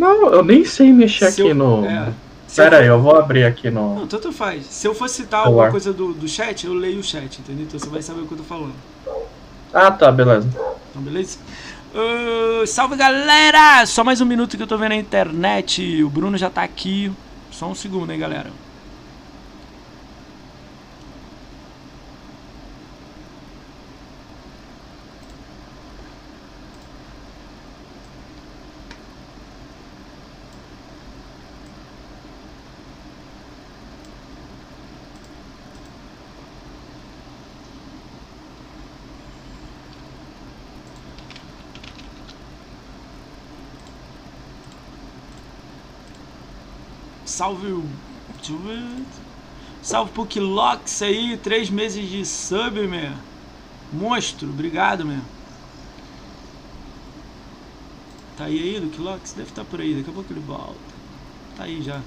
Não, eu nem sei mexer Se aqui eu- no. é. Pera eu aí, eu vou abrir aqui no. Não, tanto faz. Se eu for citar Celular. alguma coisa do, do chat, eu leio o chat, entendeu? Então você vai saber o que eu tô falando. Ah, tá, beleza. Então, beleza? Ah, salve galera! Só mais um minuto que eu tô vendo na internet. O Bruno já tá aqui. Só um segundo, hein, galera. Salve o. Deixa eu ver. Salve Pukilox aí, três meses de sub, meu. Monstro, obrigado, meu. Tá aí ainda, o Kilox? Deve estar por aí, daqui a pouco ele volta. Tá aí já.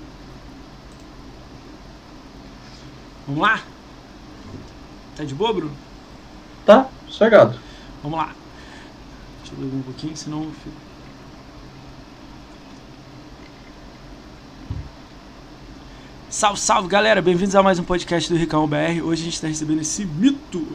Vamos lá? Tá de boa, Bruno? Tá, sossegado. Vamos lá. Deixa eu beber um pouquinho, senão eu fico. Salve, salve galera, bem-vindos a mais um podcast do Ricão BR. Hoje a gente está recebendo esse mito.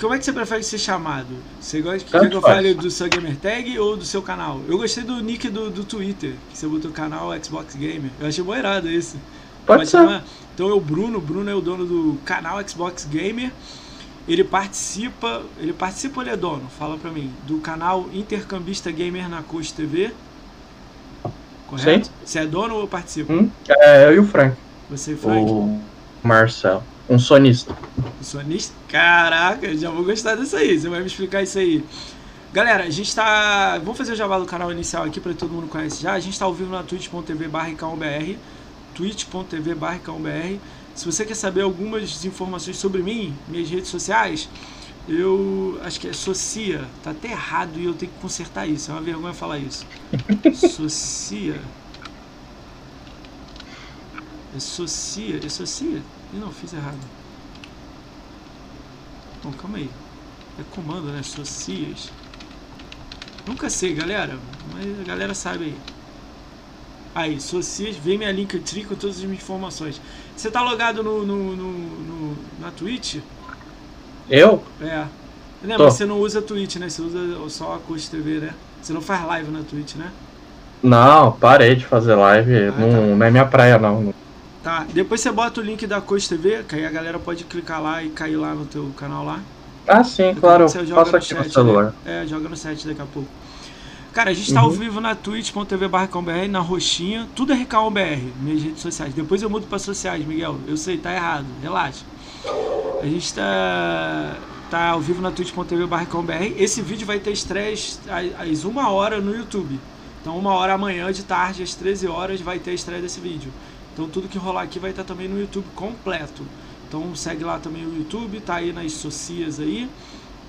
Como é que você prefere ser chamado? Você gosta que, que eu fale do seu gamer tag ou do seu canal? Eu gostei do nick do, do Twitter, que você botou canal Xbox Gamer. Eu achei boirado esse. Pode, ser. chamar. Então é o Bruno, o Bruno é o dono do canal Xbox Gamer. Ele participa, ele participa ou ele é dono? Fala pra mim. Do canal Intercambista Gamer na Coach TV. Correto? Você é dono ou participa? Hum, é, eu e o Frank. Você e Frank? O Marcel. Um sonista. O sonista? Caraca, já vou gostar disso aí. Você vai me explicar isso aí. Galera, a gente tá. Vamos fazer o jabá do canal inicial aqui para todo mundo conhece já. A gente tá ao vivo na twitch.tv barra twitch.tv barra Se você quer saber algumas informações sobre mim, minhas redes sociais, eu acho que é Socia. Tá até errado e eu tenho que consertar isso. É uma vergonha falar isso. Socia. É Socia. É Socia? Ih, não, fiz errado. Bom, calma aí. É comando, né? Socias. Nunca sei, galera. Mas a galera sabe aí. Aí, Socias, vem minha Linktree com todas as minhas informações. Você tá logado no, no, no, no- na Twitch? Eu? É. Né, Tô. mas você não usa Twitch, né? Você usa só a Coach TV, né? Você não faz live na Twitch, né? Não, parei de fazer live. Ah, não, não é minha praia, não. Tá. Depois você bota o link da Coach TV, que aí a galera pode clicar lá e cair lá no teu canal lá. Ah, sim, claro. Eu Você joga faço no aqui no chat, celular. né? É, joga no site daqui a pouco. Cara, a gente tá ao Uhum. vivo na twitch.tv na roxinha, tudo é RKOBR, minhas redes sociais. Depois eu mudo pra sociais, Miguel. Eu sei, tá errado, relaxa. A gente tá, tá ao vivo na twitch.tv barra RKOBR. Esse vídeo vai ter estreias às- uma hora no YouTube. Então, uma hora amanhã de tarde, às 13 horas, vai ter a estreia desse vídeo. Então, tudo que rolar aqui vai estar também no YouTube completo. Então, segue lá também o YouTube, tá aí nas socias aí.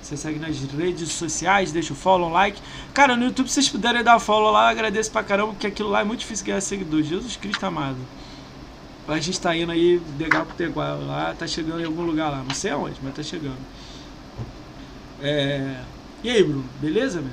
Você segue nas redes sociais, deixa o follow, like. Cara, no YouTube, se vocês puderem dar follow lá, eu agradeço pra caramba, porque aquilo lá é muito difícil ganhar seguidores. Jesus Cristo amado. A gente tá indo aí, degrau por degrau lá, tá chegando em algum lugar lá. Não sei aonde, mas tá chegando. É... E aí, Bruno, beleza, meu?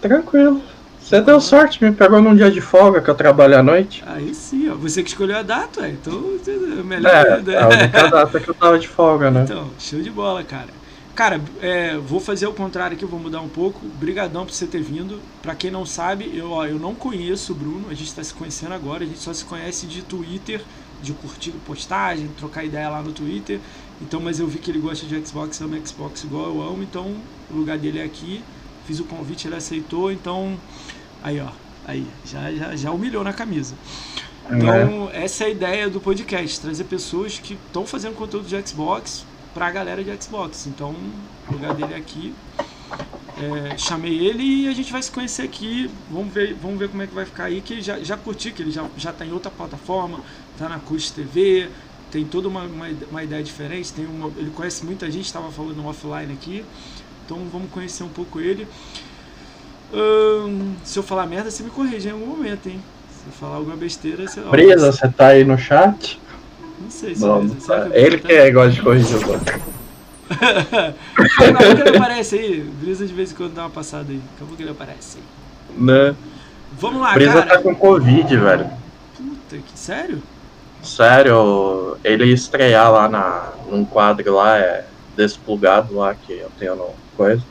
Tranquilo. Você deu sorte, me pegou num dia de folga que eu trabalho à noite. Aí sim, ó. Você que escolheu a data, ué. Então, é melhor É, ainda. a única data que eu tava de folga, né? Então, show de bola, cara. Cara, é, vou fazer o contrário aqui, vou mudar um pouco. Brigadão por você ter vindo. Pra quem não sabe, eu, ó, eu não conheço o Bruno, a gente tá se conhecendo agora, a gente só se conhece de Twitter, de curtir postagem, trocar ideia lá no Twitter. Então, mas eu vi que ele gosta de Xbox, ama Xbox igual eu amo, então o lugar dele é aqui. Fiz o convite, ele aceitou, então. Aí, ó. Aí, já, já, já humilhou na camisa. É. Então, essa é a ideia do podcast, trazer pessoas que estão fazendo conteúdo de Xbox pra galera de Xbox. Então, o lugar dele é aqui. É, chamei ele e a gente vai se conhecer aqui. Vamos ver, vamos ver como é que vai ficar aí. Que já, já curti, que ele já, já tá em outra plataforma, tá na Cust TV, tem toda uma, uma, uma ideia diferente. Tem uma, ele conhece muita gente, estava falando offline aqui. Então vamos conhecer um pouco ele. Ahn, se eu falar merda, você me corrige em algum momento, hein? Se eu falar alguma besteira, você. Brisa, você tá aí no chat? Não sei se Não. Será que ele que é gosta de corrigir os outros. Daqui a pouco ele aparece aí. Brisa de vez em quando dá uma passada aí. Daqui a pouco ele aparece aí. Né? Vamos lá, Brisa cara. tá com Covid, velho. Puta, que sério? Sério, ele ia estrear lá na, num quadro lá, é, desplugado lá, que eu tenho no coisa.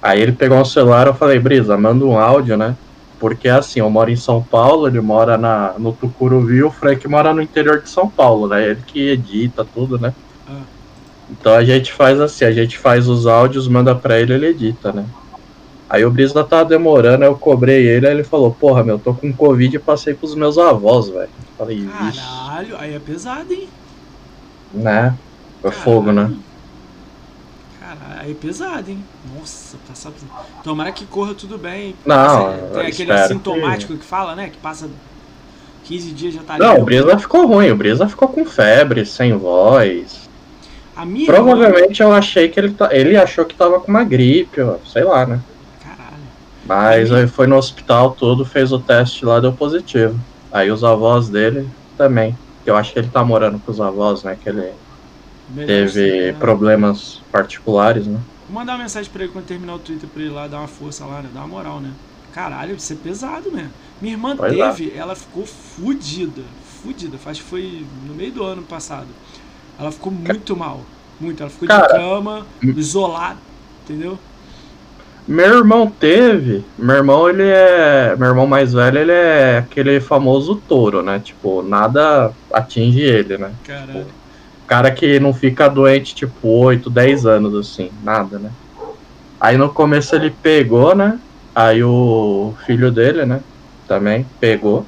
Aí ele pegou um celular, eu falei, Brisa, manda um áudio, né? Porque assim, eu moro em São Paulo, ele mora na, no Tucuruvi, o Frank mora no interior de São Paulo, né? Ele que edita tudo, né? Ah. Então a gente faz assim, a gente faz os áudios, manda pra ele, ele edita, né? Aí o Brisa tava demorando, aí eu cobrei ele, aí ele falou, porra, meu, tô com Covid e passei pros meus avós, velho. Falei, Caralho, aí é pesado, hein? né? Foi fogo, né? É pesado, hein? Nossa, passar. Tomara que corra tudo bem. Não, eu Tem aquele espero assintomático que... fala, né? Que passa 15 dias já tá Não, livre. o Brisa ficou ruim, o Brisa ficou com febre, sem voz. Minha irmã- Provavelmente eu achei que ele, tá, ele achou que tava com uma gripe, ó, sei lá, né? Caralho. Mas Uhum. aí foi no hospital todo, fez o teste lá, deu positivo. Aí os avós dele também. Eu acho que ele tá morando com os avós, né? Que ele Melhor teve né? problemas particulares, né? Vou mandar uma mensagem pra ele quando terminar o Twitter pra ele lá dar uma força lá, né? Dar uma moral, né? Caralho, isso é pesado mesmo. Minha irmã Pois é. teve, ela ficou fudida. Fudida. Acho que foi no meio do ano passado. Ela ficou muito mal. Muito. Ela ficou de Cara, cama, isolada, entendeu? Meu irmão teve. Meu irmão, ele é. Meu irmão mais velho, ele é aquele famoso touro, né? Tipo, nada atinge ele, né? Caralho. Cara que não fica doente tipo 8, 10 anos assim, nada, né? Aí no começo ele pegou, né? Aí o filho dele, né? Também pegou.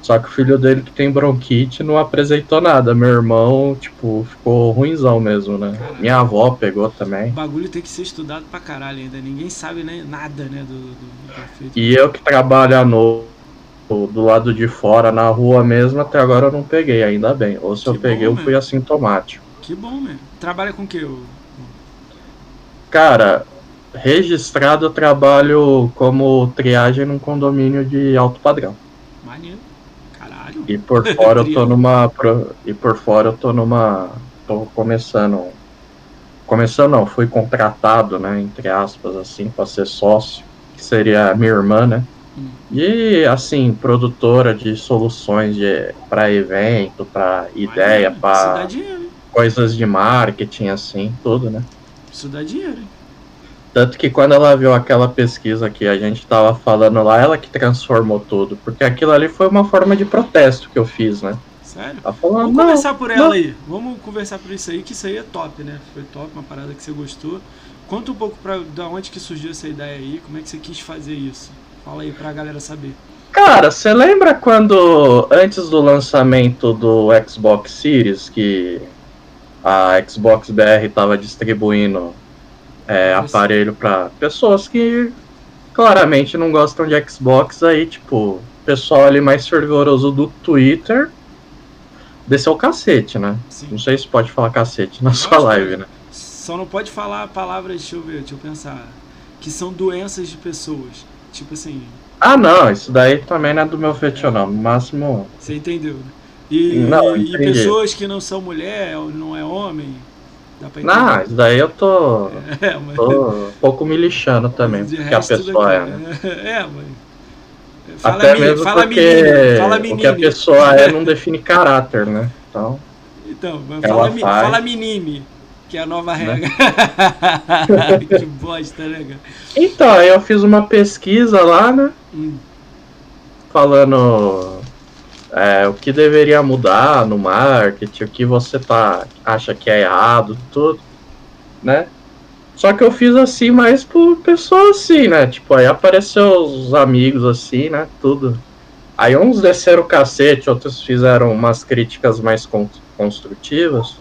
Só que o filho dele que tem bronquite não apresentou nada. Meu irmão, tipo, ficou ruimzão mesmo, né? Minha avó pegou O também. bagulho tem que ser estudado pra caralho ainda. Ninguém sabe né, nada, né, do, do, do. E eu que trabalho à noite do lado de fora, na rua mesmo, até agora eu não peguei, ainda bem. Ou se Que eu peguei, bom, eu fui assintomático. Que bom, mesmo. Trabalha com o quê? ô? Cara, registrado eu trabalho como triagem num condomínio de alto padrão. Maneiro. Caralho. E por fora eu tô numa. E por fora eu tô numa. tô começando. Começando não, fui contratado, né? Entre aspas, assim, pra ser sócio, que seria a minha irmã, né? E assim, produtora de soluções de, para evento, para ideia, para hein? coisas de marketing, assim, tudo, né? Isso dá dinheiro, hein? Tanto que quando ela viu aquela pesquisa que a gente tava falando lá, ela que transformou tudo. Porque aquilo ali foi uma forma de protesto que eu fiz, né? Sério? Ela falou, Vamos conversar por ela não. aí. Vamos conversar por isso aí, que isso aí é top, né? Foi top, uma parada que você gostou. Conta um pouco pra, da onde que surgiu essa ideia aí, como é que você quis fazer isso. Fala aí pra galera saber. Cara, você lembra quando, antes do lançamento do Xbox Series, que a Xbox BR tava distribuindo é, aparelho pra pessoas que claramente não gostam de Xbox, aí, tipo, pessoal ali mais fervoroso do Twitter desceu o cacete, né? Sim. Não sei se pode falar cacete na sua live, né? Só não pode falar palavras, deixa eu ver, deixa eu pensar. Que são doenças de pessoas. Tipo assim, Ah, não, isso daí também não é do meu feitio, não. No máximo. você entendeu, né? E, Não, e entendi. pessoas que não são mulher, ou não é homem. Dá pra Não, entender. isso daí eu tô, É, mas. tô um pouco me lixando também, de porque a pessoa é, aqui, né? É, mãe. Fala, Até meni- mesmo fala porque menino, fala o que a menino. pessoa é não define caráter, né? Então, Então, mas fala, faz. fala menine, que é a nova Né? regra. que bosta, né, cara? então, aí eu fiz uma pesquisa lá, né? Hum, Falando é, o que deveria mudar no marketing, o que você tá, acha que é errado, tudo, né? Só que eu fiz assim mais por pessoa assim, né? Tipo, aí apareceu os amigos assim, né? Tudo. Aí uns desceram o cacete, outros fizeram umas críticas mais con- construtivas.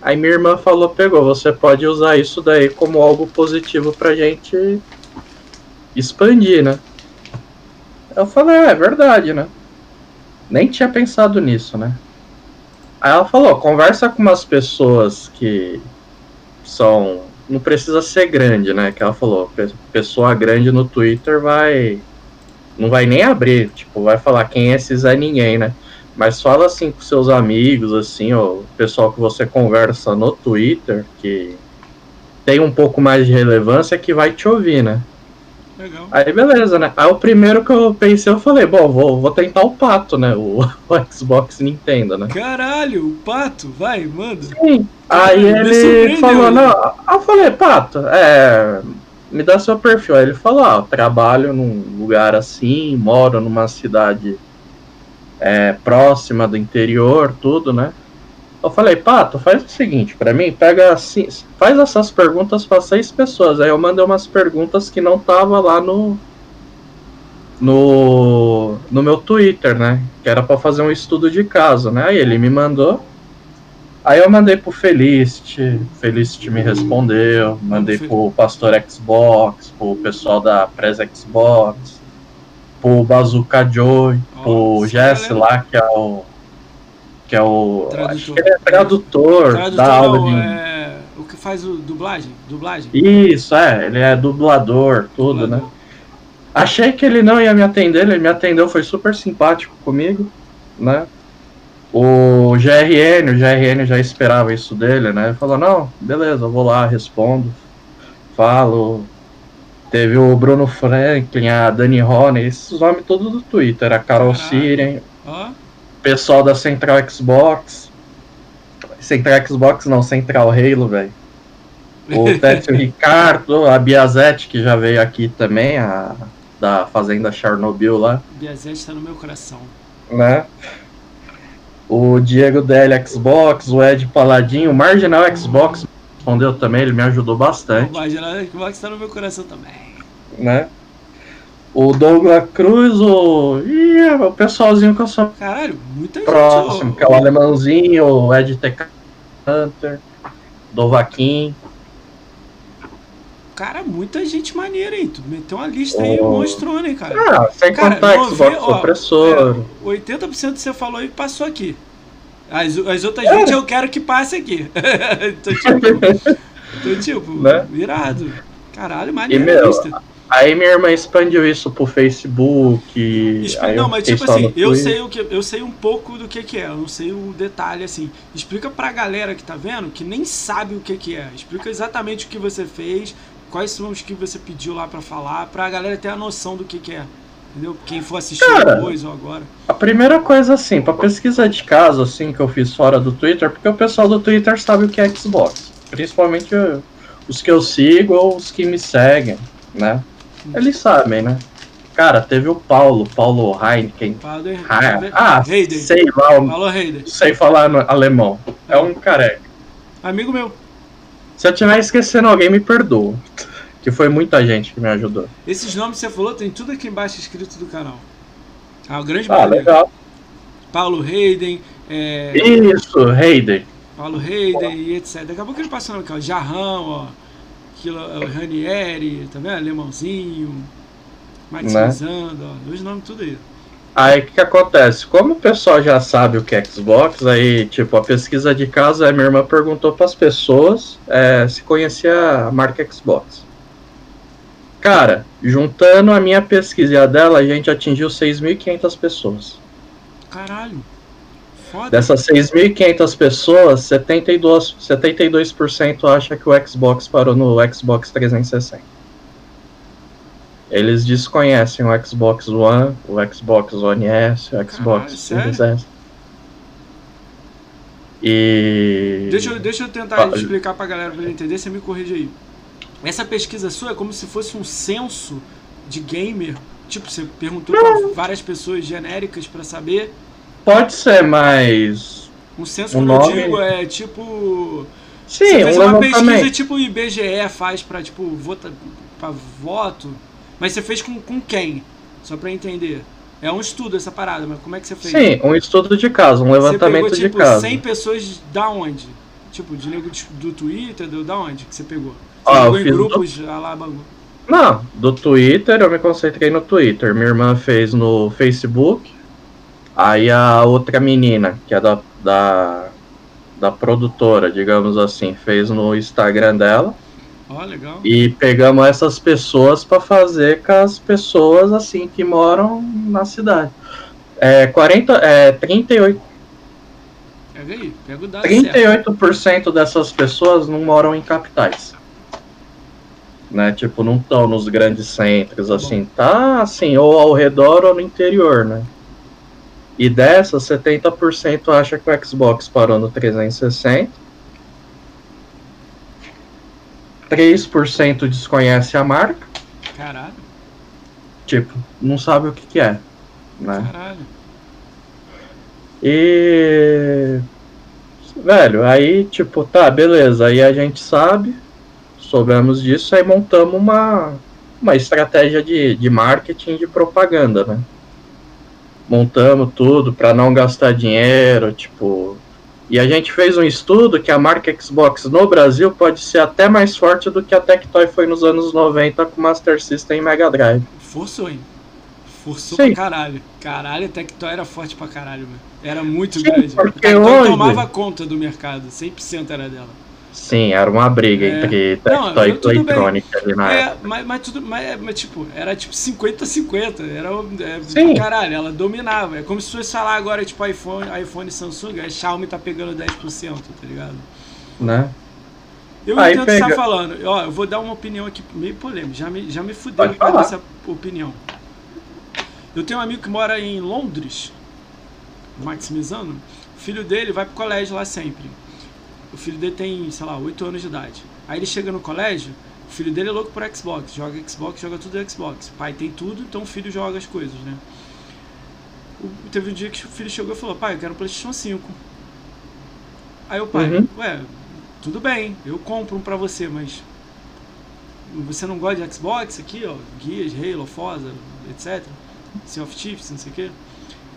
Aí minha irmã falou, pegou, você pode usar isso daí como algo positivo pra gente expandir, né? Eu falei, é, é verdade, né? Nem tinha pensado nisso, né? Aí ela falou, conversa com umas pessoas que são. Não precisa ser grande, né? Que ela falou, pe- pessoa grande no Twitter vai. Não vai nem abrir, tipo, vai falar quem é esse Zé Ninguém, né? Mas fala assim com seus amigos, assim, ó, o pessoal que você conversa no Twitter, que tem um pouco mais de relevância, que vai te ouvir, né? Legal. Aí beleza, né? Aí o primeiro que eu pensei, eu falei, bom, vou, vou tentar o pato, né? O, o Xbox Nintendo, né? Caralho, o pato, vai, manda. Sim. Aí ele falou, não. Aí eu falei, pato, é. Me dá seu perfil. Aí ele falou, ah, trabalho num lugar assim, moro numa cidade é, próxima do interior, tudo, né? Eu falei, Pato, faz o seguinte, pra mim, pega assim, faz essas perguntas pra seis pessoas. Aí eu mandei umas perguntas que não tava lá no no no meu Twitter, né? Que era pra fazer um estudo de caso, né? Aí ele me mandou. Aí eu mandei pro Felicity, Felicity me respondeu, mandei pro Pastor Xbox, pro pessoal da Press Xbox, pro Bazooka Joy, pro Nossa, Jesse galera. lá, que é o. Que é o. Tradutor. Acho que ele é tradutor, Tradutor da aula de. é o que faz o dublagem, dublagem. Isso, é, ele é dublador, tudo, né? Dublador. Achei que ele não ia me atender, ele me atendeu, foi super simpático comigo, né? O GRN, o GRN já esperava isso dele, né? Ele falou, não, beleza, eu vou lá, respondo, falo. Teve o Bruno Franklin, a Dani Rony, esses nomes todos do Twitter, a Carol. Siren, Ó, pessoal da Central Xbox. Central Xbox não, Central Halo, velho. O Técio Ricardo, a Biazete, que já veio aqui também, a da Fazenda Chernobyl lá, Biazete tá no meu coração. né? O Diego DL Xbox, o Ed Paladinho, o Marginal Xbox respondeu também, ele me ajudou O bastante, Marginal Xbox tá no meu coração também. né? O Douglas Cruz, o. Ih, o pessoalzinho que eu sou Caralho, muita próximo, que é o alemãozinho, o Ed TK Hunter, Dovaquim. Cara, muita gente maneira, hein? Tu meteu uma lista aí Oh. monstrona, hein, cara. Ah, sem Cara, contar Xbox ó, opressor. É, 80% que você falou aí passou aqui. As, as outras É. 20 eu quero que passe aqui. tô tipo. tô tipo, Né? virado. Caralho, maneiro meu. Aí minha irmã expandiu isso pro Facebook. Não, mas tipo assim, eu Twitter. sei o que eu sei um pouco do que que é, eu não sei o detalhe assim. Explica pra galera que tá vendo, que nem sabe o que que é. Explica exatamente o que você fez, quais são os que você pediu lá pra falar, pra galera ter a noção do que que é. Entendeu? Quem for assistir Cara, depois ou agora. A primeira coisa, assim, pra pesquisa de caso, assim, que eu fiz fora do Twitter, porque o pessoal do Twitter sabe o que é Xbox. Principalmente uh, os que eu sigo ou os que me seguem, né? Eles sabem, né? Cara, teve o Paulo, Paulo Heineken. Fala do Ah, ah, Hayden. sei lá, Hayden. não sei falar alemão. É um careca. Amigo meu. Se eu estiver esquecendo alguém, me perdoa. Que foi muita gente que me ajudou. Esses nomes que você falou, tem tudo aqui embaixo escrito do canal. Ah, o grande Ah, maioria. legal. Paulo Hayden, é, Isso, Hayden. Paulo Hayden e etc. Daqui a pouco ele passa o nome aqui, ó. Jarrão, ó. Aquilo, é o Ranieri, tá vendo? Alemãozinho. Maximizando, ó. Dois nomes tudo aí. Aí o que, que acontece? Como o pessoal já sabe o que é Xbox, aí, tipo, a pesquisa de caso, a minha irmã perguntou para as pessoas é, se conhecia a marca Xbox. Cara, juntando a minha pesquisa e a dela, a gente atingiu 6.500 pessoas. Caralho. Foda. Dessas 6.500 pessoas, 72%, 72% acha que o Xbox parou no Xbox 360. Eles desconhecem o Xbox One, o Xbox One S, o Xbox? Series S. E. Deixa eu, deixa eu tentar Fala. explicar pra galera pra ele entender, você me corrige aí. Essa pesquisa sua é como se fosse um censo de gamer. Tipo, você perguntou pra várias pessoas genéricas pra saber. Pode ser, mas. Um censo, O quando nome- eu digo, é tipo. Sim, você fez um uma pesquisa tipo o IBGE faz pra, tipo, vota, pra voto. Mas você fez com, com quem? Só pra entender. É um estudo essa parada, mas como é que você fez? Sim, um estudo de caso, um Você levantamento pegou, de tipo, caso. 100 pessoas da onde? Tipo, de nego de- do Twitter, do, da onde que você pegou? Eu em do- grupos a lá, bagulho. Não, do Twitter eu me concentrei no Twitter. Minha irmã fez no Facebook. Aí a outra menina, que é da, da, da produtora, digamos assim, fez no Instagram dela. Ó, legal. E pegamos essas pessoas para fazer com as pessoas assim que moram na cidade. É, 40, é 38, Pega aí, pega o dado certo. 38% dessas pessoas não moram em capitais. Né? Tipo, não estão nos grandes centros, assim, tá assim, ou ao redor ou no interior, né? E dessas, 70% acha que o Xbox parou no 360. 3% desconhece a marca. Caralho. Tipo, não sabe o que, que é. Né? Caralho. E. Velho, aí, tipo, tá, beleza. Aí a gente sabe, soubemos disso, aí montamos uma, uma estratégia de, de marketing de propaganda, né? Montamos tudo para não gastar dinheiro, tipo. E a gente fez um estudo que a marca Xbox no Brasil pode ser até mais forte do que a Tectoy foi nos anos 90 com Master System e Mega Drive. Forçou, hein? Forçou Sim. pra caralho. Caralho, a Tectoy era forte pra caralho, mano. Era muito Sim, grande. Porque a Tectoy hoje... tomava conta do mercado, 100% era dela. Sim, era uma briga é. entre Tectoy e Playtronic ali na é, época. Mas, mas tudo, mas, mas, tipo, era tipo 50-50. Era é, Sim. caralho, ela dominava. É como se fosse falar agora, tipo, iPhone, iPhone Samsung, a Xiaomi tá pegando 10%, tá ligado? Né? Eu Aí entendo o que você tá falando. Ó, eu vou dar uma opinião aqui meio polêmica. Já me, já me fudeu com essa opinião. Eu tenho um amigo que mora em Londres, maximizando. O filho dele vai pro colégio lá sempre. O filho dele tem, sei lá, 8 anos de idade. Aí ele chega no colégio, o filho dele é louco por Xbox, joga Xbox, joga tudo Xbox. Pai tem tudo, então o filho joga as coisas, né? O, teve um dia que o filho chegou e falou: Pai, eu quero um PlayStation 5. Aí o pai, uhum. ué, tudo bem, eu compro um pra você, mas você não gosta de Xbox aqui, ó, Gears, Halo, Forza, etc. Sea of Chiefs, não sei o quê.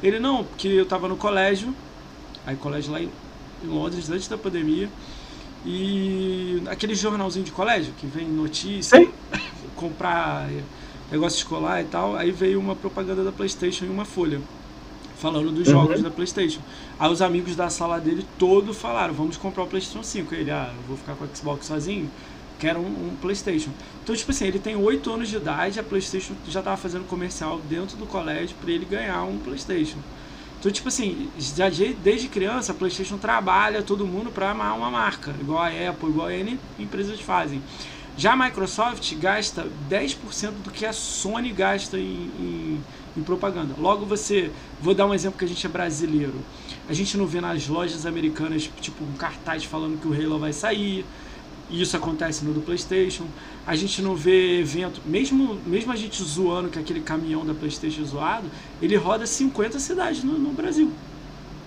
Ele não, porque eu tava no colégio, aí colégio lá em em Londres antes da pandemia. E aquele jornalzinho de colégio que vem notícia, comprar negócio escolar e tal, aí veio uma propaganda da PlayStation em uma folha falando dos jogos uhum. da PlayStation. Aí os amigos da sala dele todo falaram: "Vamos comprar o PlayStation 5". Ele: "Ah, eu vou ficar com o Xbox sozinho". Quero um, um PlayStation. Então, tipo assim, ele tem 8 anos de idade, a PlayStation já tava fazendo comercial dentro do colégio para ele ganhar um PlayStation. Então, tipo assim, já desde criança a PlayStation trabalha todo mundo para amar uma marca, igual a Apple, igual a N empresas fazem. Já a Microsoft gasta 10% do que a Sony gasta em, em, em, propaganda. Logo você, vou dar um exemplo que a gente é brasileiro. A gente não vê nas lojas americanas tipo um cartaz falando que o Halo vai sair. E isso acontece no do PlayStation. A gente não vê evento, mesmo, mesmo a gente zoando que aquele caminhão da PlayStation zoado, ele roda 50 cidades no, no Brasil.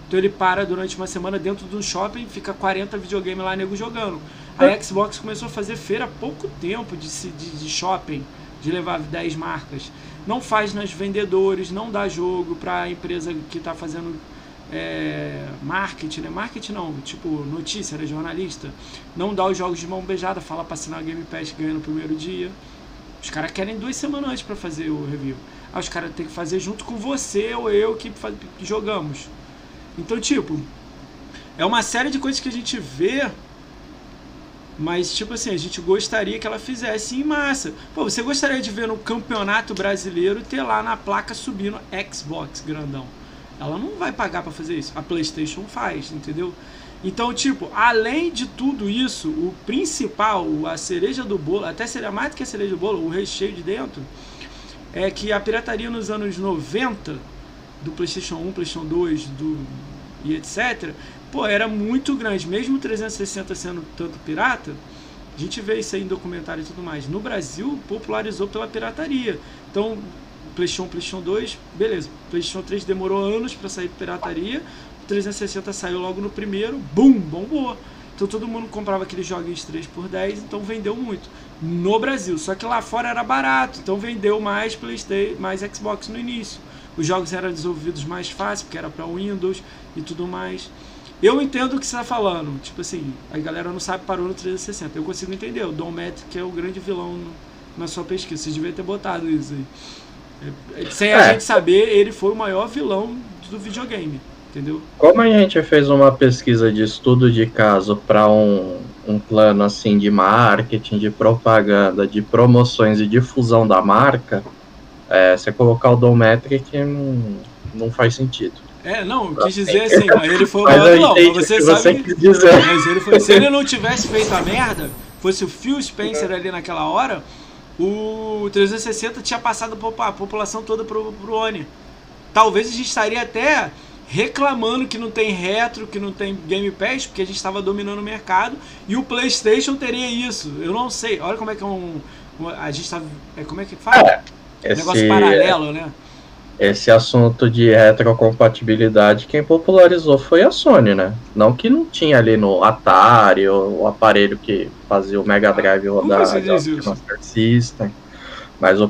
Então ele para durante uma semana dentro de um shopping, fica 40 videogames lá, nego jogando. A Xbox começou a fazer feira há pouco tempo de, de, de shopping, de levar 10 marcas. Não faz nos vendedores, não dá jogo para a empresa que está fazendo é, marketing, né? Marketing não, tipo notícia, era jornalista. Não dá os jogos de mão beijada, fala pra assinar o Game Pass ganha no primeiro dia. Os caras querem duas semanas antes pra fazer o review. Aí os caras tem que fazer junto com você ou eu que, que jogamos. Então, tipo, é uma série de coisas que a gente vê mas, tipo assim, a gente gostaria que ela fizesse em massa. Pô, você gostaria de ver no campeonato brasileiro ter lá na placa subindo Xbox grandão. Ela não vai pagar para fazer isso. A PlayStation faz, entendeu? Então, tipo, além de tudo isso, o principal, a cereja do bolo, até seria mais do que a cereja do bolo, o recheio de dentro, é que a pirataria nos anos 90, do PlayStation 1, PlayStation 2 do, e etc., pô, era muito grande. Mesmo o 360 sendo tanto pirata, a gente vê isso aí em documentário e tudo mais. No Brasil, popularizou pela pirataria. Então, PlayStation, PlayStation 2, beleza. PlayStation 3 demorou anos para sair pirataria. O 360 saiu logo no primeiro, boom, bombou. Então todo mundo comprava aqueles joguinhos 3 por 10, então vendeu muito. No Brasil, só que lá fora era barato, então vendeu mais PlayStation, mais Xbox no início. Os jogos eram desenvolvidos mais fácil, porque era para Windows e tudo mais. Eu entendo o que você está falando. Tipo assim, a galera não sabe parou no 360. Eu consigo entender. O Dom Matt, que é o grande vilão na sua pesquisa. Você devia ter botado isso aí. Sem a é. gente saber, ele foi o maior vilão do videogame, entendeu? Como a gente fez uma pesquisa de estudo de caso para um, um plano assim de marketing, de propaganda, de promoções e difusão da marca, é, você colocar o Dometric não, não faz sentido. É, não, quis dizer assim, ele foi o maior vilão, mas você sabe. Você dizer. Mas ele foi, se ele não tivesse feito a merda, fosse o Phil Spencer ali naquela hora, o 360 tinha passado a população toda pro, pro One. Talvez a gente estaria até reclamando que não tem retro, que não tem Game Pass, porque a gente estava dominando o mercado, e o PlayStation teria isso. Eu não sei. Olha como é que é um. a gente tá. É, como é que fala? É, um negócio paralelo, né? Esse assunto de retrocompatibilidade, quem popularizou foi a Sony, né? Não que não tinha ali no Atari, o, o aparelho que fazia o Mega Drive rodar Master System. Mas o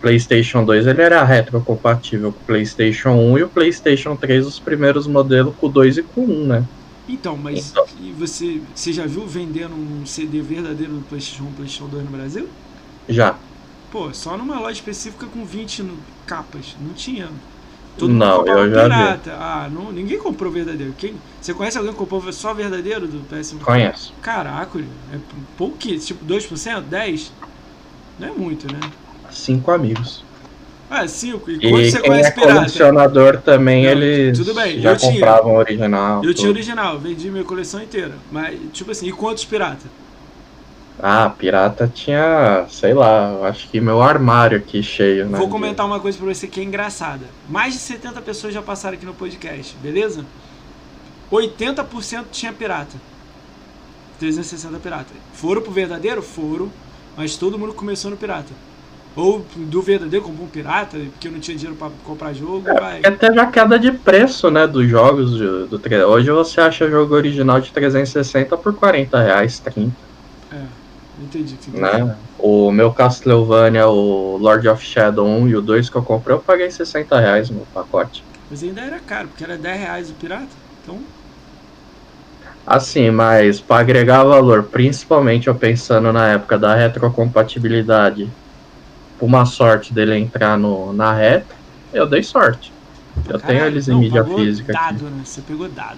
PlayStation 2 ele era retrocompatível com o PlayStation 1 e o PlayStation 3 os primeiros modelos com o 2 e com o 1, né? Então, mas então. E você, você já viu vendendo um CD verdadeiro do PlayStation 1 PlayStation 2 no Brasil? Já. Pô, só numa loja específica com 20 capas. Não tinha. Todo não, eu já pirata. Vi. Ah, não, ninguém comprou verdadeiro. Quem, você conhece alguém que comprou só verdadeiro do PS1? Conheço. Caraca, é pouquinho. Tipo, 2%? 10%? Não é muito, né? Cinco amigos. Ah, cinco. E quando e você conhece é pirata? colecionador também, não, eles tudo bem. já eu compravam tinha, original. Eu tudo. tinha original, vendi minha coleção inteira. Mas, tipo assim, e quantos piratas? Ah, pirata tinha, sei lá, acho que meu armário aqui cheio, né? Vou comentar uma coisa pra você que é engraçada. Mais de 70 pessoas já passaram aqui no podcast, beleza? 80% tinha pirata. 360 pirata. Foram pro verdadeiro? Foram. Mas todo mundo começou no pirata. Ou do verdadeiro comprou um pirata, porque não tinha dinheiro para comprar jogo. É, vai. Até já queda de preço, né, dos jogos do, do Hoje você acha jogo original de 360 por 40 reais, 30. É, entendi. entendi. Né? O meu Castlevania, o Lord of Shadow 1 e o 2 que eu comprei, eu paguei 60 reais no pacote. Mas ainda era caro, porque era 10 reais o pirata. Então Assim, mas para agregar valor, principalmente eu pensando na época da retrocompatibilidade, uma sorte dele entrar no, na reta, eu dei sorte. Eu Caralho, tenho eles em não, mídia física. Dado, aqui. né? Você pegou dado.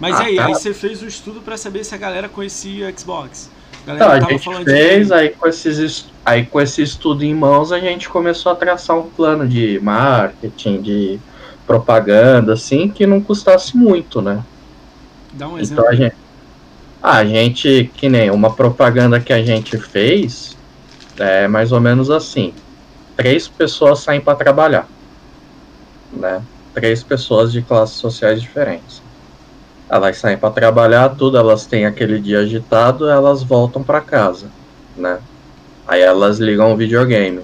Mas ah, aí, tá. aí você fez o um estudo para saber se a galera conhecia Xbox. Então, a gente fez, de... aí, com esses, aí com esse estudo em mãos a gente começou a traçar um plano de marketing, de propaganda, assim, que não custasse muito, né? Dá um então, exemplo. Então a gente, a gente, que nem uma propaganda que a gente fez, é mais ou menos assim: três pessoas saem para trabalhar, né? Três pessoas de classes sociais diferentes. Elas saem para trabalhar, tudo, elas têm aquele dia agitado, elas voltam para casa, né? Aí elas ligam o videogame.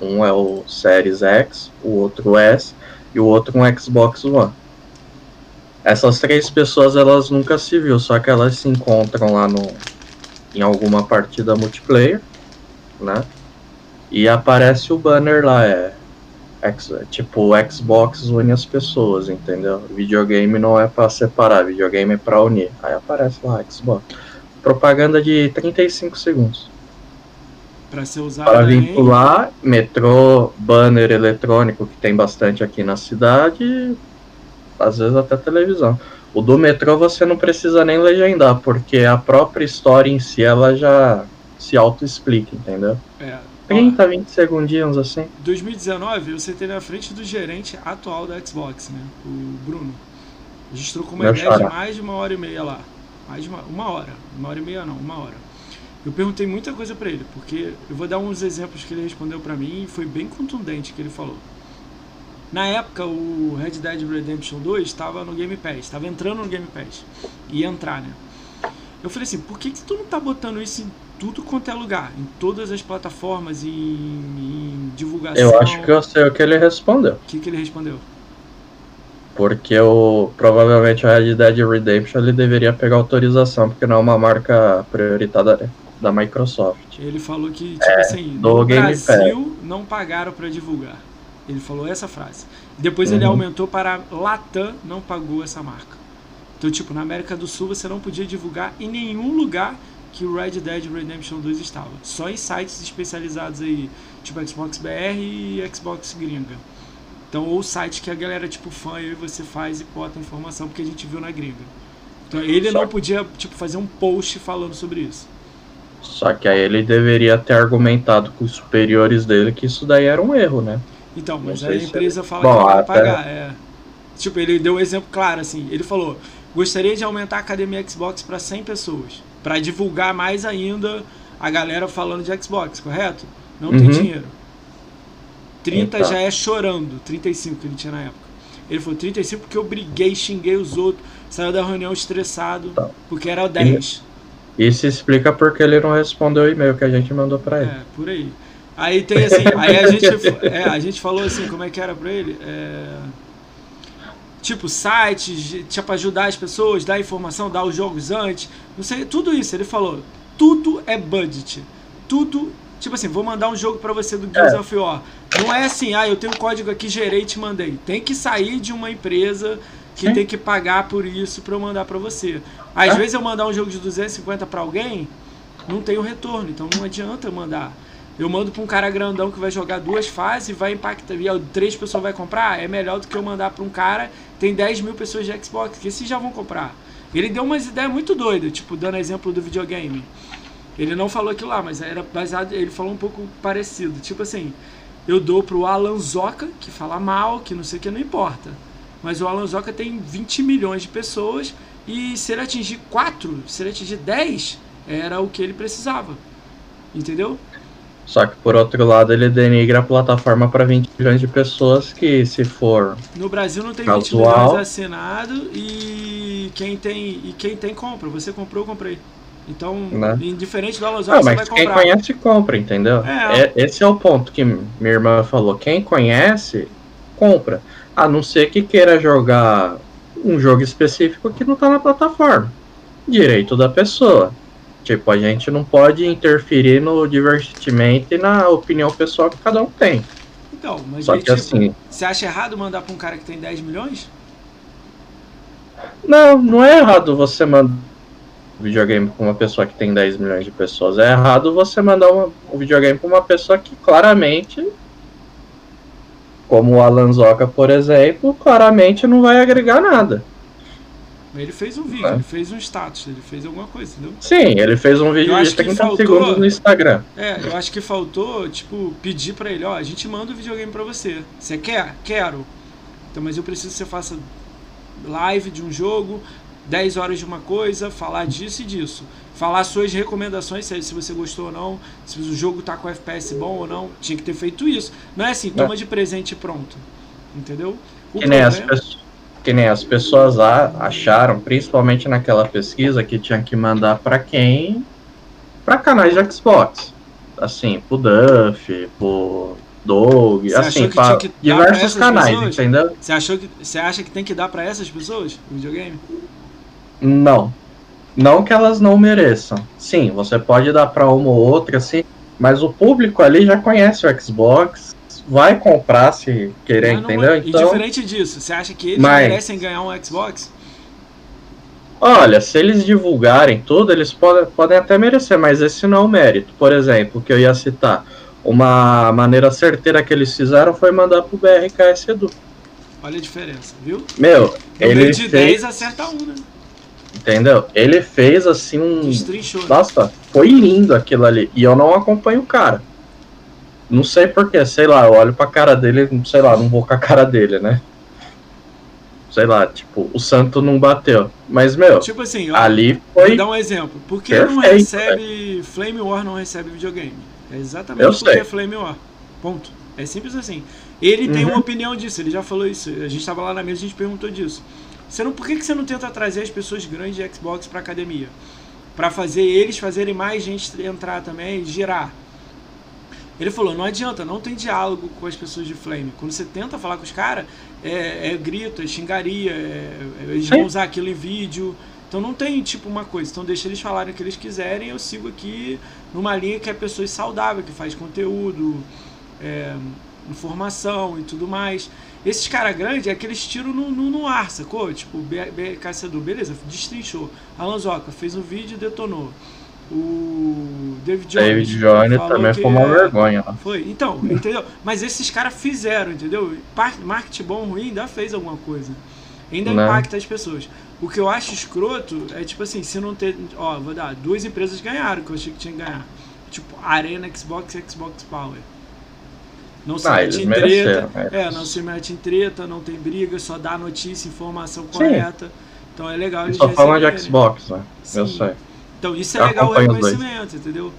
Um é o Series X, o outro S e o outro um Xbox One. Essas três pessoas elas nunca se viu, só que elas se encontram lá no em alguma partida multiplayer, né? E aparece o banner lá, é, é tipo o Xbox une as pessoas, entendeu? Videogame não é para separar, videogame é para unir. Aí aparece lá Xbox. Propaganda de 35 segundos. Para ser usado para vincular em... metrô, banner eletrônico que tem bastante aqui na cidade, às vezes até televisão. O do metrô você não precisa nem legendar, porque a própria história em si ela já se auto-explica, entendeu? É. 30, 20 segundinhos assim. 2019 você teve na frente do gerente atual da Xbox, né? O Bruno. A gente trocou uma Meu ideia de mais de uma hora e meia lá. Mais de uma, uma hora. Uma hora e meia não, uma hora. Eu perguntei muita coisa para ele, porque eu vou dar uns exemplos que ele respondeu para mim e foi bem contundente que ele falou. Na época, o Red Dead Redemption 2 estava no Game Pass, estava entrando no Game Pass. Ia entrar, né? Eu falei assim, por que, que tu não tá botando isso em tudo quanto é lugar? Em todas as plataformas, em, em divulgação? Eu acho que eu sei o que ele respondeu. O que, que ele respondeu? Porque o, provavelmente o Red Dead Redemption ele deveria pegar autorização, porque não é uma marca prioritária da Microsoft. Ele falou que, tipo é, assim, no Brasil não pagaram para divulgar. Ele falou essa frase. Depois uhum. ele aumentou para Latam não pagou essa marca. Então, tipo, na América do Sul você não podia divulgar em nenhum lugar que o Red Dead Redemption 2 estava. Só em sites especializados aí, tipo Xbox BR e Xbox Gringa. Então, ou sites que a galera, tipo, fã, eu e você faz e bota informação porque a gente viu na gringa. Então, ele Só... não podia, tipo, fazer um post falando sobre isso. Só que aí ele deveria ter argumentado com os superiores dele que isso daí era um erro, né? Então, mas a empresa fala Bom, que vai pagar. É. Tipo, ele deu um exemplo claro, assim. Ele falou: gostaria de aumentar a academia Xbox para 100 pessoas, para divulgar mais ainda a galera falando de Xbox, correto? Não Uhum. tem dinheiro. 30 Então. já é chorando, 35 que ele tinha na época. Ele falou 35 porque eu briguei, xinguei os outros, saiu da reunião estressado, Tá. porque era o 10. Isso explica porque ele não respondeu o e-mail que a gente mandou pra ele. É, por aí. Aí tem assim, aí a gente, é, a gente falou assim, como é que era pra ele? É, tipo, sites, tipo, ajudar as pessoas, dar informação, dar os jogos antes, não sei, tudo isso. Ele falou, tudo é budget. Tudo, tipo assim, vou mandar um jogo pra você do Gears É. of War. Não é assim, ah, eu tenho um código aqui, gerei e te mandei. Tem que sair de uma empresa que Sim. tem que pagar por isso pra eu mandar pra você. Às É. vezes eu mandar um jogo de 250 pra alguém, não tem o retorno, então não adianta eu mandar. Eu mando pra um cara grandão que vai jogar duas fases e vai impactar. E três pessoas vai comprar, é melhor do que eu mandar pra um cara tem 10 mil pessoas de Xbox, que esses já vão comprar. Ele deu umas ideias muito doidas, tipo, dando exemplo do videogame. Ele não falou aquilo lá, mas era baseado. Ele falou um pouco parecido. Tipo assim, eu dou pro Alan Zoca, que fala mal, que não sei o que, não importa. Mas o Alan Zoca tem 20 milhões de pessoas e se ele atingir 4, se ele atingir 10, era o que ele precisava. Entendeu? Só que por outro lado ele denigra a plataforma para 20 milhões de pessoas que se for No Brasil não tem Casual. 20 milhões assinado e quem tem e quem tem compra. Você comprou, eu comprei. Então, Né? indiferente do Não, você vai mas quem comprar. conhece compra, entendeu? É. É, esse é o ponto que minha irmã falou. Quem conhece, compra. A não ser que queira jogar um jogo específico que não tá na plataforma. Direito da pessoa. Tipo, a gente não pode interferir no divertimento e na opinião pessoal que cada um tem. Então, mas Só aí, que tipo, assim, você acha errado mandar pra um cara que tem 10 milhões? não, não é errado você mandar um videogame pra uma pessoa que tem 10 milhões de pessoas. É errado você mandar uma- um videogame pra uma pessoa que claramente como o Alan Zoca, por exemplo, claramente não vai agregar nada. Ele fez um vídeo, É. ele fez um status, ele fez alguma coisa, entendeu? Sim, ele fez um vídeo Eu acho de que 30 faltou- segundos no Instagram. É, eu acho que faltou, tipo, pedir pra ele, ó, a gente manda o videogame pra você. Você quer? Quero. Então, mas eu preciso que você faça live de um jogo, 10 horas de uma coisa, falar disso e disso. Falar suas recomendações, se, você gostou ou não, se o jogo tá com FPS bom ou não. Tinha que ter feito isso. Não é assim, toma de presente e pronto. Entendeu? O Que nem, as problema- pessoas, que nem as pessoas acharam, principalmente naquela pesquisa, que tinha que mandar pra quem? Pra canais de Xbox. Assim, pro Duff, pro achou assim, pra diversos canais, pessoas? entendeu? Você achou que você acha que tem que dar pra essas pessoas o videogame? Não. Não que elas não mereçam. Sim, você pode dar pra uma ou outra, assim, mas o público ali já conhece o Xbox, vai comprar se querer, não entendeu? é- Então, E diferente disso, você acha que eles Mas- merecem ganhar um Xbox? olha, se eles divulgarem tudo, eles podem, podem até merecer, mas esse não é o mérito. Por exemplo, que eu ia citar, uma maneira certeira que eles fizeram foi mandar pro BRKS Edu. Olha a diferença, viu? Meu, ele de fez, 10 acerta um, né? entendeu? Ele fez assim um Destrinchou. Nossa, foi lindo aquilo ali. E eu não acompanho o cara. Não sei porquê, sei lá, eu olho pra cara dele, sei lá, não vou com a cara dele, né? Sei lá, tipo, o santo não bateu. Mas, meu, Tipo assim, ó, ali vou foi. dar um exemplo. Por que não recebe. Flame War não recebe videogame? É exatamente Eu porque sei. é Flame War. Ponto. É simples assim. Ele tem Uhum. uma opinião disso, ele já falou isso. A gente tava lá na mesa e a gente perguntou disso. Você não, por que, que você não tenta trazer as pessoas grandes de Xbox pra academia? Pra fazer eles fazerem mais gente entrar também e girar. Ele falou, não adianta, não tem diálogo com as pessoas de Flame. Quando você tenta falar com os caras, é, é grito, é xingaria, é- é- eles vão usar aquilo em vídeo. Então não tem tipo uma coisa. Então deixa eles falarem o que eles quiserem. Eu sigo aqui numa linha que é pessoas saudáveis, que faz conteúdo, é, informação e tudo mais. Esses caras grandes é aqueles tiros no, no, no ar, sacou? Tipo, B- BK Sedu, beleza, destrinchou. Alan Zoca fez um vídeo e detonou. O David Jones. David Jones também que foi uma é- vergonha lá. foi, então, entendeu? Mas esses caras fizeram, entendeu? Marketing bom ruim ainda fez alguma coisa. Ainda Né? impacta as pessoas. O que eu acho escroto é tipo assim, se não ter. Ó, vou dar, duas empresas ganharam que eu achei que tinha que ganhar. Tipo, Arena Xbox e Xbox Power. Não se Ah, mete em treta. é. É, não se mete em treta, não tem briga, só dá notícia, informação correta. Então é legal eles Só falando de. Xbox, né? Eu Sim. sei. Então isso é legal o reconhecimento, entendeu?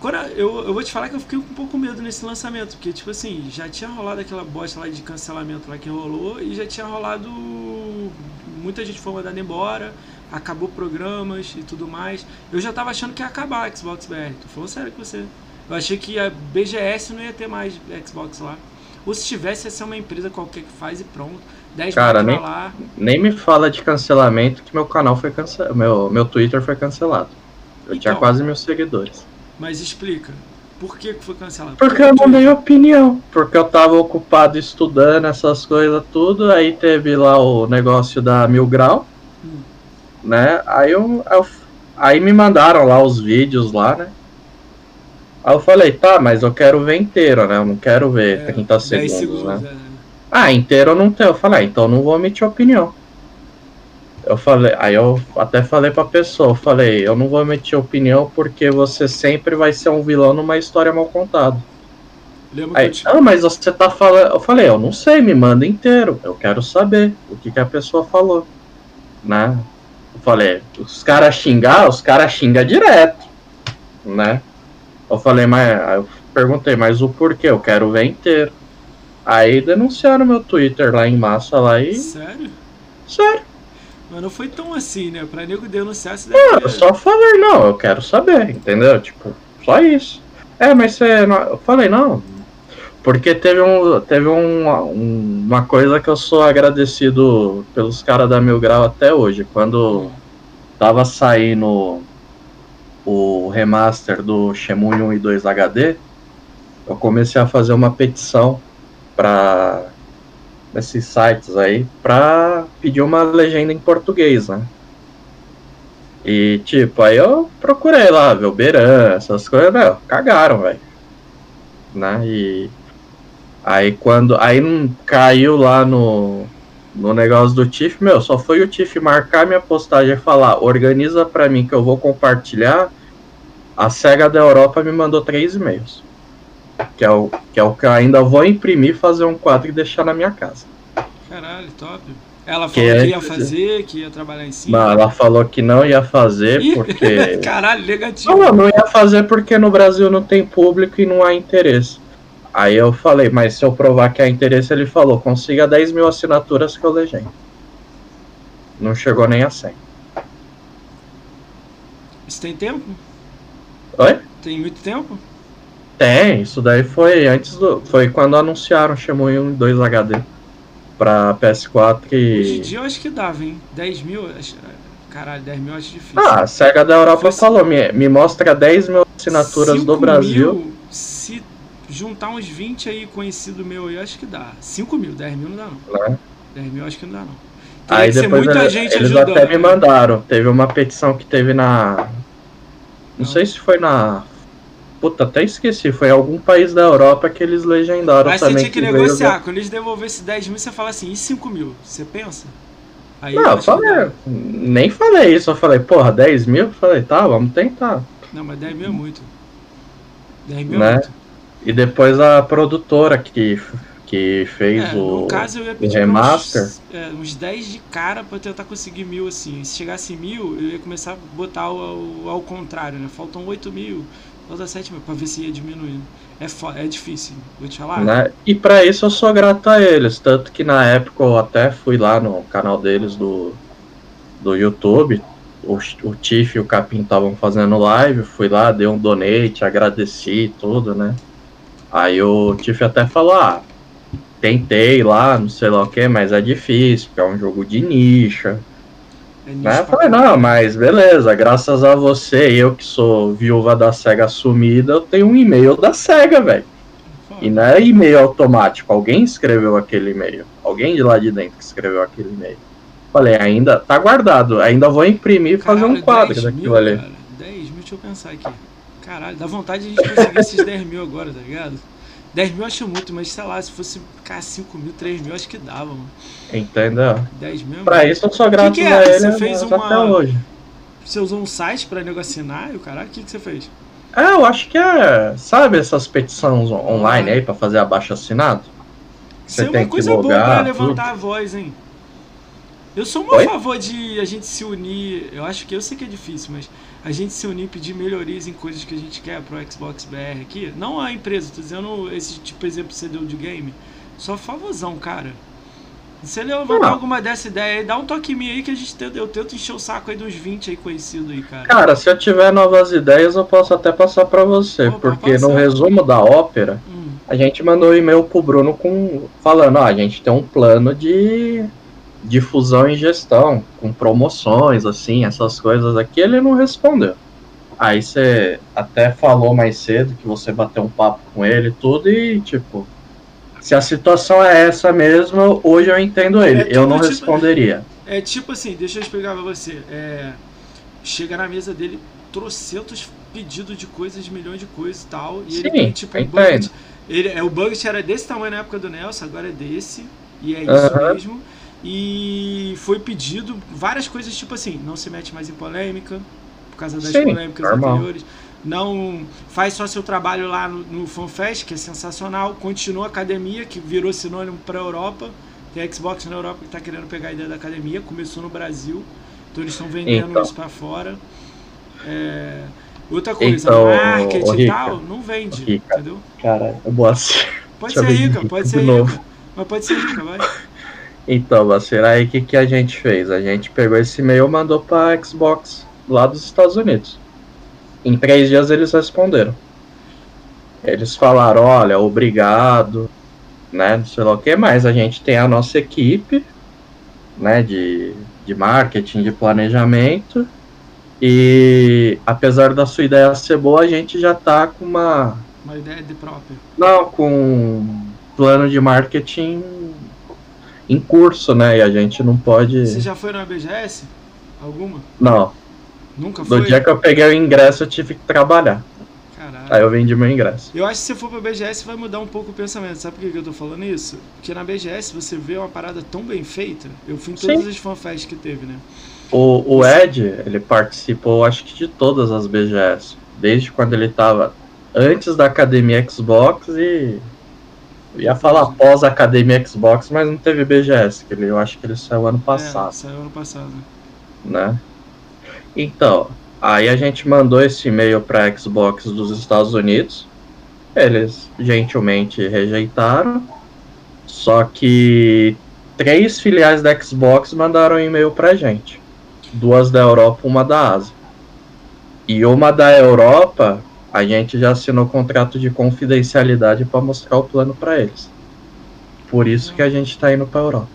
Quando eu, eu vou te falar que eu fiquei com um pouco medo nesse lançamento, porque, tipo assim, já tinha rolado aquela bosta lá de cancelamento lá que rolou e já tinha rolado. Muita gente foi mandada embora, acabou programas e tudo mais. Eu já tava achando que ia acabar a Xbox BR. Tô falando sério com você. Eu achei que a BGS não ia ter mais Xbox lá. Ou se tivesse, ia ser uma empresa qualquer que faz e pronto. 10 Cara, nem, lá. nem me fala de cancelamento que meu canal foi cancelado. Meu, meu Twitter foi cancelado. Eu Então. tinha quase mil seguidores. Mas explica. Por que foi cancelado? Porque eu mandei opinião. Porque eu tava ocupado estudando essas coisas tudo. Aí teve lá o negócio da Mil Grau. Hum. Né? Aí eu, eu- Aí me mandaram lá os vídeos lá, né? Aí eu falei, tá, mas eu quero ver inteiro, né? Eu não quero ver É, 30 10 segundos, segundos, né? é. Ah, inteiro eu não tenho. Eu falei, ah, então eu não vou emitir opinião. Eu falei, aí eu até falei pra pessoa, eu falei, eu não vou emitir opinião porque você sempre vai ser um vilão numa história mal contada. Lembra Aí, te... ah, mas você tá falando. Eu falei, eu não sei, me manda inteiro. Eu quero saber o que, que a pessoa falou. Né? Eu falei, os caras xingar, os caras xingam direto. Né? Eu falei, mas. Aí eu perguntei, mas o porquê? Eu quero ver inteiro. Aí denunciaram meu Twitter lá em massa lá e. Sério? Sério, Mas não foi tão assim, né? Pra nego denunciar, não, deve eu ter... só falei, não, eu quero saber, entendeu? Tipo, só isso. É, mas você. não- Eu falei, não. Porque teve, um, teve um, um- uma coisa que eu sou agradecido pelos caras da Mil Grau até hoje. Quando tava saindo o remaster do Shenmue 1 e 2 HD, eu comecei a fazer uma petição para nesses sites aí pra pedir uma legenda em português, né? E tipo, aí eu procurei lá, ver o Beran, essas coisas, meu, cagaram, velho. Né? E aí quando. Aí caiu lá no, no negócio do Tiff, meu, só foi o Tiff marcar minha postagem e falar, organiza pra mim que eu vou compartilhar. A SEGA da Europa me mandou três e-mails. Que é, o, que é o que eu ainda vou imprimir, fazer um quadro e deixar na minha casa. Caralho, top. Ela falou Que que, é- ia fazer, que ia trabalhar em cima. Não, ela falou que não ia fazer Ih, porque. Caralho, negativo. Não, não ia fazer porque no Brasil não tem público e não há interesse. Aí eu falei, mas se eu provar que há interesse, ele falou, consiga 10 mil assinaturas que eu legendo. Não chegou nem a 100. Isso tem tempo? Oi? Tem muito tempo? Tem, isso daí foi antes do. Foi quando anunciaram Shenmue 1 e 2 HD pra PS4 Hoje em e. dia eu acho que dava, hein? 10 mil. acho- Caralho, 10 mil eu acho difícil. Ah, a SEGA da Europa Fosse- falou, me, me mostra 10 mil assinaturas 5 do Brasil. Mil, se juntar uns 20 aí conhecido meu aí, eu acho que dá. 5 mil, 10 mil não dá não. Né? 10 mil eu acho que não dá não. Teria Aí depois muita ele- gente eles ajudando. até me né? mandaram. Teve uma petição que teve na. Não, Não. sei se foi na. Puta, até esqueci. Foi em algum país da Europa que eles legendaram Mas você também. tinha que veio negociar. da- Quando eles devolvessem 10 mil, você fala assim, e 5 mil? Você pensa? Aí Não, eu que falei. Nem falei isso. Eu falei, porra, 10 mil? Eu falei, tá, vamos tentar. Não, mas 10 mil é muito. 10 mil é Né? muito. E depois a produtora que, que fez É, o. no caso eu ia pedir remaster? Uns, é, uns 10 de cara pra tentar conseguir mil assim. Se chegasse mil, eu ia começar a botar ao, ao, ao contrário, né? Faltam 8 mil, falta 7 mil, pra ver se ia diminuindo. É, é difícil, vou te falar. né? E pra isso eu sou grato a eles. Tanto que na época eu até fui lá no canal deles do, do YouTube. O, o Tiff e o Capim estavam fazendo live. Fui lá, dei um donate, agradeci tudo, né? Aí o Tiff até falou: Ah, tentei lá, não sei lá o que, mas é difícil, porque é um jogo de nicho Né? Eu falei, não, mas beleza, graças a você, eu que sou viúva da SEGA assumida, eu tenho um e-mail da SEGA, velho. E não é e-mail automático, alguém escreveu aquele e-mail. Alguém de lá de dentro que escreveu aquele e-mail. Falei, ainda tá guardado, ainda vou imprimir e fazer um quadro 10 daquilo ali. Cara, 10 mil, deixa eu pensar aqui. Caralho, dá vontade de a gente conseguir esses 10 mil agora, tá ligado? 10 mil eu acho muito, mas sei lá, se fosse cara, 5 mil, 3 mil, acho que dava, mano. Entendeu? 10 mil. é Pra isso eu sou grato que a é? ele Você fez mas uma- até hoje. Você usou um site pra nego assinar e o caralho, o que, que você fez? É, eu acho que é. Sabe essas petições on- online aí pra fazer abaixo assinado? Isso é tem uma que coisa boa pra levantar a voz, hein? Eu sou muito a favor de a gente se unir. Eu acho que eu sei que é difícil, mas a gente se unir e pedir melhorias em coisas que a gente quer pro Xbox BR aqui. Não a empresa, tô dizendo esse tipo de exemplo que você deu de game. Só favorzão, cara. Se ele levantar ah. alguma dessa ideia aí, dá um toque em mim aí que a gente tenta, eu tento encher o saco aí dos 20 aí conhecidos aí, cara. Cara, se eu tiver novas ideias, eu posso até passar para você, Opa, porque no resumo da ópera, hum. a gente mandou um e-mail pro Bruno com falando, ó, a gente tem um plano de difusão e gestão, com promoções, assim, essas coisas aqui, ele não respondeu. Aí você até falou mais cedo que você bateu um papo com ele e tudo, e tipo, se a situação é essa mesmo, hoje eu entendo ele. É, tipo, eu não tipo, responderia. É tipo assim, deixa eu explicar pra você. É, chega na mesa dele trocentos pedidos de coisas, milhões de coisas e tal. E Sim, ele tem tipo um. Ele, é, o budget era desse tamanho na época do Nelson, agora é desse. E é isso mesmo. E foi pedido várias coisas, tipo assim, não se mete mais em polêmica, por causa das Sim, polêmicas normal. anteriores não faz só seu trabalho lá no, no FanFest, que é sensacional, continua a academia, que virou sinônimo para a Europa. Tem a Xbox na Europa que está querendo pegar a ideia da academia, começou no Brasil, então eles estão vendendo então. isso para fora. É... Outra coisa, então, marketing e tal, não vende, rica. entendeu? Cara, é boa Pode ser rica, pode ser rica. Mas pode ser rica, vai. Então, Bacera, aí o que, que a gente fez? A gente pegou esse e-mail e mandou para Xbox lá dos Estados Unidos. Em três dias eles responderam. Eles falaram, olha, obrigado, né? Não sei lá o que, mas a gente tem a nossa equipe, né? De, de marketing, de planejamento. E apesar da sua ideia ser boa, a gente já tá com uma. Uma ideia de própria. Não, com um plano de marketing em curso, né? E a gente não pode. Você já foi na BGS? Alguma? Não. Nunca foi? No dia que eu peguei o ingresso, eu tive que trabalhar. Caralho. Aí eu vendi meu ingresso. Eu acho que se você for pra BGS vai mudar um pouco o pensamento. Sabe por que eu tô falando isso? Porque na BGS você vê uma parada tão bem feita. Eu fui em todas Sim. as fanfests que teve, né? O, o Ed, ele participou, acho que de todas as BGS. Desde quando ele tava antes da Academia Xbox e. Eu ia falar pós Academia Xbox, mas não teve BGS, que ele, eu acho que ele saiu ano é, passado. É, saiu ano passado. Né? Então, aí a gente mandou esse e-mail para Xbox dos Estados Unidos. Eles gentilmente rejeitaram. Só que três filiais da Xbox mandaram um e-mail pra gente. Duas da Europa, uma da Ásia. E uma da Europa, a gente já assinou contrato de confidencialidade para mostrar o plano para eles. Por isso que a gente tá indo pra Europa.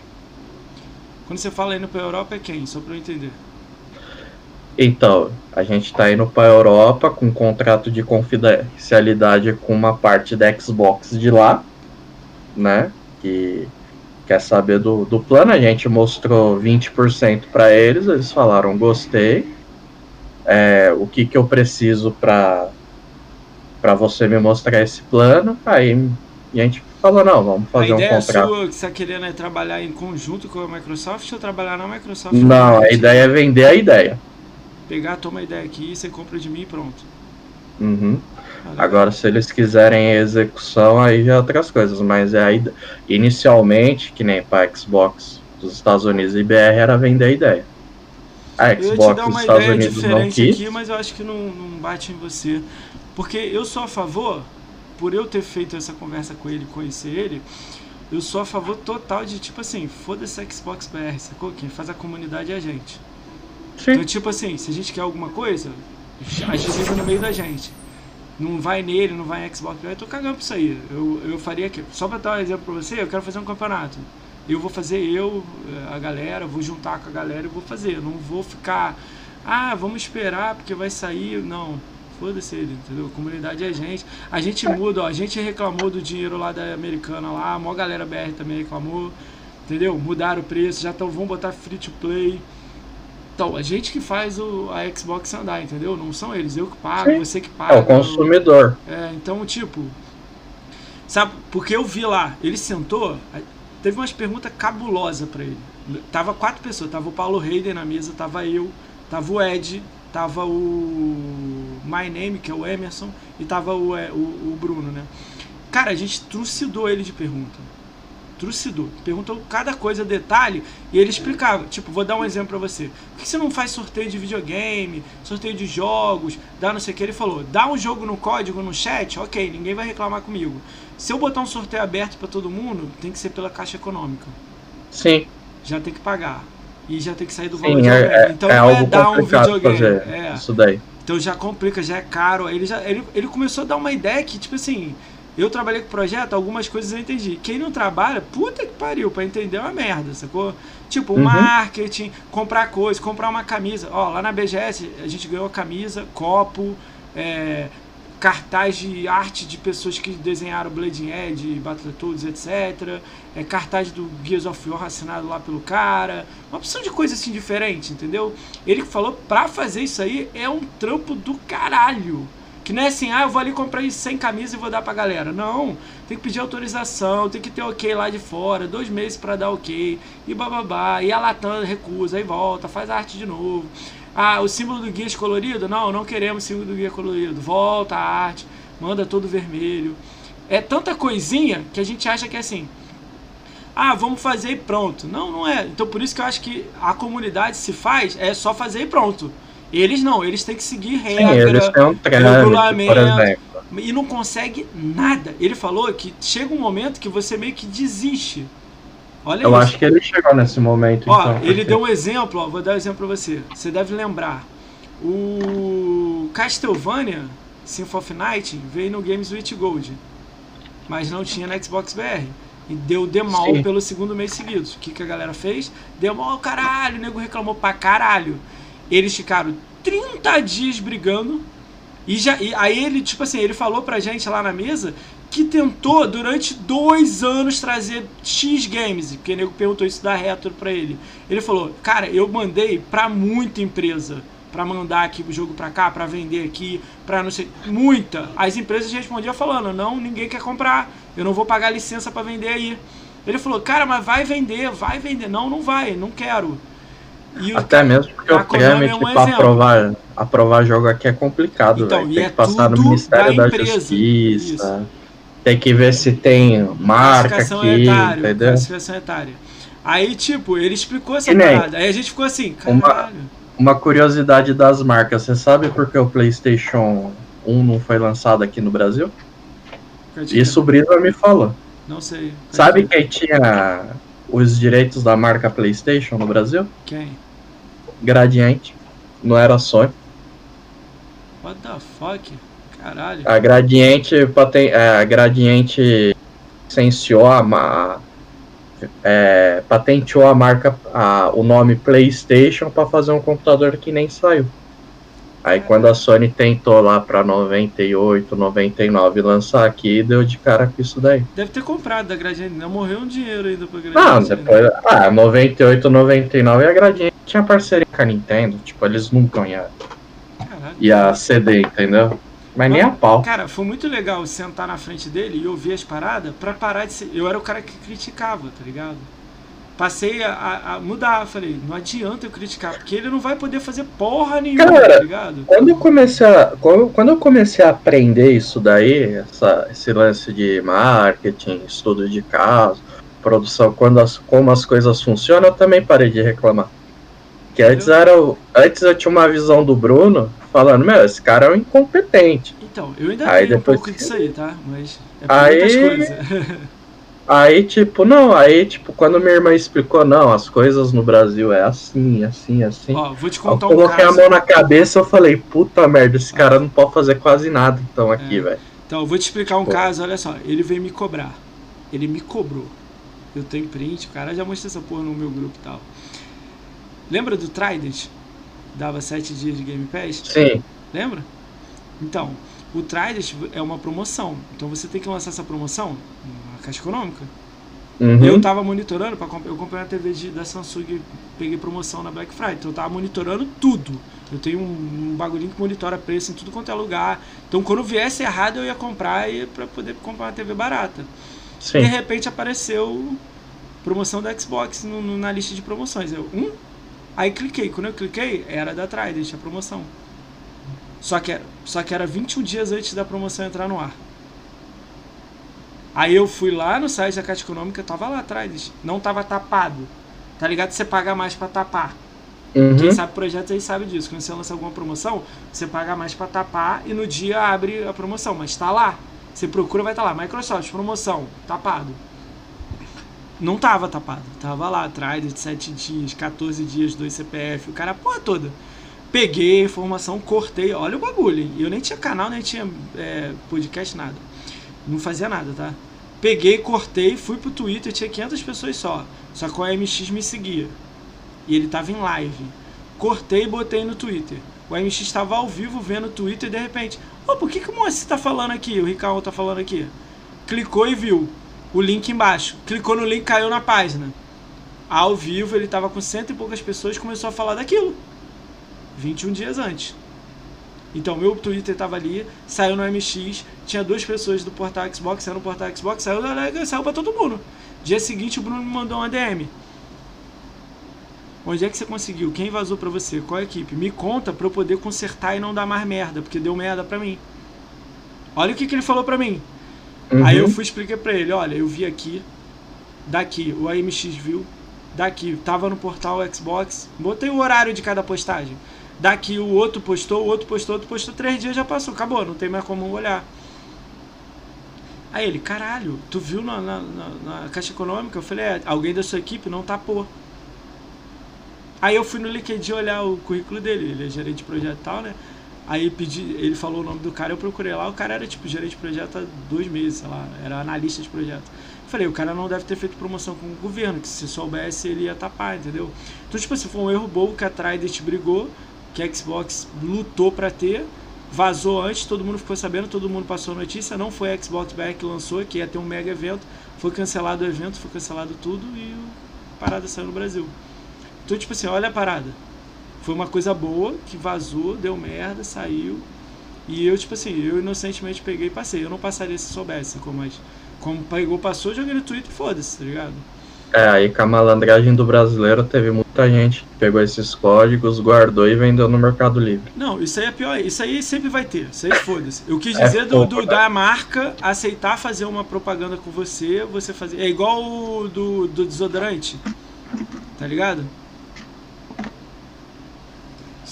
Quando você fala indo pra Europa é quem? Só pra eu entender. Então, a gente está indo para a Europa com um contrato de confidencialidade com uma parte da Xbox de lá, né? Que quer saber do, do plano. A gente mostrou 20% para eles, eles falaram gostei. É, o que, que eu preciso para para você me mostrar esse plano? Aí a gente falou, não, vamos fazer um contrato. A ideia sua que você está querendo é trabalhar em conjunto com a Microsoft ou trabalhar na Microsoft? Não, a ideia é vender a ideia pegar, toma a ideia aqui, você compra de mim e pronto. Uhum. Agora, se eles quiserem execução, aí já é outras coisas, mas é aí, inicialmente, que nem para Xbox dos Estados Unidos e BR era vender a ideia. A Xbox dos Estados Unidos não quis. Aqui, mas eu acho que não, não bate em você. Porque eu sou a favor, por eu ter feito essa conversa com ele, conhecer ele, eu sou a favor total de, tipo assim, foda-se Xbox BR, sacou? Quem faz a comunidade é a gente. Sim. Então, tipo assim, se a gente quer alguma coisa, a gente vive no meio da gente. Não vai nele, não vai em Xbox, eu tô cagando pra isso aí. Eu, eu faria aqui. Só pra dar um exemplo pra você, eu quero fazer um campeonato. Eu vou fazer eu, eh, a galera, vou juntar com a galera e vou fazer. Eu não vou ficar, ah, vamos esperar porque vai sair. Não, foda-se ele, entendeu? Comunidade é a gente. A gente muda, ó, a gente reclamou do dinheiro lá da americana lá, a maior galera BR também reclamou, entendeu? Mudaram o preço, já tão, vão botar free to play. Então, a gente que faz o, a Xbox andar, entendeu? Não são eles, eu que pago, Sim. você que paga. É o consumidor. É, então, tipo. Sabe, porque eu vi lá, ele sentou, teve umas perguntas cabulosas para ele. Tava quatro pessoas, tava o Paulo Hayden na mesa, tava eu, tava o Ed, tava o My Name, que é o Emerson, e tava o, é, o, o Bruno, né? Cara, a gente trucidou ele de pergunta. trucidou. Perguntou cada coisa, detalhe, e ele explicava. Tipo, vou dar um exemplo pra você. Por que você não faz sorteio de videogame, sorteio de jogos, dá não sei o que? Ele falou, dá um jogo no código, no chat, ok, ninguém vai reclamar comigo. Se eu botar um sorteio aberto para todo mundo, tem que ser pela Caixa Econômica. Sim. Já tem que pagar. E já tem que sair do valor Sim, é, é, Então é não é algo dar um videogame. fazer É. isso daí. Então já complica, já é caro. Ele, já, ele, ele começou a dar uma ideia que, tipo assim, eu trabalhei com projeto, algumas coisas eu entendi. Quem não trabalha, puta que pariu, pra entender é uma merda, sacou? Tipo, Uhum. marketing, comprar coisa, comprar uma camisa. Ó, lá na BGS a gente ganhou camisa, copo, é, cartaz de arte de pessoas que desenharam Bleeding Edge, Battletoads, etc. É, cartaz do Gears of War assinado lá pelo cara. Uma opção de coisa assim diferente, entendeu? Ele falou, pra fazer isso aí é um trampo do caralho. Que não é assim, ah, eu vou ali comprar isso sem camisa e vou dar pra galera. Não, tem que pedir autorização, tem que ter ok lá de fora, dois meses pra dar ok, e bababá, e a Latam recusa, aí volta, faz a arte de novo. Ah, o símbolo do guia é colorido? Não, não queremos símbolo do guia colorido. Volta a arte, manda todo vermelho. É tanta coisinha que a gente acha que é assim. Ah, vamos fazer e pronto. Não, não é. Então por isso que eu acho que a comunidade se faz é só fazer e pronto. Eles não, eles têm que seguir Sim, regra, eles têm um trâmite, regulamento. por exemplo. e não consegue nada. Ele falou que chega um momento que você meio que desiste. Olha Eu isso. acho que ele chegou nesse momento. Ó, então, ele porque- deu um exemplo, ó, vou dar um exemplo pra você. Você deve lembrar. O Castlevania Symphony of Night veio no Games with Gold, mas não tinha no Xbox BR. E deu demal Sim. pelo segundo mês seguido. O que, que a galera fez? Demal, caralho, o nego reclamou pra caralho. Eles ficaram 30 dias brigando. E, já, e aí ele, tipo assim, ele falou pra gente lá na mesa que tentou durante dois anos trazer X games, porque o nego perguntou isso da Retro pra ele. Ele falou, cara, eu mandei pra muita empresa pra mandar aqui o jogo pra cá, pra vender aqui, pra não sei, muita. As empresas respondiam falando, não, ninguém quer comprar, eu não vou pagar licença pra vender aí. Ele falou, cara, mas vai vender, vai vender. Não, não vai, não quero. E o Até mesmo porque o trâmite é um pra exemplo. aprovar, aprovar jogo aqui é complicado, Então, Tem é que passar no Ministério da da. Justiça. Isso. Tem que ver se tem marca classificação aqui, etária, entendeu? classificação etária. Aí, tipo, ele explicou essa parada. Aí a gente ficou assim, uma- caralho. Uma curiosidade das marcas, você sabe por que o PlayStation 1 não foi lançado aqui no Brasil? Isso o Brisa me falou. Não sei. Sabe quem tinha os direitos da marca PlayStation no Brasil? Quem? Gradiente. Não era Sony. What the fuck? Caralho. A Gradiente, paten- é, a Gradiente licenciou a, ma- é, patenteou a marca, a- o nome PlayStation para fazer um computador que nem saiu. Aí quando a Sony tentou lá para 98, 99 lançar aqui, deu de cara com isso daí. Deve ter comprado da Gradiente. Não morreu um dinheiro ainda pra Não, Gradiente. né? depois, ah, 98, 99 a Gradiente tinha parceria com a Nintendo, tipo, eles nunca iam Caralho. ia ceder, entendeu? Mas nem a pau. Cara, foi muito legal sentar na frente dele e ouvir as paradas pra parar de ser. Eu era o cara que criticava, tá ligado? Passei a, a- a mudar, falei, não adianta eu criticar, porque ele não vai poder fazer porra nenhuma, Cara, tá ligado? Quando eu comecei a, quando, quando eu comecei a aprender isso daí, essa, esse lance de marketing, estudo de caso, produção, quando as, como as coisas funcionam, eu também parei de reclamar. Que antes era o- antes eu tinha uma visão do Bruno falando, meu, esse cara é um incompetente. Então, eu ainda Aí tenho um pouco disso aí, tá? Mas é Aí-. Aí, tipo, não, aí, tipo, quando minha irmã explicou, não, as coisas no Brasil é assim, assim, assim. Ó, vou te eu contar um coloquei a mão na cabeça eu falei, puta merda, esse cara não pode fazer quase nada, então, aqui, É. velho. Então, eu vou te explicar um Pô. caso, olha só. Ele veio me cobrar. Ele me cobrou. Eu tenho print, o cara já mostrou essa porra no meu grupo e tal. Lembra do Trident? Dava 7 dias de Game Pass? Sim, Lembra? Então, o Trident é uma promoção. Então você tem que lançar essa promoção na Caixa Econômica. uhum. Eu tava monitorando, pra, eu comprei uma TV de, da Samsung, peguei promoção na Black Friday, então eu tava monitorando tudo. Eu tenho um, um bagulhinho que monitora preço em tudo quanto é lugar. Então quando viesse errado eu ia comprar e para poder comprar uma TV barata. De sim. repente apareceu promoção da Xbox no- no- na lista de promoções. Eu, um? Aí cliquei. Quando eu cliquei, era da Trident a promoção. Só que, era, só que era 21 dias antes da promoção entrar no ar. Aí eu fui lá no site da Caixa Econômica, tava lá atrás, não tava tapado. Tá ligado? Você paga mais para tapar. Uhum. Quem sabe projetos aí sabe disso. Quando você lança alguma promoção, você paga mais para tapar e no dia abre a promoção, mas tá lá. Você procura, vai estar tá lá. Microsoft, promoção, tapado. Não tava tapado, tava lá atrás de 7 dias, 14 dias, 2 CPF, o cara a porra toda. Peguei a informação, cortei, olha o bagulho? Eu nem tinha canal, nem tinha é, podcast, nada. Não fazia nada, tá? Peguei, cortei, fui pro Twitter, tinha 500 pessoas só. Só que o MX me seguia. E ele tava em live. Cortei e botei no Twitter. O MX estava ao vivo vendo o Twitter e de repente, oh, por que, que o Moacir tá falando aqui? O Ricardo tá falando aqui. Clicou e viu o link embaixo. Clicou no link, caiu na página. Ao vivo, ele tava com cento e poucas pessoas começou a falar daquilo. 21 dias antes. Então, meu Twitter tava ali, saiu no MX, tinha duas pessoas do portal Xbox, saiu no portal Xbox, saiu, saiu pra todo mundo. Dia seguinte, o Bruno me mandou uma DM. Onde é que você conseguiu? Quem vazou pra você? Qual equipe? Me conta pra eu poder consertar e não dar mais merda, porque deu merda pra mim. Olha o que, que ele falou pra mim. Uhum. Aí eu fui explicar pra ele, olha, eu vi aqui, daqui, o AMX viu, daqui, tava no portal Xbox, botei o horário de cada postagem. Daqui o outro postou, o outro postou, o outro postou, três dias já passou, acabou, não tem mais como olhar. Aí ele, caralho, tu viu na, na, na, na Caixa Econômica? Eu falei, é, alguém da sua equipe não tapou. Aí eu fui no LinkedIn olhar o currículo dele, ele é gerente de projeto e tal, né? Aí pedi, ele falou o nome do cara, eu procurei lá, o cara era tipo gerente de projeto há dois meses, sei lá, era analista de projeto. Falei, o cara não deve ter feito promoção com o governo, que se soubesse ele ia tapar, entendeu? Então, tipo assim, foi um erro bobo que a Trident brigou, que a Xbox lutou para ter, vazou antes, todo mundo ficou sabendo, todo mundo passou a notícia, não foi a Xbox BR que lançou, que ia ter um mega evento, foi cancelado o evento, foi cancelado tudo e a parada saiu no Brasil. Então, tipo assim, olha a parada. Foi uma coisa boa que vazou, deu merda, saiu. E eu, tipo assim, eu inocentemente peguei e passei. Eu não passaria se soubesse, como, mas como pegou, passou, joguei no Twitter foda-se, tá ligado? É, aí com a malandragem do brasileiro teve muita gente que pegou esses códigos, guardou e vendeu no Mercado Livre. Não, isso aí é pior. Isso aí sempre vai ter. Isso aí foda-se. Eu quis é dizer é do, do, da marca aceitar fazer uma propaganda com você, você fazer. É igual o do, do desodorante. Tá ligado?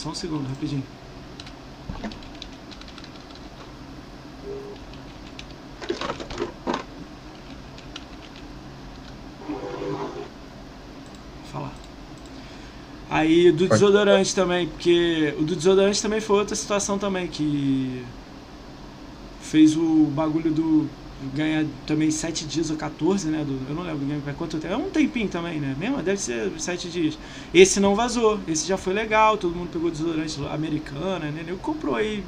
Só um segundo, rapidinho. falar. Aí do desodorante também, porque o do desodorante também foi outra situação também que fez o bagulho do ganha também 7 dias ou 14, né? Do, eu não lembro ganha quanto tempo. É um tempinho também, né? Mesmo, deve ser 7 dias. Esse não vazou, esse já foi legal, todo mundo pegou desodorante americana, né? Eu comprou aí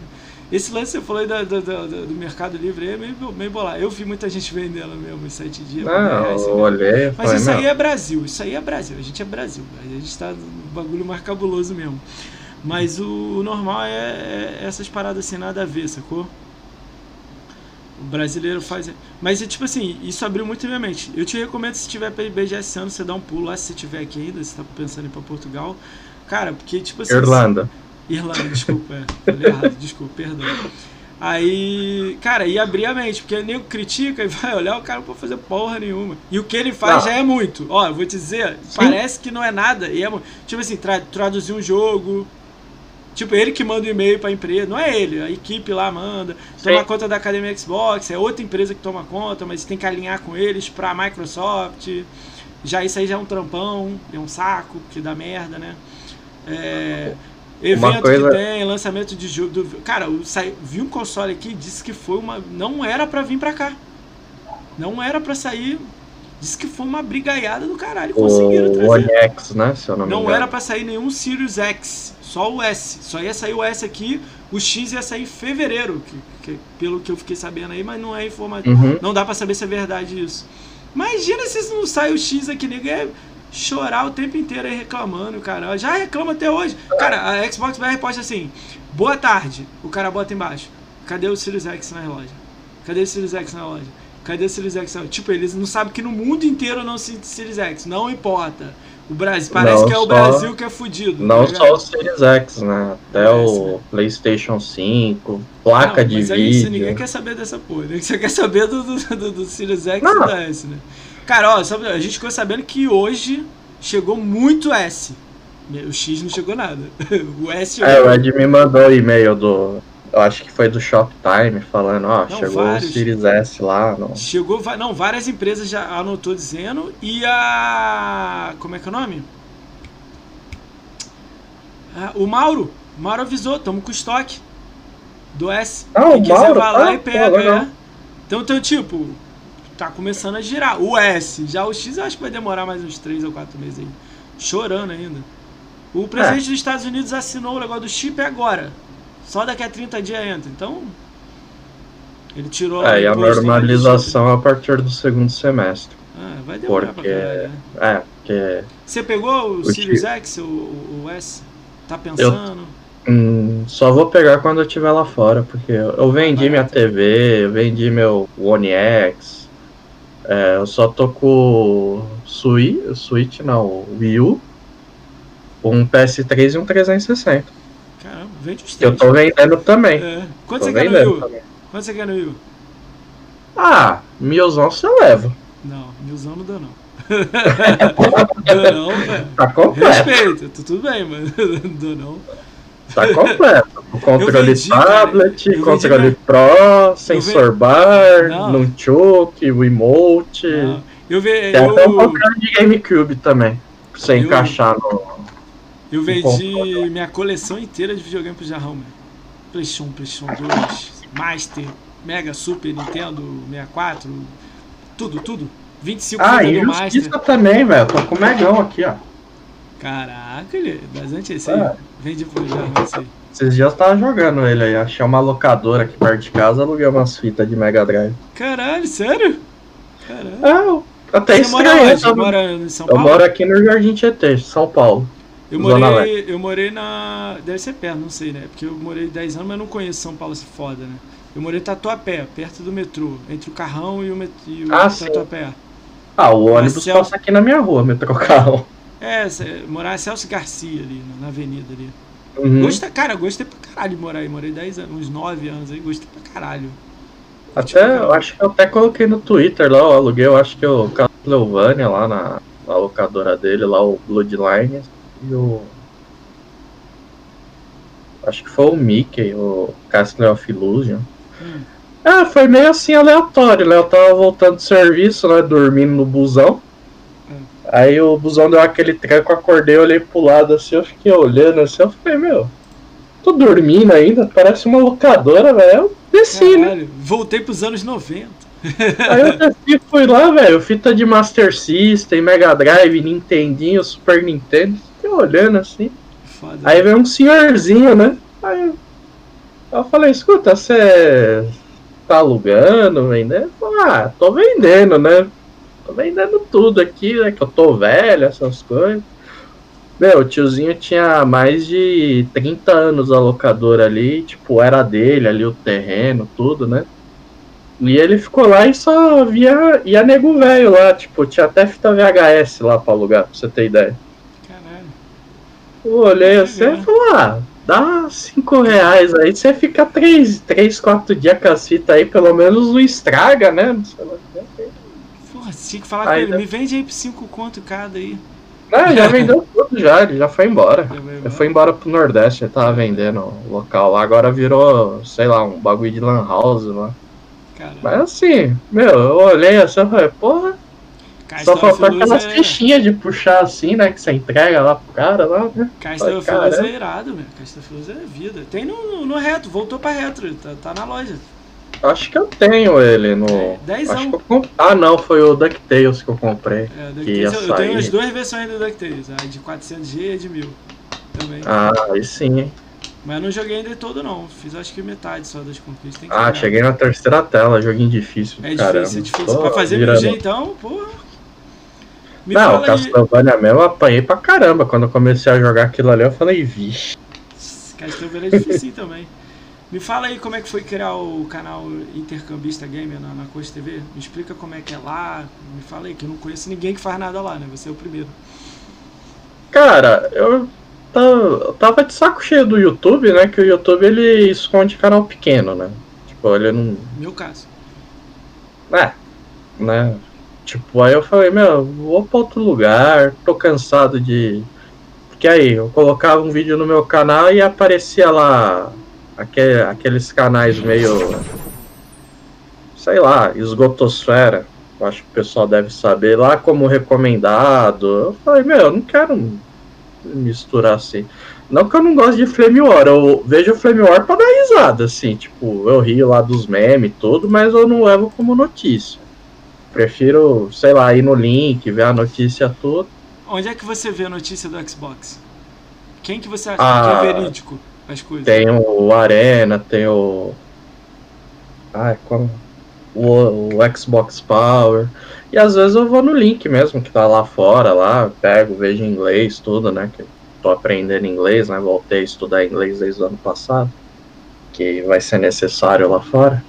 esse lance que você falou aí da, da, da, do Mercado Livre é meio, meio bolado. Eu vi muita gente vendendo mesmo em sete dias. Não, eu olhei. Mas isso aí é Brasil, isso aí é Brasil. A gente é Brasil. A gente está no bagulho mais cabuloso mesmo. Mas o, o normal é, é, essas paradas assim, nada a ver, sacou? O brasileiro faz. Mas é tipo assim, isso abriu muito minha mente. Eu te recomendo, se tiver para BGS ano, você dá um pulo lá, se você tiver aqui ainda, se tá pensando em ir pra Portugal. Cara, porque tipo assim. Irlanda. Irlanda, desculpa, é. Falei errado, desculpa, perdão. Aí, cara, ia abrir a mente, porque nego critica e vai olhar, o cara não pode fazer porra nenhuma. E o que ele faz não. já é muito. Ó, eu vou te dizer, Sim. parece que não é nada. E é, tipo assim, tra traduzir um jogo. Tipo, ele que manda o um e-mail pra empresa. Não é ele, a equipe lá manda. Toma conta da Academia Xbox, é outra empresa que toma conta, mas tem que alinhar com eles pra Microsoft. Já isso aí já é um trampão, é um saco, que dá merda, né? É. Evento coisa... que tem, lançamento de jogo. Do... Cara, eu saí, vi um console aqui disse que foi uma. Não era para vir pra cá. Não era para sair. Disse que foi uma brigaiada do caralho. Conseguiram trazer. O One X, né? Se eu não não era para sair nenhum Sirius X. Só o S. Só ia sair o S aqui. O X ia sair em fevereiro. Que, que pelo que eu fiquei sabendo aí, mas não é informativo. Uhum. Não dá para saber se é verdade isso. Imagina se não sai o X aqui, nego. É chorar o tempo inteiro aí reclamando, cara. Já reclama até hoje. Cara, a Xbox BR posta assim: boa tarde. O cara bota embaixo: cadê o Series X na loja? Cadê o Series X na loja? Cadê o Series X? Tipo, eles não sabem que no mundo inteiro não se Series X. Não importa. O Brasil, parece Não que é o só- Brasil que é fudido. Não tá só o Series X, né? Até É, o PlayStation 5, placa Não, de mas você- vídeo. ninguém quer saber dessa porra. né? Você quer saber do, do, do, do Series X Não. e da S, né? Cara, ó, a gente ficou sabendo que hoje chegou muito S. O X não chegou nada. O S É, o Ed me mandou o e-mail do. Eu acho que foi do Shoptime falando, ó, Não, chegou vários. o Series S lá. Não. Chegou, não, várias empresas já anotou dizendo e a como é que é o nome? Ah, o Mauro, o Mauro avisou, estamos com estoque do S. Ah, Quem o quiser Mauro, vai lá tá? e pega, Pô, é. Então, então, tipo, tá começando a girar. O S, já o X eu acho que vai demorar mais uns 3 ou 4 meses aí. Chorando ainda. O É. presidente dos Estados Unidos assinou o negócio do chip agora. Só daqui a 30 dias entra. Então, ele tirou É, e a normalização a partir do segundo semestre. Ah, vai demorar Porque- pra caralho. né? É, porque. Você pegou o, O chip. X, o, o, S? Tá pensando? Hum, só vou pegar quando eu estiver lá fora, porque eu eu vendi minha TV, eu vendi meu One X. É, eu só tô com o Switch, Switch não, o Wii U, um PS3 e um 360. Caramba, vende os Que eu três. tô vendendo também. É. Quanto Tô você quer no U? também. Quanto você quer no Wii U? Ah, milzão você leva. Não, milzão não dá não. dá não, velho. Tá completo. Respeito, tu- tudo bem, mas não dá não. Tá completo. O controle vendi, cara. tablet, Eu vendi controle minha- Pro, sensor bar, Não. nunchuk, Wiimote. Não. Eu, ve, Tem até um eu, controle de GameCube também. Pra você Eu- encaixar no. Eu vendi minha coleção inteira de videogame pro Jarrão, mano. PlayStation, PlayStation 2, Master, Mega, Super, Nintendo 64, tudo, tudo. 25 Ah, jogos do Master. injustiça também, velho. Tô com o Megão aqui, ó. Caraca, ele das antes esse aí. É. Vende pro Jarrão esse aí. Esses dias eu tava jogando ele aí. Achei uma locadora aqui perto de casa, aluguei umas fitas de Mega Drive. Caralho, sério? Caralho. Ah, eu até Você mora estranho. onde? sabe? Mora em São Eu Paulo? moro aqui no Jardim Tietê, São Paulo. Eu morei, eu morei na. Deve ser perto, não sei, né? Porque eu morei 10 anos, mas não conheço São Paulo se foda, né? Eu morei em Tatuapé, perto do metrô, entre o Carrão e o, met... e o Ah, sim. Tatuapé. Ah, o ônibus Marcel- passa aqui na minha rua, metrô carro. É, morar em Celso Garcia ali, na- avenida ali. Uhum. Gostei, cara, gostei pra caralho de morar aí. Morei 10 anos, uns 9 anos aí, gostei pra caralho. Até, eu acho que eu até coloquei no Twitter lá, eu aluguei, eu acho que o Castlevania lá na, na locadora dele, lá o Bloodline e o. Acho que foi o Mickey, o Castle of Illusion. Hum. É, foi meio assim aleatório, né? Eu tava voltando do serviço, né? Dormindo no busão. Aí o busão deu aquele tranco, acordei, olhei pro lado assim, eu fiquei olhando assim, eu falei, meu, tô dormindo ainda, parece uma locadora, velho. Eu desci, né? Caralho, voltei pros anos 90. Aí eu desci fui lá, velho, fita de Master System, Mega Drive, Nintendinho, Super Nintendo, fiquei olhando assim. Foda. Aí veio um senhorzinho, né? Aí eu, falei, escuta, você tá alugando, vendendo? Ah, tô vendendo, né? Tô vendendo tudo aqui, né? Que eu tô velho, essas coisas. Meu, o tiozinho tinha mais de 30 anos a locadora ali, tipo, era dele ali o terreno, tudo, né? E ele ficou lá e só via, ia nego velho lá, tipo, tinha até fita VHS lá pra alugar, pra você ter ideia. Eu olhei assim e falei, ah, dá 5 reais aí, você fica 3, 3 4 dias com as fitas aí, pelo menos não estraga, né? Não sei lá. Porra, tinha que falar com Aí ele. dá- Me vende aí por 5 conto cada aí. Não, já vendeu tudo já, ele já foi embora. Já Ele foi embora pro Nordeste, ele tava vendendo o local lá, agora virou, sei lá, um bagulho de lan house lá. Caralho. Mas assim, meu, eu olhei assim e falei, porra, só faltou aquelas é- fichinhas de puxar assim, né, que você entrega lá pro cara lá, né? Castle of. Illusion é irado, meu. Castle of Illusion é vida. Tem no, no, retro, voltou pra retro, tá, tá na loja. Acho que eu tenho ele no... É, dezão. Acho que eu comp... Ah, não, foi o DuckTales que eu comprei. É, Que ia eu, eu tenho sair. as duas versões do DuckTales, a de 400G e a de 1000 também. Ah, aí sim, hein? Mas eu não joguei ainda todo não, fiz acho que metade só das conquistas. Ah, cheguei na terceira tela, joguinho difícil. É caramba. difícil, é difícil. Tô Pra fazer virando. 1000G então, porra. Me Não. Castlevania mesmo eu apanhei pra caramba. Quando eu comecei a jogar aquilo ali, eu falei, vixe. Castlevania é difícil também. Me fala aí como é que foi criar o canal Intercambista Gamer na, na Coach TV. Me explica como é que é lá. Me fala aí, que eu não conheço ninguém que faz nada lá, né? Você é o primeiro. Cara, eu tava de saco cheio do YouTube, né? Que o YouTube ele esconde canal pequeno, né? Tipo, ele não. Meu caso. É, né? Tipo, aí eu falei, meu, vou pra outro lugar, tô cansado de. Porque aí, eu colocava um vídeo no meu canal e aparecia lá aquele, aqueles canais meio. Sei lá, esgotosfera. Eu acho que o pessoal deve saber lá como recomendado. Eu falei, meu, eu não quero misturar assim. Não que eu não goste de Flame War, eu vejo Flame War pra dar risada, assim, tipo, eu rio lá dos memes e tudo, mas eu não levo como notícia. Prefiro, sei lá, ir no link, ver a notícia toda. Onde é que você vê a notícia do Xbox? Quem que você acha ah, que é verídico as coisas? Tem o Arena, tem o. Ai, como? O, o Xbox Power. E às vezes eu vou no link mesmo, que tá lá fora, lá, pego, vejo inglês, tudo, né? Que tô aprendendo inglês, né? Voltei a estudar inglês desde o ano passado, que vai ser necessário lá fora.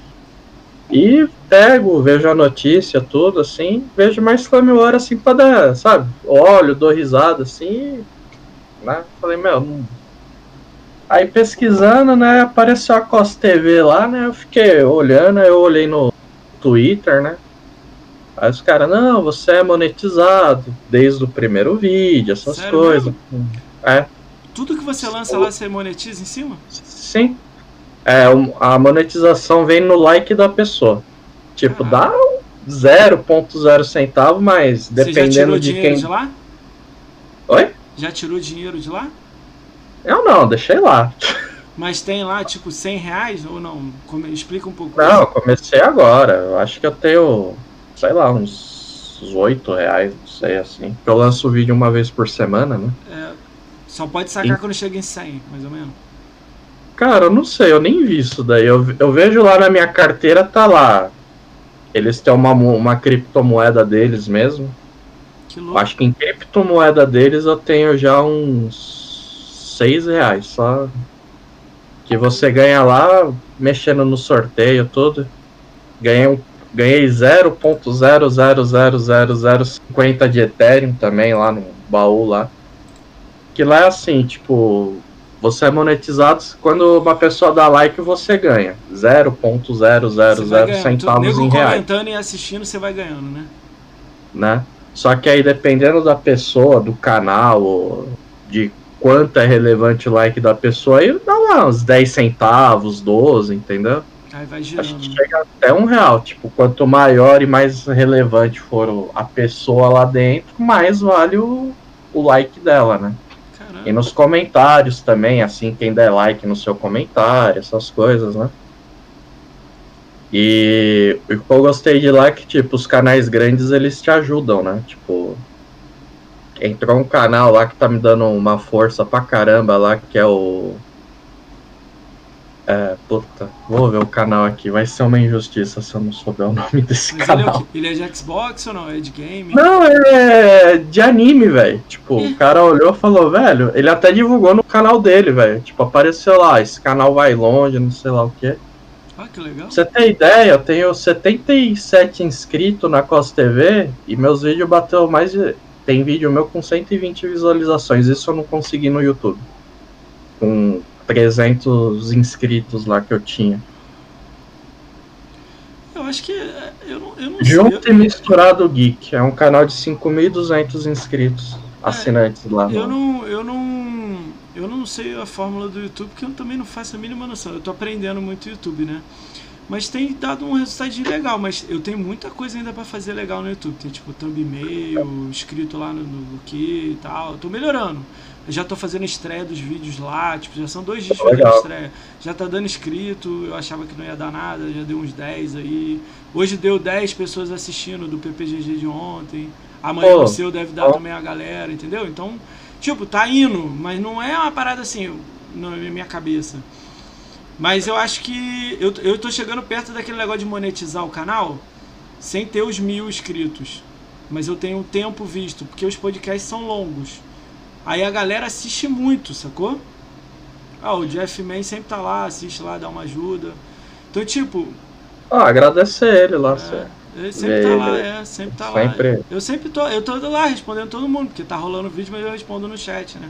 E pego, vejo a notícia, tudo assim, vejo mais Flame War assim pra dar, sabe? Olho, dou risada assim, né? Falei, meu, não... Aí pesquisando, né, apareceu a COS TV lá, né? Eu fiquei olhando, eu olhei no Twitter, né? Aí os caras, não, você é monetizado desde o primeiro vídeo, essas Sério coisas. Mesmo? É. Tudo que você lança lá, você monetiza em cima? Sim. É, a monetização vem no like da pessoa. Tipo, dá 0.0 centavo, mas dependendo você já tirou de dinheiro quem. de lá? Oi? Já tirou dinheiro de lá? Eu não, deixei lá. Mas tem lá, tipo, 100 reais ou não? Come... Explica um pouco. Não, eu comecei agora. Eu acho que eu tenho sei lá, uns 8 reais, não sei assim. Eu lanço o vídeo uma vez por semana, né? É, só pode sacar e... quando chega em 100, mais ou menos. Cara, eu não sei, eu nem vi isso daí. Eu, eu vejo lá na minha carteira, tá lá. Eles têm uma, uma criptomoeda deles mesmo. Que louco. Acho que em criptomoeda deles eu tenho já uns 6 reais só. Que você ganha lá, mexendo no sorteio, tudo. Ganhei um Ganhei 0.0000050 de Ethereum também lá no baú lá. Que lá é assim, tipo, você é monetizado quando uma pessoa dá like você ganha 0.000 centavos em reais. comentando e assistindo você vai ganhando, né? Né? Só que aí dependendo da pessoa, do canal, de quanto é relevante o like da pessoa, aí dá lá uns 10 centavos, 12, entendeu? Aí vai girando. Acho que chega até um real. Tipo, quanto maior e mais relevante for a pessoa lá dentro, mais vale o, o like dela, né? E nos comentários também, assim, quem der like no seu comentário, essas coisas, né? E o que eu gostei de lá é que, tipo, os canais grandes eles te ajudam, né? Tipo, entrou um canal lá que tá me dando uma força pra caramba lá, que é o é, puta, vou ver o canal aqui. Vai ser uma injustiça se eu não souber o nome desse Mas canal. Ele é, ele é, de Xbox ou não? É de game? Não, ele é de anime, velho. Tipo, é. o cara olhou e falou, velho. Ele até divulgou no canal dele, velho. Tipo, apareceu lá, esse canal vai longe, não sei lá o que. Ah, que legal. você tem ideia, eu tenho 77 inscritos na COS TV e meus vídeos bateu mais de. Tem vídeo meu com 120 visualizações. Isso eu não consegui no YouTube. Com 300 inscritos lá que eu tinha. Eu acho que. É, eu não, eu não Junto sei. e Misturado Geek. É um canal de 5.200 inscritos, é, assinantes lá. Eu não, eu não. Eu não sei a fórmula do YouTube, porque eu também não faço a mínima noção. Eu tô aprendendo muito YouTube, né? Mas tem dado um resultado legal, mas eu tenho muita coisa ainda para fazer legal no YouTube. Tem tipo thumbnail, escrito lá no, no que e tal. Eu tô melhorando. Eu já tô fazendo estreia dos vídeos lá, tipo, já são dois dias fazendo estreia. Já tá dando inscrito, eu achava que não ia dar nada, já deu uns 10 aí. Hoje deu 10 pessoas assistindo do PPGG de ontem. Amanhã Pô, o seu deve dar também a galera, entendeu? Então, tipo, tá indo, mas não é uma parada assim na minha cabeça. Mas eu acho que eu, eu tô chegando perto daquele negócio de monetizar o canal sem ter os mil inscritos. Mas eu tenho tempo visto, porque os podcasts são longos. Aí a galera assiste muito, sacou? Ah, o Jeff Man sempre tá lá, assiste lá, dá uma ajuda. Então, tipo. Ah, agradecer ele lá, é, Ele sempre tá lá, é, sempre tá sempre. lá. Eu sempre tô, eu tô lá respondendo todo mundo, porque tá rolando vídeo, mas eu respondo no chat, né?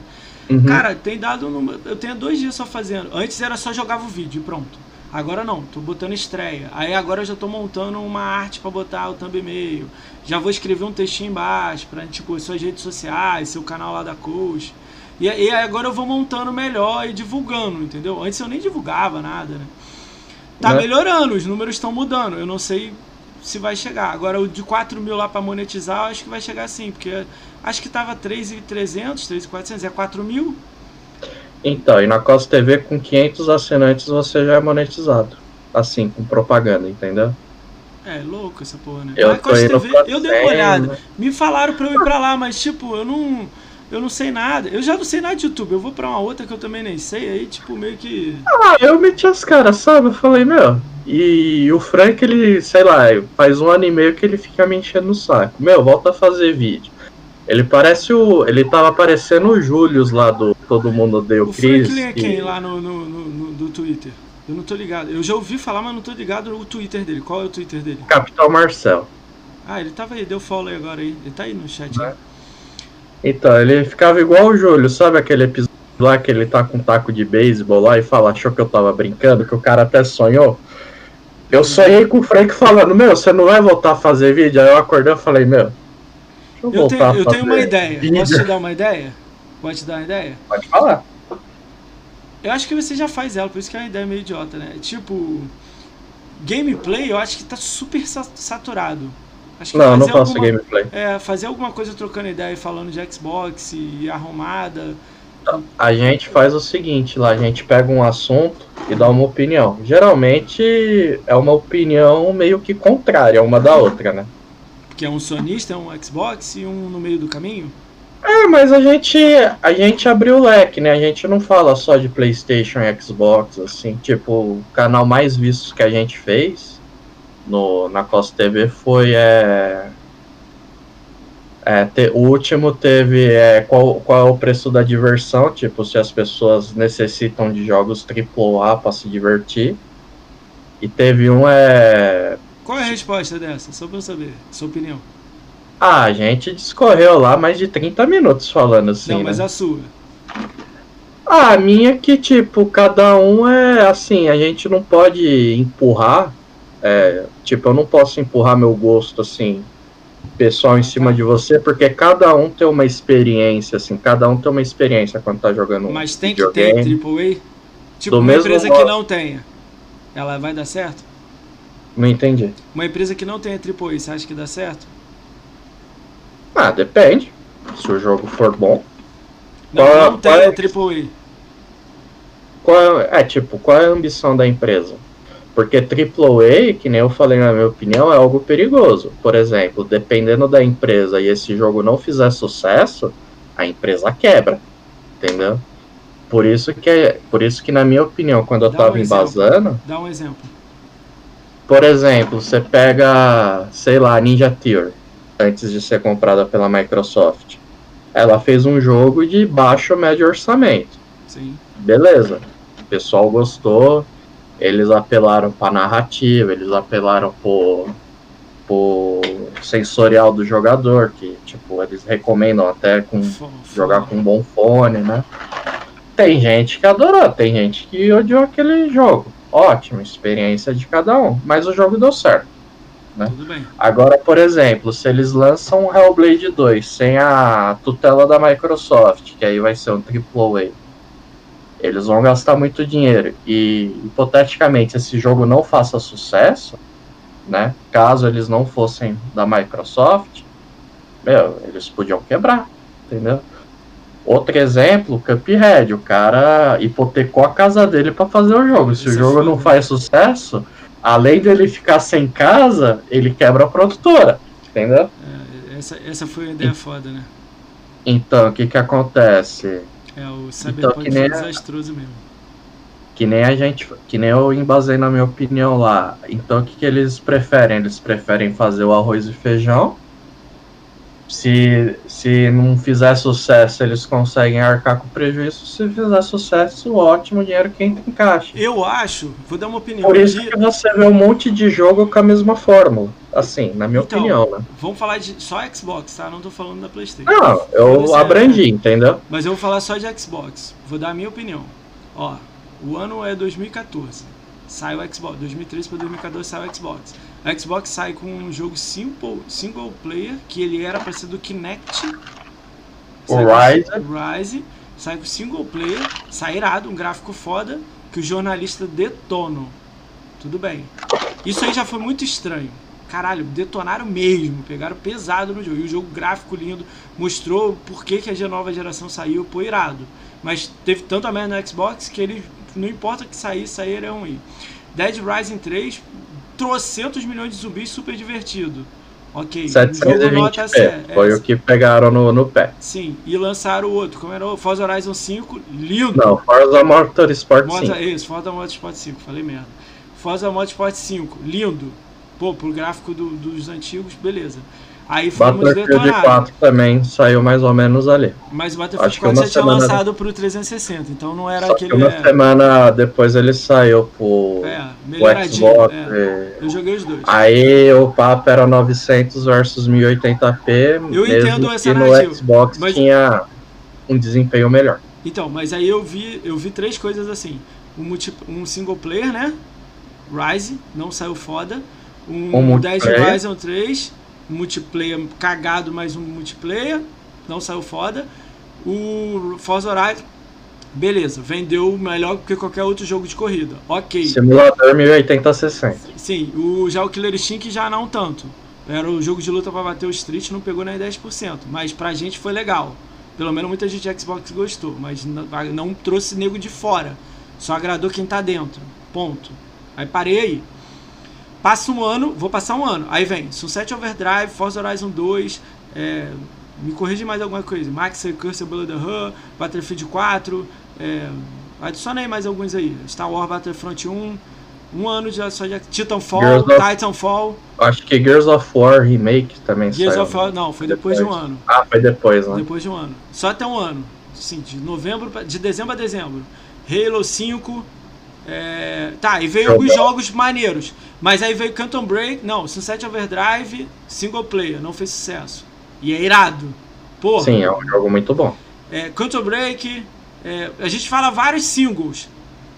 Uhum. Cara, tem dado. No, eu tenho dois dias só fazendo. Antes era só jogava o vídeo e pronto. Agora não, tô botando estreia. Aí agora eu já tô montando uma arte para botar o thumb e-mail. Já vou escrever um textinho embaixo pra, tipo, suas redes sociais, seu canal lá da coach. E, agora eu vou montando melhor e divulgando, entendeu? Antes eu nem divulgava nada, né? Tá Né? melhorando, os números estão mudando. Eu não sei se vai chegar. Agora o de 4 mil lá pra monetizar, eu acho que vai chegar sim, porque acho que tava 3,300, 3,400, é 4 mil? Então, e na Costa TV com 500 assinantes você já é monetizado. Assim, com propaganda, entendeu? É, louco essa porra, né? Eu Costa TV, eu dei uma 100, olhada. né? Me falaram pra eu ir pra lá, mas tipo, eu não. Eu não sei nada. Eu já não sei nada de YouTube. Eu vou pra uma outra que eu também nem sei. Aí, tipo, meio que. Ah, eu meti as caras, sabe? Eu falei, meu. E o Frank, ele, sei lá, faz um ano e meio que ele fica me enchendo no saco. Meu, volta a fazer vídeo. Ele parece o. Ele tava parecendo o Julius lá do Todo Mundo Odeia o O Chris. Franklin é que- quem lá no, no, no, do Twitter? Eu não tô ligado. Eu já ouvi falar, mas não tô ligado no Twitter dele. Qual é o Twitter dele? Capitão Marcel. Ah, ele tava aí, deu follow aí agora aí. Ele tá aí no chat. É. Então, ele ficava igual o Júlio, sabe aquele episódio lá que ele tá com um taco de beisebol lá e fala, achou que eu tava brincando, que o cara até sonhou? Eu sonhei com o Frank falando, meu, você não vai voltar a fazer vídeo? Aí eu acordei e falei, meu, deixa eu, Eu, voltar tenho, eu a tenho fazer uma ideia. vídeo. Posso te dar uma ideia? Pode te dar uma ideia? Pode falar. Eu acho que você já faz ela, por isso que é uma ideia meio idiota, né? Tipo, gameplay eu acho que tá super sa- saturado. Acho que Não, não faço alguma- gameplay. É, fazer alguma coisa trocando ideia e falando de Xbox e arrumada. A gente faz o seguinte lá, a gente pega um assunto e dá uma opinião. Geralmente é uma opinião meio que contrária uma da outra, né? Porque é um sonista, é um Xbox e um no meio do caminho. É, mas a gente, a gente abriu o leque, né? A gente não fala só de PlayStation e Xbox, assim. Tipo, o canal mais visto que a gente fez no, na Costa TV foi. É, é, te- o último teve é, qual, qual é o preço da diversão, tipo, se as pessoas necessitam de jogos AAA para se divertir. E teve um é. Qual é a resposta dessa? Só pra eu saber, sua opinião. Ah, a gente discorreu lá mais de 30 minutos falando assim. não, né? mas a sua. Ah, a minha é que, tipo, cada um é assim, a gente não pode empurrar. é, tipo, eu não posso empurrar meu gosto, assim, pessoal em cima de você, porque cada um tem uma experiência, assim, cada um tem uma experiência quando tá jogando Mas tem que ter. AAA? Tipo, Do uma mesmo empresa modo. que não tenha. Ela vai dar certo? Não entendi. Uma empresa que não tenha AAA, você acha que dá certo? Ah, depende. Se o jogo for bom. Não, Qual- não qual tem é- AAA. Qual é, é, tipo, qual é a ambição da empresa? Porque AAA, que nem eu falei na minha opinião, é algo perigoso. Por exemplo, dependendo da empresa e esse jogo não fizer sucesso, a empresa quebra. Entendeu? Por isso que, é- por isso que na minha opinião, quando eu Dá tava um embasando, Dá um exemplo. por exemplo, você pega, sei lá, Ninja Theory, antes de ser comprada pela Microsoft. Ela fez um jogo de baixo ou médio orçamento. Sim. beleza. O pessoal gostou, eles apelaram pra narrativa, eles apelaram pro, pro sensorial do jogador, que tipo, eles recomendam até com Fo- jogar com um bom fone, né? Tem gente que adorou, tem gente que odiou aquele jogo. Ótima experiência de cada um, mas o jogo deu certo. Tudo bem. Agora, por exemplo, se eles lançam um Hellblade 2 sem a tutela da Microsoft, que aí vai ser um AAA, eles vão gastar muito dinheiro. E, hipoteticamente, esse jogo não faça sucesso, né? Caso eles não fossem da Microsoft, meu, eles podiam quebrar, entendeu? Outro exemplo, Cuphead, o cara hipotecou a casa dele para fazer o jogo. Se o jogo não faz sucesso, além dele ficar sem casa, ele quebra a produtora, entendeu? É, essa, essa foi uma ideia foda, né? Então, o que que acontece? É, o Cyberpunk nem foi a- desastroso mesmo. Que nem a gente, que nem eu embasei na minha opinião lá. Então, o que que eles preferem? Eles preferem fazer o arroz e feijão se, se não fizer sucesso, eles conseguem arcar com prejuízo. Se fizer sucesso, ótimo, dinheiro que entra em caixa. Eu acho, vou dar uma opinião. Por isso que você vê um monte de jogo com a mesma fórmula. Assim, na minha então, opinião, né? Vamos falar de só Xbox, tá? Não tô falando da Playstation. Não, eu abrandi, é... entendeu? Mas eu vou falar só de Xbox. Vou dar a minha opinião. Ó, o ano é 2014. Sai o Xbox. 2013 para 2014 sai o Xbox. O Xbox sai com um jogo simple, single player, que ele era para ser do Kinect. O Rise. Rise. Sai com single player, sai irado, um gráfico foda, que os jornalistas detonam. Tudo bem. Isso aí já foi muito estranho. Caralho, detonaram mesmo, pegaram pesado no jogo. E o jogo gráfico lindo mostrou por que, que a nova geração saiu, pô, irado. Mas teve tanto a merda no Xbox que ele, não importa que saísse, saíram ruim. Dead Rising 3, trocentos milhões de zumbis super divertido. Ok, 720 nota Foi é, o que pegaram no, no pé. Sim, e lançaram o outro, como era o Forza Horizon 5, lindo. Não, Forza Motorsport Forza, 5. Isso, Forza Motorsport 5, falei merda. Forza Motorsport 5, lindo. Pô, pro gráfico do, dos antigos, beleza. Aí fomos Battlefield 4 também saiu mais ou menos ali. Mas o Battlefield Acho 4 já tinha lançado pro 360, então não era Só aquele. uma é... semana depois ele saiu pro, é, Xbox. É. Eu joguei os dois. Aí o papo era 900 versus 1080p. Eu entendo essa que narrativa. no Xbox mas... tinha um desempenho melhor. Então, mas aí eu vi, eu vi três coisas assim. Um, multi, um single player, né? Rise, não saiu foda. Um, um Dead Rising 3 multiplayer cagado, mais um multiplayer, não saiu foda. O Forza Horizon, beleza, vendeu melhor que qualquer outro jogo de corrida, ok. Simulador 1080-60. Sim, o, já o Killer Instinct já não tanto. Era o jogo de luta para bater o Street, não pegou nem 10%, mas pra gente foi legal. Pelo menos muita gente de Xbox gostou, mas não, não trouxe nego de fora. Só agradou quem tá dentro. Ponto. Aí parei aí. Passa um ano, vou passar um ano. Aí vem Sunset Overdrive, Forza Horizon 2, é, me corrige mais alguma coisa. Max Curse Blood Battlefield 4, é, adiciona aí mais alguns aí. Star Wars Battlefront 1, um ano já só de Titanfall, of, Titanfall. Acho que Gears of War Remake também Gears saiu. of War, não, foi depois, depois, de um ano. Ah, foi depois, né? Depois de um ano. Só até um ano. Sim, de novembro, de dezembro a dezembro. Halo 5, é, tá, e veio alguns jogos maneiros. Mas aí veio Canton Break, não, Sunset Overdrive, single player, não fez sucesso. E é irado. Porra. Sim, é um jogo muito bom. É, Canton Break, é, a gente fala vários singles.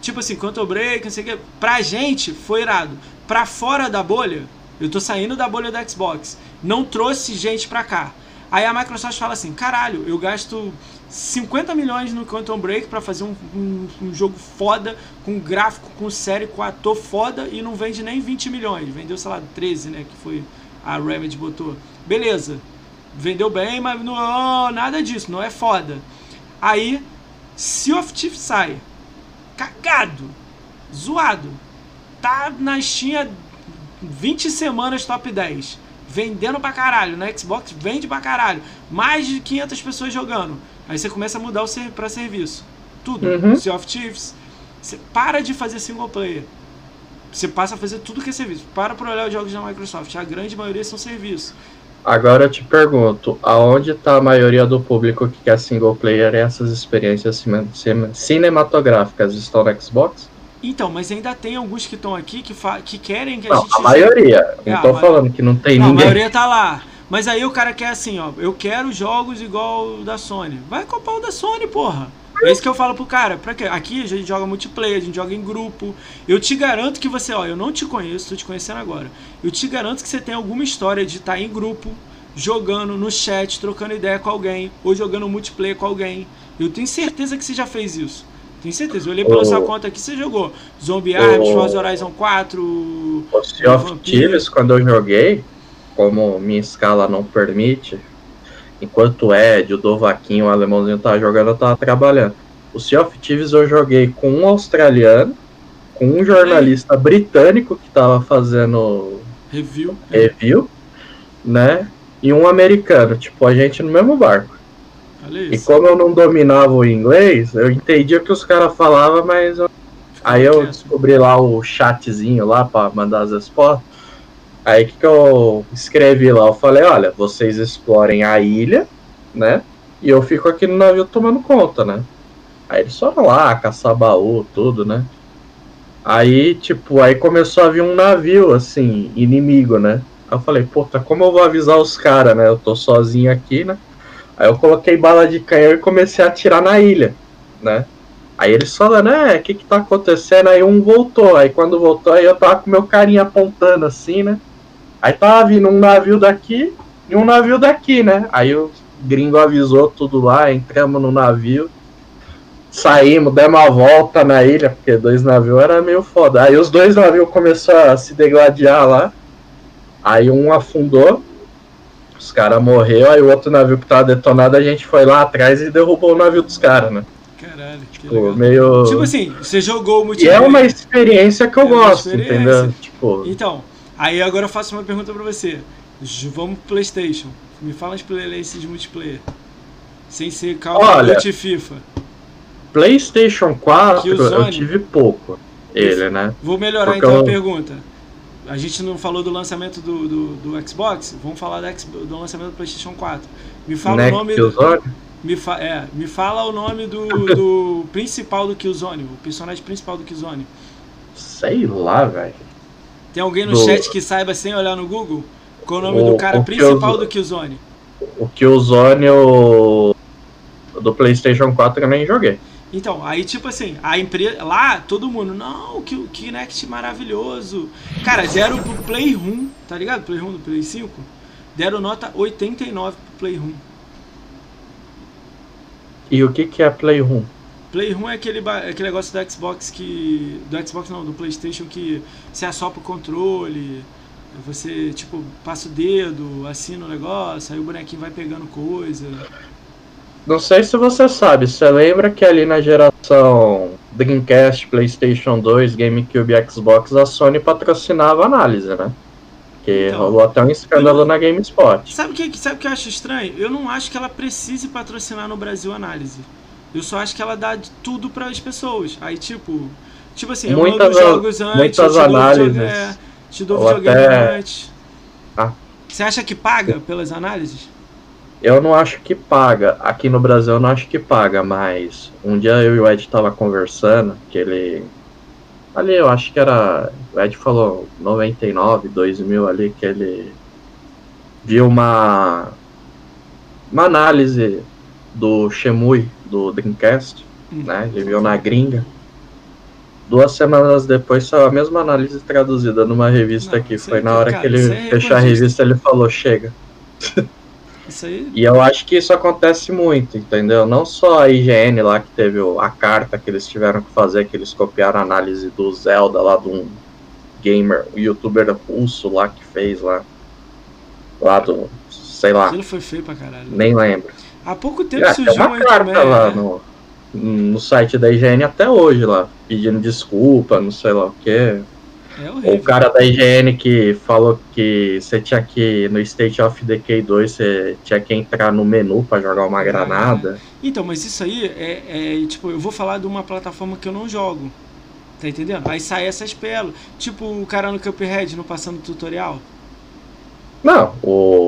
Tipo assim, Canton Break, não sei o que. Pra gente foi irado. Pra fora da bolha, eu tô saindo da bolha da Xbox. Não trouxe gente pra cá. Aí a Microsoft fala assim: caralho, eu gasto 50 milhões no Quantum Break para fazer um, um, um, jogo foda, com gráfico, com série, com ator foda e não vende nem 20 milhões. Vendeu, sei lá, 13, né? Que foi a Remedy botou. Beleza. Vendeu bem, mas não nada disso, não é foda. Aí, Sea of Thieves sai. Cagado. Zoado. Tá na Steam 20 semanas top 10. Vendendo pra caralho. Na Xbox vende pra caralho. Mais de 500 pessoas jogando Aí você começa a mudar o ser, para serviço. Tudo. Uhum. Sea of Chiefs. Você para de fazer single player. Você passa a fazer tudo que é serviço. Para para olhar os jogos da Microsoft. A grande maioria são serviços. Agora eu te pergunto, aonde está a maioria do público que quer single player e essas experiências cinematográficas? Estão no Xbox? Então, mas ainda tem alguns que estão aqui que, que querem que a não, gente. A maioria. Não é, tô falando que não tem não, ninguém. A maioria tá lá. Mas aí o cara quer assim, ó, eu quero jogos igual o da Sony. Vai comprar o da Sony, porra. É isso que eu falo pro cara. Pra quê? Aqui a gente joga multiplayer, a gente joga em grupo. Eu te garanto que você, ó, eu não te conheço, tô te conhecendo agora. Eu te garanto que você tem alguma história de estar tá em grupo, jogando no chat, trocando ideia com alguém, ou jogando multiplayer com alguém. Eu tenho certeza que você já fez isso. Tenho certeza. Eu olhei pela oh. sua conta aqui, você jogou Zombie Arms, oh. Forza Horizon 4. O Sea of Thieves, quando eu joguei, como minha escala não permite, enquanto o Ed, o Dovaquinho, o alemãozinho tava jogando, eu tava trabalhando. O Sea of Thieves eu joguei com um australiano, com um jornalista britânico que tava fazendo review, review né? E um americano, tipo, a gente no mesmo barco. E como eu não dominava o inglês, eu entendi o que os caras falavam, mas eu... aí eu descobri lá o chatzinho lá para mandar as respostas. Aí que, que eu escrevi lá? Eu falei, olha, vocês explorem a ilha, né? E eu fico aqui no navio tomando conta, né? Aí eles foram lá, caçar baú, tudo, né? Aí, tipo, aí começou a vir um navio, assim, inimigo, né? Aí eu falei, puta, como eu vou avisar os caras, né? Eu tô sozinho aqui, né? Aí eu coloquei bala de canhão e comecei a atirar na ilha, né? Aí eles falando, é, o que que tá acontecendo? Aí um voltou, aí quando voltou, aí eu tava com meu carinha apontando assim, né? Aí tava vindo um navio daqui e um navio daqui, né? Aí o gringo avisou tudo lá, entramos no navio, saímos, demos uma volta na ilha, porque dois navios era meio foda. Aí os dois navios começaram a se degladiar lá, aí um afundou, os caras morreram, aí o outro navio que tava detonado, a gente foi lá atrás e derrubou o navio dos caras, né? Caralho, que Tipo, legal. meio. Tipo assim, você jogou o E multiplayer. é uma experiência que eu É gosto, entendeu? Tipo, Então, aí agora eu faço uma pergunta pra você. Vamos pro Playstation. Me fala as playlists de multiplayer. Sem ser Call of Duty FIFA. PlayStation 4 Killzone. eu tive pouco. Ele, né? Vou melhorar Porque então eu- a pergunta. A gente não falou do lançamento do, do, do Xbox, vamos falar X- do lançamento do PlayStation 4. Me fala Né, o nome do, Killzone? me, fa, é, me fala o nome do, do principal do Killzone, o personagem principal do Killzone. Sei lá, velho. Tem alguém no Do- chat que saiba sem olhar no Google? Qual o nome O- do cara principal Killzone. do Killzone? O Killzone o... do PlayStation 4 eu nem joguei. Então, aí tipo assim, a empresa. Lá, todo mundo, não, que o Kinect maravilhoso. Cara, deram pro Playroom, tá ligado? Playroom do Play 5. Deram nota 89 pro Playroom. E o que que é Playroom? Playroom é aquele, aquele negócio do Xbox que. Do Xbox não, do Playstation que você assopra o controle. Você, tipo, passa o dedo, assina o negócio, aí o bonequinho vai pegando coisa. Não sei se você sabe, você lembra que ali na geração Dreamcast, PlayStation 2, GameCube e Xbox, a Sony patrocinava a análise, né? Que Então, rolou até um escândalo na GameSpot. Sabe o que, sabe o que eu acho estranho? Eu não acho que ela precise patrocinar no Brasil análise. Eu só acho que ela dá de tudo para as pessoas. Aí, tipo, tipo assim, eu Muitas mando a- jogos antes, muitas eu te dou análises. videogame, é, te dou Ou videogame até- antes. Ah. Você acha que paga pelas análises? Eu não acho que paga. Aqui no Brasil eu não acho que paga, mas um dia eu e o Ed tava conversando, que ele. Ali eu acho que era. O Ed falou 99, 2000 ali, que ele viu uma. Uma análise do Shemui, do Dreamcast, Hum. né? Ele viu na gringa. Duas semanas depois saiu a mesma análise traduzida numa revista Não, aqui. isso Foi aí, na hora cara, que ele é fechou a revista, ele falou, chega. Isso aí. E eu acho que isso acontece muito, entendeu? Não só a IGN lá que teve a carta que eles tiveram que fazer, que eles copiaram a análise do Zelda lá de um gamer, um youtuber russo lá que fez lá. Lá do. sei lá, Aquilo foi feio pra caralho. nem lembro. Há pouco tempo tem surgiu uma aí carta também. lá né? no, no site da IGN até hoje lá, pedindo desculpa, não sei lá o que. É O cara da IGN que falou que você tinha que, no State of Decay 2, você tinha que entrar no menu pra jogar uma granada. Então, mas isso aí é, é, tipo, eu vou falar de uma plataforma que eu não jogo. Tá entendendo? Aí sai essas pérolas. Tipo o cara no Cuphead não passando tutorial. Não, o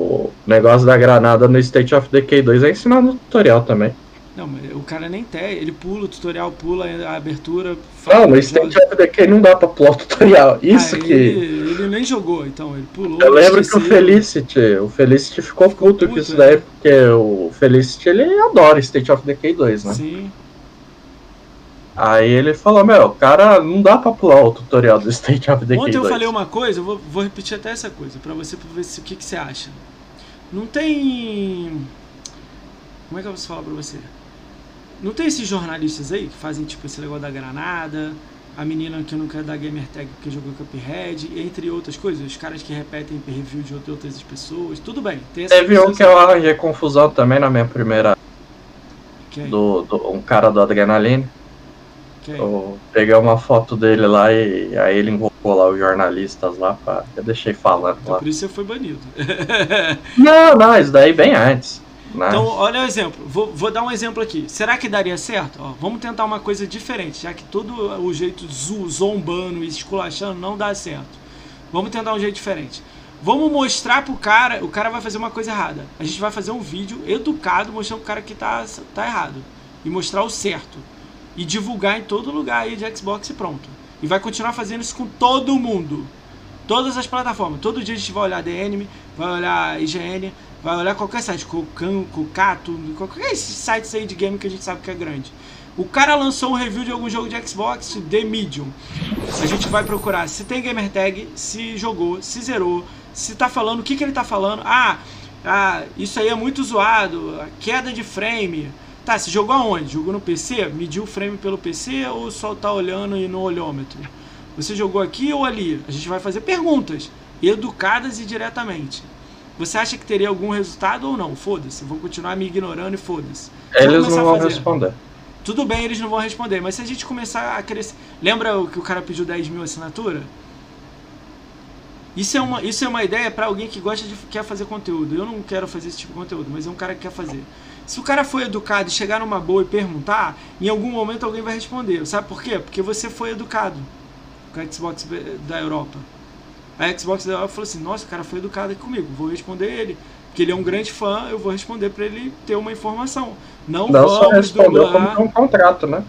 negócio da granada no State of Decay 2 é ensinado no tutorial também. Não, mas o cara nem tem, ele pula o tutorial, pula a abertura. Não, no State of Decay não dá pra pular o tutorial. Isso Ah, que. Ele, ele nem jogou, então, ele pulou. Eu lembro que o esqueceu. Felicity, o Felicity ficou puto com isso daí, é. porque o Felicity ele adora State of Decay 2, né? Sim. Aí ele falou, meu, cara, não dá pra pular o tutorial do State of Decay Ontem 2. eu falei uma coisa, eu vou, vou repetir até essa coisa, pra você pra ver se, o que, que você acha. Não tem. Como é que eu posso falar pra você? Não tem esses jornalistas aí que fazem tipo esse negócio da granada, a menina que não quer dar gamer tag porque jogou Cuphead, entre outras coisas, os caras que repetem review de outras pessoas, tudo bem. Teve um que eu arranjei confusão também na minha primeira. que é- Do, do- um cara do Adrenaline. Que é- Eu peguei uma foto dele lá e aí ele invocou lá os jornalistas lá pra. Eu deixei falando Então lá. por isso você foi banido. Não, não, isso daí bem antes. Né? Então, olha o exemplo. Vou, vou dar um exemplo aqui. Será que daria certo? Ó, vamos tentar uma coisa diferente, já que todo o jeito zo- zombando e esculachando não dá certo. Vamos tentar um jeito diferente. Vamos mostrar pro cara, o cara vai fazer uma coisa errada. A gente vai fazer um vídeo educado mostrando pro cara que tá, tá errado. E mostrar o certo. E divulgar em todo lugar aí de Xbox e pronto. E vai continuar fazendo isso com todo mundo. Todas as plataformas. Todo dia a gente vai olhar The vai olhar IGN, vai olhar qualquer site, Kokan, Kokato, qualquer site aí de game que a gente sabe que é grande. O cara lançou um review de algum jogo de Xbox, The Medium. A gente vai procurar se tem gamer tag, se jogou, se zerou, se tá falando, o que, que ele tá falando. Ah, ah, isso aí é muito zoado, queda de frame. Tá, você jogou aonde? Jogou no PC? Mediu o frame pelo PC ou só tá olhando e no olhômetro? Você jogou aqui ou ali? A gente vai fazer perguntas, educadas e diretamente. Você acha que teria algum resultado ou não? Foda-se, vou continuar me ignorando e foda-se. Eles não vão responder. Tudo bem, eles não vão responder, mas se a gente começar a crescer. Lembra que o cara pediu 10 mil assinatura? Isso é uma, isso é uma ideia para alguém que gosta de quer fazer conteúdo. Eu não quero fazer esse tipo de conteúdo, mas é um cara que quer fazer. Se o cara foi educado e chegar numa boa e perguntar, em algum momento alguém vai responder. Sabe por quê? Porque você foi educado com a Xbox da Europa. A Xbox da Europa falou assim: Nossa, o cara foi educado aqui comigo, vou responder ele. Porque ele é um grande fã, eu vou responder para ele ter uma informação. Não, não só respondeu como um contrato, né?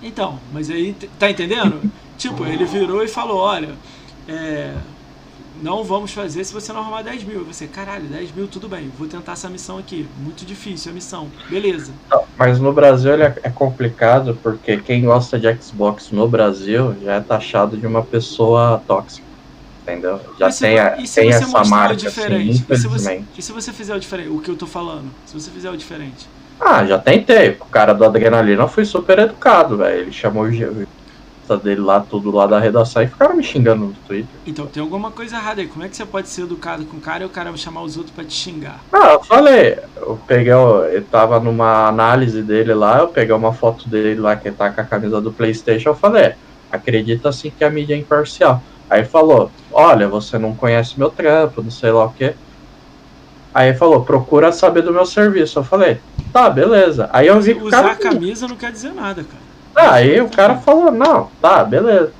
Então, mas aí, tá entendendo? tipo, ele virou e falou: Olha, é, não vamos fazer se você não arrumar 10 mil. Você, caralho, 10 mil, tudo bem, vou tentar essa missão aqui. Muito difícil a missão, beleza. mas no Brasil ele é, é complicado porque quem gosta de Xbox no Brasil já é taxado de uma pessoa tóxica. Entendeu? Já e se, tem, a, tem essa marca, assim, diferente? Assim, e, se você, e se você fizer o diferente? O que eu tô falando? Se você fizer o diferente? Ah, já tentei. O cara do Adrenalina foi super educado, velho. Ele chamou dele lá, tudo lá da redação, e ficaram me xingando no Twitter. Então tem alguma coisa errada aí. Como é que você pode ser educado com o cara e o cara vai chamar os outros pra te xingar? Ah, eu falei, eu peguei, eu tava numa análise dele lá, eu peguei uma foto dele lá que tá com a camisa do Playstation, eu falei, acredita assim que a mídia é imparcial. Aí falou, olha, você não conhece meu trampo, não sei lá o que. Aí falou, procura saber do meu serviço. Eu falei, tá, beleza. Aí eu vi que Usar cara... a camisa não quer dizer nada, cara. Aí o cara falou, não, tá, beleza.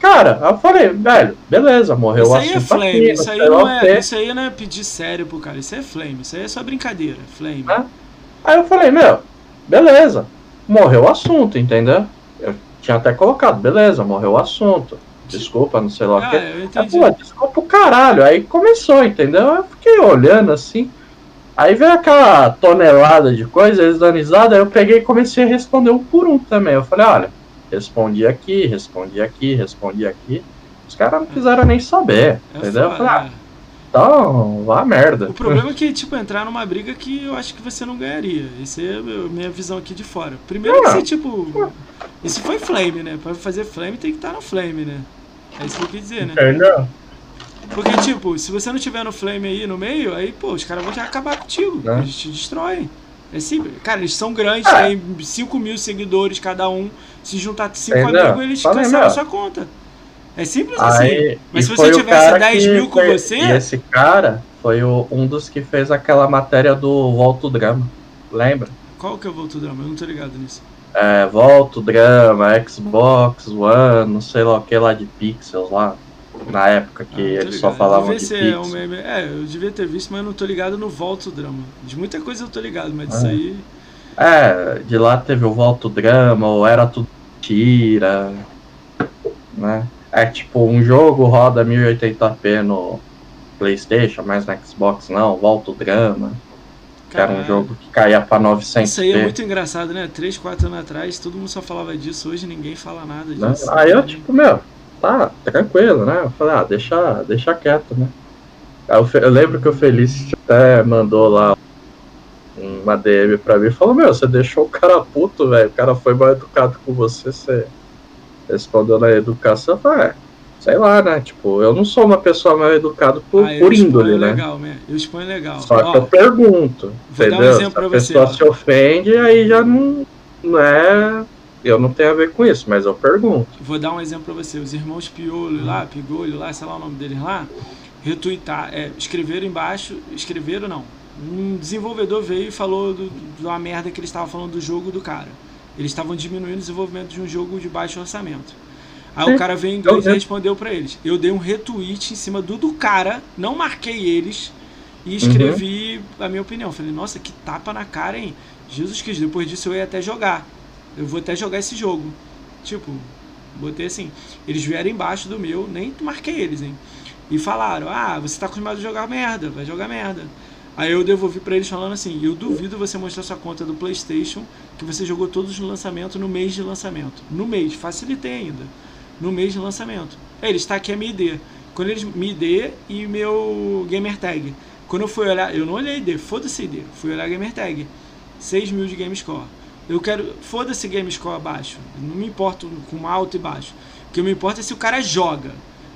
Cara, eu falei, velho, beleza, morreu isso o assunto. Isso aí é flame, aqui, isso, aí não é, isso aí não é pedir sério pro cara, isso é flame, isso aí é só brincadeira, flame. É? Aí eu falei, meu, beleza, morreu o assunto, entendeu? Eu tinha até colocado, beleza, morreu o assunto. Desculpa, não sei lá o ah, que. Eu entendi. pô, desculpa o caralho. Aí começou, entendeu? Eu fiquei olhando assim. Aí veio aquela tonelada de coisa, eles dando risada, aí eu peguei e comecei a responder um por um também. Eu falei, olha, respondi aqui, respondi aqui, respondi aqui. Os caras não quiseram nem saber, é entendeu? Foda, eu falei, ah, é. então, vá merda. O problema é que, tipo, entrar numa briga que eu acho que você não ganharia. Essa é a minha visão aqui de fora. Primeiro que você, tipo. Isso foi flame, né? Pra fazer flame tem que estar no flame, né? É isso que eu quis dizer, né? Entendeu? Porque, tipo, se você não tiver no flame aí no meio, aí, pô, os caras vão já acabar contigo. Né? Eles te destroem. É simples. Cara, eles são grandes, é. tem 5 mil seguidores cada um. Se juntar 5 amigos, eles Fala cancelam a sua conta. É simples aí, assim. Mas se você tivesse 10 mil com foi, você. E esse cara foi o, um dos que fez aquela matéria do Volto Drama. Lembra? Qual que é o Volto Drama? Eu não tô ligado nisso. É, Volto Drama, Xbox One, não sei lá o que lá de Pixels lá na época que ah, eles só falavam de ser um meme. É, eu devia ter visto, mas eu não tô ligado no Volto Drama. De muita coisa eu tô ligado, mas disso é. aí. É, de lá teve o Volto Drama, ou era tudo tira, né? É tipo, um jogo roda 1080p no PlayStation, mas no Xbox não, Volto Drama. Que era um jogo que caía pra 900 Isso aí é muito engraçado, né? 3, 4 anos atrás, todo mundo só falava disso, hoje ninguém fala nada disso. Aí eu, tipo, meu, tá, tranquilo, né? Eu falei, ah, deixa, deixa quieto, né? Eu, eu lembro que o Felício até mandou lá uma DM pra mim e falou, meu, você deixou o cara puto, velho. O cara foi mal educado com você, você respondeu na educação. Eu falei, é, sei lá, né? Tipo, eu não sou uma pessoa mal educada por, ah, por índole, né? Legal, né? Eu exponho legal. Só Ó, que eu pergunto, entendeu? Um Se a pessoa você, se ofende, aí já não, não é eu não tenho a ver com isso, mas eu pergunto. Vou dar um exemplo para você. Os irmãos Piolo lá, Pigolho lá, sei lá o nome deles lá, retweetar, é, escreveram embaixo, escreveram não. Um desenvolvedor veio e falou do, de uma merda que eles estavam falando do jogo do cara. Eles estavam diminuindo o desenvolvimento de um jogo de baixo orçamento. Aí Sim. o cara veio em inglês e respondeu para eles. Eu dei um retweet em cima do do cara, não marquei eles e escrevi uhum. a minha opinião. Falei, nossa, que tapa na cara, hein? Jesus Cristo, depois disso eu ia até jogar. Eu vou até jogar esse jogo. Tipo, botei assim. Eles vieram embaixo do meu, nem marquei eles, hein? E falaram: Ah, você tá acostumado a jogar merda, vai jogar merda. Aí eu devolvi para eles falando assim: Eu duvido você mostrar sua conta do PlayStation que você jogou todos os lançamentos no mês de lançamento. No mês, facilitei ainda. No mês de lançamento. Aí ele está aqui a minha ID. Quando eles me ID e meu gamer tag. Quando eu fui olhar, eu não olhei ID, foda-se ID. Fui olhar gamer tag. 6 mil de game score. Eu quero. Foda-se game score abaixo. Não me importo com alto e baixo. O que me importa é se o cara joga.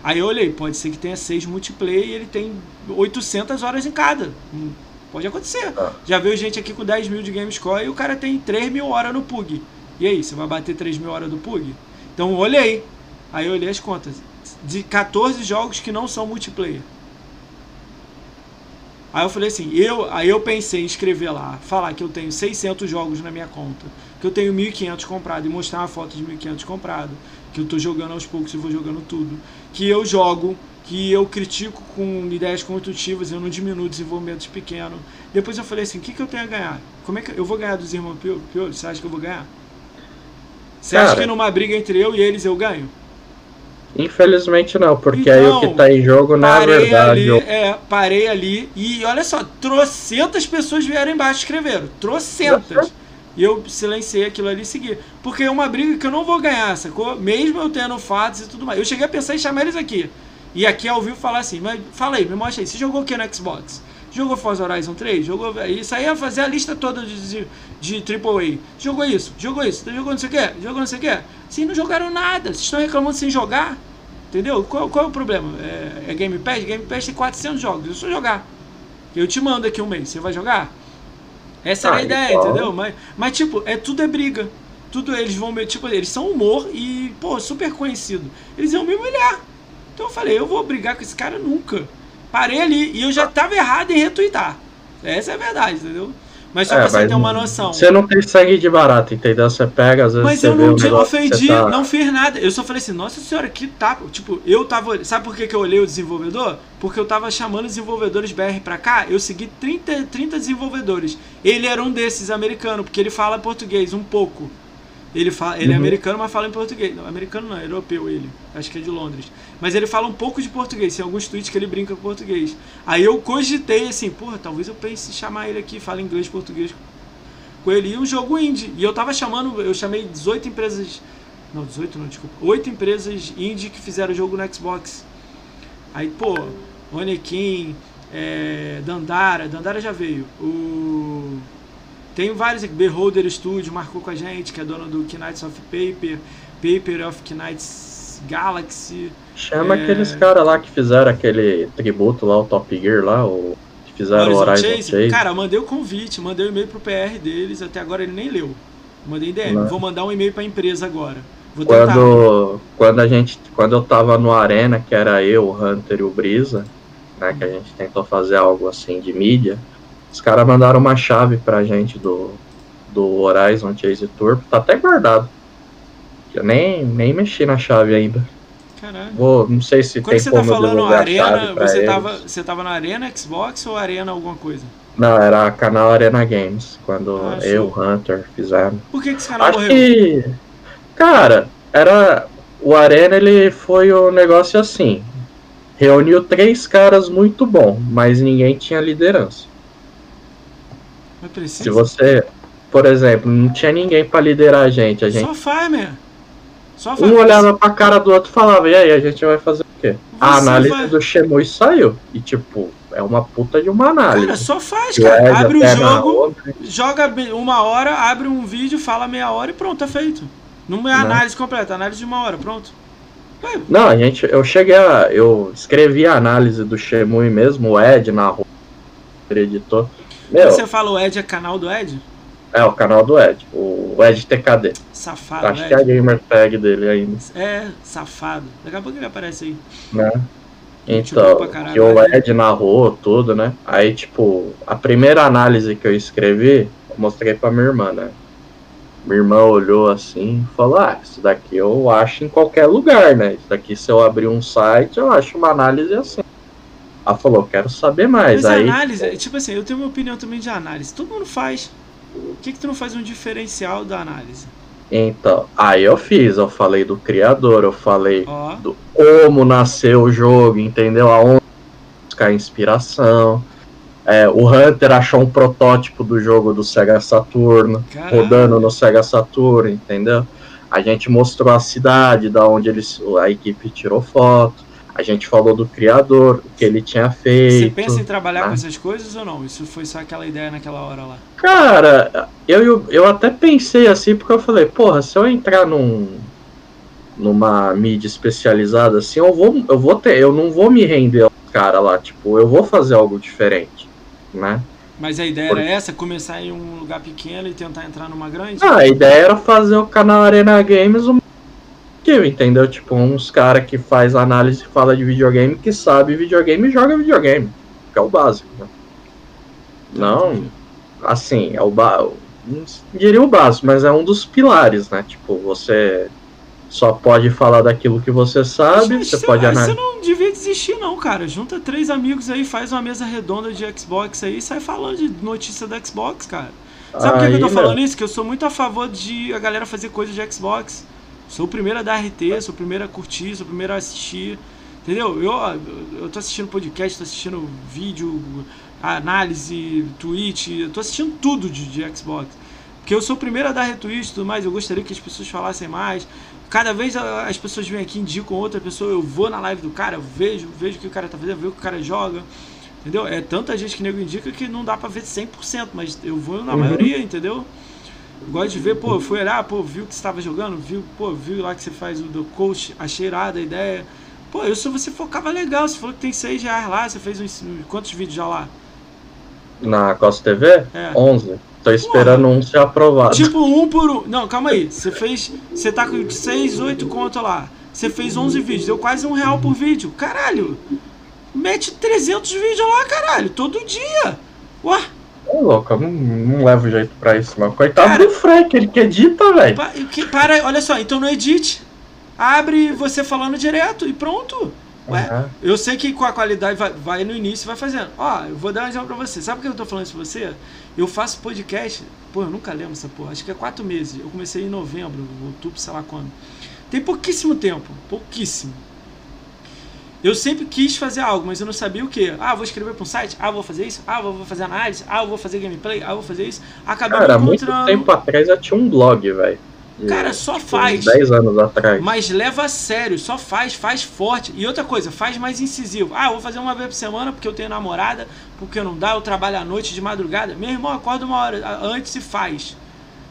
Aí eu olhei, pode ser que tenha 6 multiplayer e ele tem 800 horas em cada. Hum, pode acontecer. Ah. Já veio gente aqui com 10 mil de game score e o cara tem 3 mil horas no PUG. E aí, você vai bater 3 mil horas do PUG? Então eu olhei. Aí eu olhei as contas. De 14 jogos que não são multiplayer. Aí eu falei assim, eu, aí eu pensei em escrever lá, falar que eu tenho 600 jogos na minha conta, que eu tenho 1.500 comprado e mostrar uma foto de 1.500 comprado, que eu tô jogando aos poucos e vou jogando tudo, que eu jogo, que eu critico com ideias construtivas, eu não diminuo desenvolvimentos pequenos. Depois eu falei assim, o que, que eu tenho a ganhar? Como é que eu vou ganhar dos irmãos Piolho? Você acha que eu vou ganhar? Você Cara, acha que numa briga entre eu e eles eu ganho? Infelizmente não, porque então, aí o que tá em jogo na é verdade. Ali, é, parei ali e olha só, trocentas pessoas vieram embaixo e escreveram. Trocentas. E eu silenciei aquilo ali e segui. Porque é uma briga que eu não vou ganhar, sacou? Mesmo eu tendo fatos e tudo mais. Eu cheguei a pensar em chamar eles aqui. E aqui ao vivo falar assim, mas fala aí, me mostra aí, você jogou o que no Xbox? Jogou Forza Horizon 3? Jogou. Isso aí ia fazer a lista toda de, de, de AAA. Jogou isso, jogou isso, jogou não sei o que, jogou não sei o que. Sim, não jogaram nada. Vocês estão reclamando sem jogar. Entendeu? Qual, qual é o problema? É, é, Game Pass? Game Pass tem 400 jogos. Eu só jogar. Eu te mando aqui um mês. Você vai jogar? Essa ah, era a ideia, então... entendeu? Mas, mas, tipo, é tudo é briga. Tudo eles vão. Tipo, eles são humor e, pô, super conhecido. Eles iam me humilhar. Então eu falei, eu vou brigar com esse cara nunca. Parei ali e eu já tava errado em retweetar. Essa é a verdade, entendeu? Mas só é, pra você ter uma noção. Você não tem sangue de barato, entendeu? Você pega, às vezes. Mas eu não te ofendi, tá... não fiz nada. Eu só falei assim, nossa senhora, que tapa. Tipo, eu tava. Sabe por que, que eu olhei o desenvolvedor? Porque eu tava chamando desenvolvedores BR pra cá. Eu segui 30, 30 desenvolvedores. Ele era um desses americano, porque ele fala português um pouco. Ele, fala, ele é uhum. é americano, mas fala em português. Não, americano não, é europeu ele. Acho que é de Londres. Mas ele fala um pouco de português. Tem alguns tweets que ele brinca com português. Aí eu cogitei assim, porra, talvez eu pense chamar ele aqui, fala inglês, português com ele. E um jogo indie. E eu tava chamando, eu chamei 18 empresas. Não, 18 não, desculpa. 8 empresas indie que fizeram o jogo no Xbox. Aí, pô, Onekin, é, Dandara, Dandara já veio. O tem vários. Beholder Studio marcou com a gente, que é dono do Knights of Paper, Paper of Knights Galaxy. Chama é... aqueles caras lá que fizeram aquele tributo lá, o Top Gear lá, o que fizeram Horizon o Horizon Chase. Chase. Cara, mandei o convite, mandei o um e-mail pro PR deles, até agora ele nem leu. Mandei DM. Não. Vou mandar um e-mail pra empresa agora. Vou quando, quando a gente, quando eu tava no Arena, que era eu, o Hunter e o Brisa, né, que a gente tentou fazer algo assim de mídia, os caras mandaram uma chave pra gente do, do Horizon Chase Tour. Tá até guardado. Eu nem, nem mexi na chave ainda. Caralho. Vou, não sei se Quando tem você tá como tá falando Arena, você tava, você tava na Arena Xbox ou Arena alguma coisa? Não, era canal Arena Games, quando ah, eu, o Hunter, fizeram. Por que, que esse canal Acho morreu? Que, cara, era. O Arena ele foi o um negócio assim. Reuniu três caras muito bom, mas ninguém tinha liderança. Se você, por exemplo, não tinha ninguém para liderar a gente, a gente. Só faz. Um olhava pra cara do outro e falava, e aí, a gente vai fazer o quê? Você a análise vai... do Shemui saiu. E tipo, é uma puta de uma análise. Cara, só faz, cara. abre o jogo, joga uma hora, abre um vídeo, fala meia hora e pronto, tá feito. Não é né? análise completa, análise de uma hora, pronto. Não, a gente, eu cheguei a. Eu escrevi a análise do Shemui mesmo, o Ed na rua, editor. Meu, você fala o Ed é canal do Ed? É, o canal do Ed, o Ed TKD. Safado, Acho Ed. que é a gamer tag dele ainda. É, safado. Daqui a pouco ele aparece aí. Né? Então, que o Ed narrou tudo, né? Aí, tipo, a primeira análise que eu escrevi, eu mostrei pra minha irmã, né? Minha irmã olhou assim e falou: Ah, isso daqui eu acho em qualquer lugar, né? Isso daqui, se eu abrir um site, eu acho uma análise assim. Ela falou: Quero saber mais. Mas Aí, análise, tipo assim, eu tenho uma opinião também de análise. Todo mundo faz. Por que, que tu não faz um diferencial da análise? então, aí eu fiz. Eu falei do criador, eu falei Ó, do como nasceu o jogo, entendeu? Aonde buscar inspiração. É, o Hunter achou um protótipo do jogo do Sega Saturno, rodando no Sega Saturno, entendeu? A gente mostrou a cidade, da onde eles, a equipe tirou foto. A gente falou do criador, o que ele tinha você feito. pensa em trabalhar né? com essas coisas ou não? Isso foi só aquela ideia naquela hora lá. Cara, eu, eu, até pensei assim, porque eu falei, porra, se eu entrar num, numa mídia especializada assim, eu vou, eu vou ter, eu não vou me render aos caras lá, tipo, eu vou fazer algo diferente, né? Mas a ideia Por- era essa, começar em um lugar pequeno e tentar entrar numa grande? Ah, a ideia era fazer o canal Arena Games um entendeu? Tipo, uns caras que faz análise e fala de videogame, que sabe videogame e joga videogame, que é o básico, né? Não, assim, é o ba... não diria o básico, mas é um dos pilares, né? Tipo, você só pode falar daquilo que você sabe, você sei pode analisar. Você não devia desistir, não, cara. Junta três amigos aí, faz uma mesa redonda de Xbox aí e sai falando de notícia da Xbox, cara. Sabe por que eu tô falando meu, isso? Que eu sou muito a favor de a galera fazer coisa de Xbox. Sou o primeiro a dar RT, sou o primeiro a curtir, sou o primeiro a assistir. Entendeu? Eu, eu tô assistindo podcast, tô assistindo vídeo, análise, tweet, eu tô assistindo tudo de, de Xbox. Porque eu sou o primeiro a dar retweet e tudo mais, eu gostaria que as pessoas falassem mais. Cada vez as pessoas vêm aqui, indicam outra pessoa, eu vou na live do cara, eu vejo, vejo o que o cara tá fazendo, vejo o que o cara joga. Entendeu? É tanta gente que nego indica que não dá pra ver 100%, mas eu vou na Uhum. maioria, entendeu? Gosto de ver, pô, fui olhar, pô, viu que você estava jogando, viu, pô, viu lá que você faz o do coach, achei irada a ideia. Pô, eu se você focava legal, você falou que tem 6 reais lá, você fez uns, quantos vídeos já lá? Na Costa TV, É. 11. Tô esperando um ser aprovado. Tipo, um por um. Não, calma aí. Você fez. Você tá com 6, 8 conto lá. Você fez 11 vídeos. Deu quase um real por vídeo. Caralho. Mete 300 vídeos lá, caralho. Todo dia. Ué. Ô, louco, eu não, não levo jeito pra isso, não. Coitado Cara- do Frank, ele que edita, velho. Pa- para, olha só. Então não edite. Abre você falando direto e pronto. Ué. Uhum. Eu sei que com a qualidade vai, vai no início vai fazendo. Ó, eu vou dar um exemplo pra você. Sabe por que eu tô falando isso pra você? Eu faço podcast. Pô, eu nunca lembro essa porra. Acho que é quatro meses. Eu comecei em novembro, outubro, sei lá quando. Tem pouquíssimo tempo. Pouquíssimo. Eu sempre quis fazer algo, mas eu não sabia o que. Ah, vou escrever pra um site. Ah, vou fazer isso. Ah, vou fazer análise. Ah, eu vou fazer gameplay. Ah, vou fazer isso. Acabei Cara, muito tempo atrás eu tinha um blog, velho. Cara, só tipo, faz. uns 10 anos atrás. Mas leva a sério, só faz, faz forte. E outra coisa, faz mais incisivo. Ah, vou fazer uma vez por semana porque eu tenho namorada, porque não dá, eu trabalho à noite de madrugada. Meu irmão acorda uma hora antes e faz.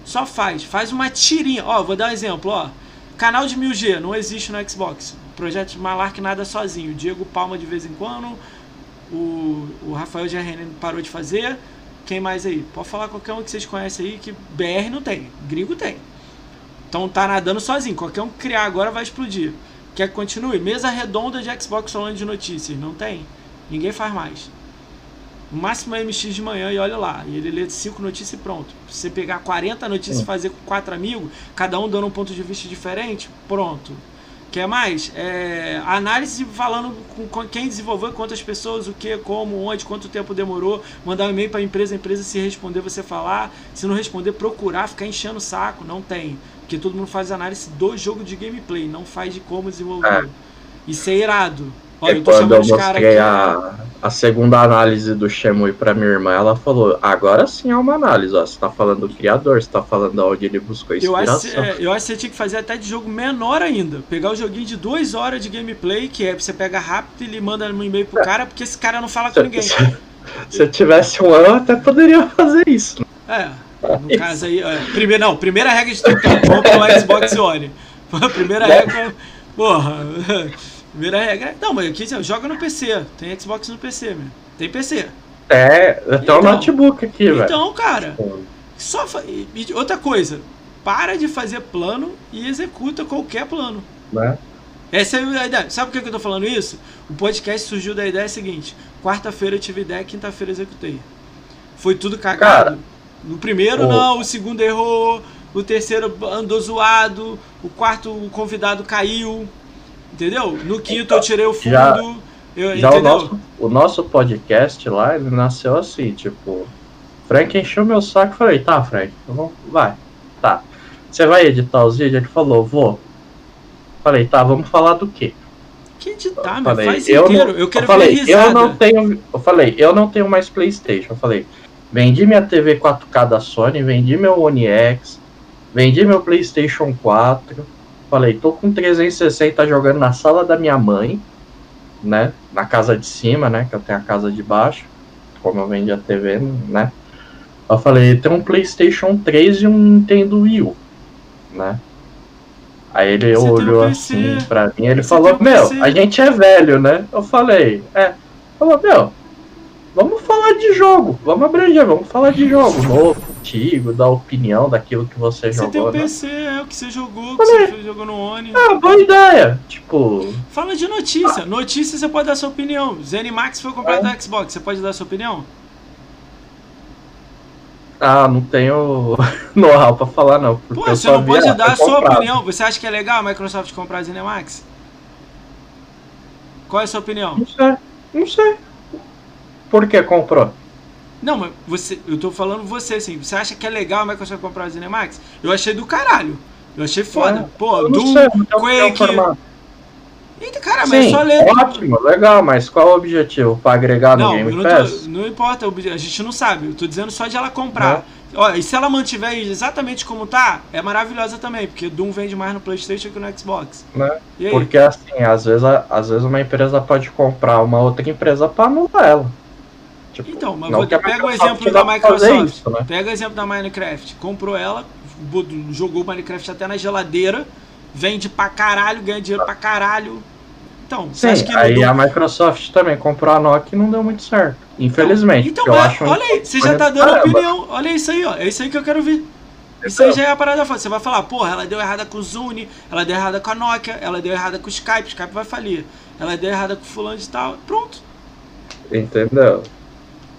Só faz. Faz uma tirinha. Ó, vou dar um exemplo, ó. Canal de 1000G, não existe no Xbox. Projeto de Malark nada sozinho. Diego Palma de vez em quando. O, o Rafael GRN parou de fazer. Quem mais aí? Pode falar qualquer um que vocês conhecem aí que BR não tem. Gringo tem. Então tá nadando sozinho. Qualquer um que criar agora vai explodir. Quer que continue? Mesa redonda de Xbox falando de notícias. Não tem. Ninguém faz mais. O máximo é MX de manhã e olha lá. E ele lê cinco notícias e pronto. Se você pegar 40 notícias e fazer com quatro amigos, cada um dando um ponto de vista diferente, pronto. Quer mais? É, análise falando com, quem desenvolveu, quantas pessoas, o que, como, onde, quanto tempo demorou. Mandar um e-mail para a empresa, a empresa se responder, você falar. Se não responder, procurar, ficar enchendo o saco. Não tem. Porque todo mundo faz análise do jogo de gameplay, não faz de como desenvolver. Isso é irado. Olha, eu tô quando eu mostrei a, a segunda análise do Shemui pra minha irmã, ela falou, agora sim é uma análise, ó. Você tá falando do criador, você tá falando de onde ele buscou Eu acho, inspiração. é, eu acho que você tinha que fazer até de jogo menor ainda. Pegar o joguinho de duas horas de gameplay, que é você pega rápido e ele manda um e-mail pro cara, porque esse cara não fala com ninguém. se- se eu tivesse um ano, eu até poderia fazer isso. É, no caso aí. é, primeiro, não, primeira regra de tudo, compra o Xbox One. Primeira regra. Porra. Primeira regra. Não, mas aqui assim, joga no PC. Tem Xbox no PC, meu. Tem PC. É, eu tenho Então, um notebook aqui, velho. Então, cara, Tipo, só. fa- e- outra coisa. Para de fazer plano e executa qualquer plano. Né? Essa é a ideia. Sabe por que eu tô falando isso? O podcast surgiu da ideia seguinte: quarta-feira eu tive ideia, quinta-feira eu executei. Foi tudo cagado. Cara, no primeiro o- não, o segundo errou, o terceiro andou zoado, o quarto o convidado caiu, entendeu? No quinto eu tirei o fundo. Já- eu, Já o nosso, o nosso podcast lá, ele nasceu assim, tipo, Frank encheu meu saco e falei, tá, Frank, vamos, vai, tá. Você vai editar os vídeos? Ele falou, vou. Falei, tá, vamos falar do quê? Que editar, Eu meu, falei, faz eu inteiro. não- eu quero eu falei, eu não tenho. Eu falei, eu não tenho mais Playstation. Eu falei, vendi minha TV 4K da Sony, vendi meu One X, vendi meu Playstation 4. Falei, tô com 360 jogando na sala da minha mãe, né? Na casa de cima, né? Que eu tenho a casa de baixo. Como eu vendi a TV, né? Eu falei, tem um Playstation 3 e um Nintendo Wii U, né? Aí ele Você um olhou assim pra mim, ele você falou, um meu, PC." a gente é velho, né? Eu falei, é. Falou, meu, vamos falar de jogo, vamos abranger, vamos falar de jogo novo, antigo, dar opinião daquilo que você, Você tem jogou, um né? PC, é o que você jogou, que você jogou no One. Ah, boa ideia. Tipo, Fala de notícia. Notícia você pode dar sua opinião. Zenimax foi comprado É. da Xbox, você pode dar sua opinião? ah, não tenho know-how pra falar, não. Pô, você não pode ah, dar a sua comprado. opinião. Você acha que é legal a Microsoft comprar a Zenimax? Qual é a sua opinião? Não sei, não sei. Por que comprou? Não, mas você, eu tô falando você, assim. Você acha que é legal a Microsoft comprar a Zenimax? Eu achei do caralho. Eu achei foda. É, Pô, sei, opinião Quake. Eita, cara, mas é Sim, só ler. ótimo, legal, mas qual o objetivo? Pra agregar no Não, eu Game não, Pass? tô, não importa, a gente não sabe. Eu tô dizendo só de ela comprar. Olha, e se ela mantiver exatamente como tá, é maravilhosa também, porque Doom vende mais no PlayStation que no Xbox. Né? Porque assim, às vezes, às vezes uma empresa pode comprar uma outra empresa pra anular ela. Tipo, Então, mas vou, pega o exemplo da fazer Microsoft. isso, né? Pega o exemplo da Minecraft. Comprou ela, jogou o Minecraft até na geladeira, vende pra caralho, ganha dinheiro pra caralho. Então, você acha Sim, aí Doom- a Microsoft também comprou a Nokia e não deu muito certo. Infelizmente. Então, eu acho olha aí, você já tá dando Caramba. opinião. Olha isso aí, ó. É isso aí que eu quero ver. Isso aí já é a parada foda. Você vai falar, porra, ela deu errada com o Zune, ela deu errada com a Nokia, ela deu errada com o Skype, o Skype vai falir. Ela deu errada com o fulano de tal. Pronto. Entendeu?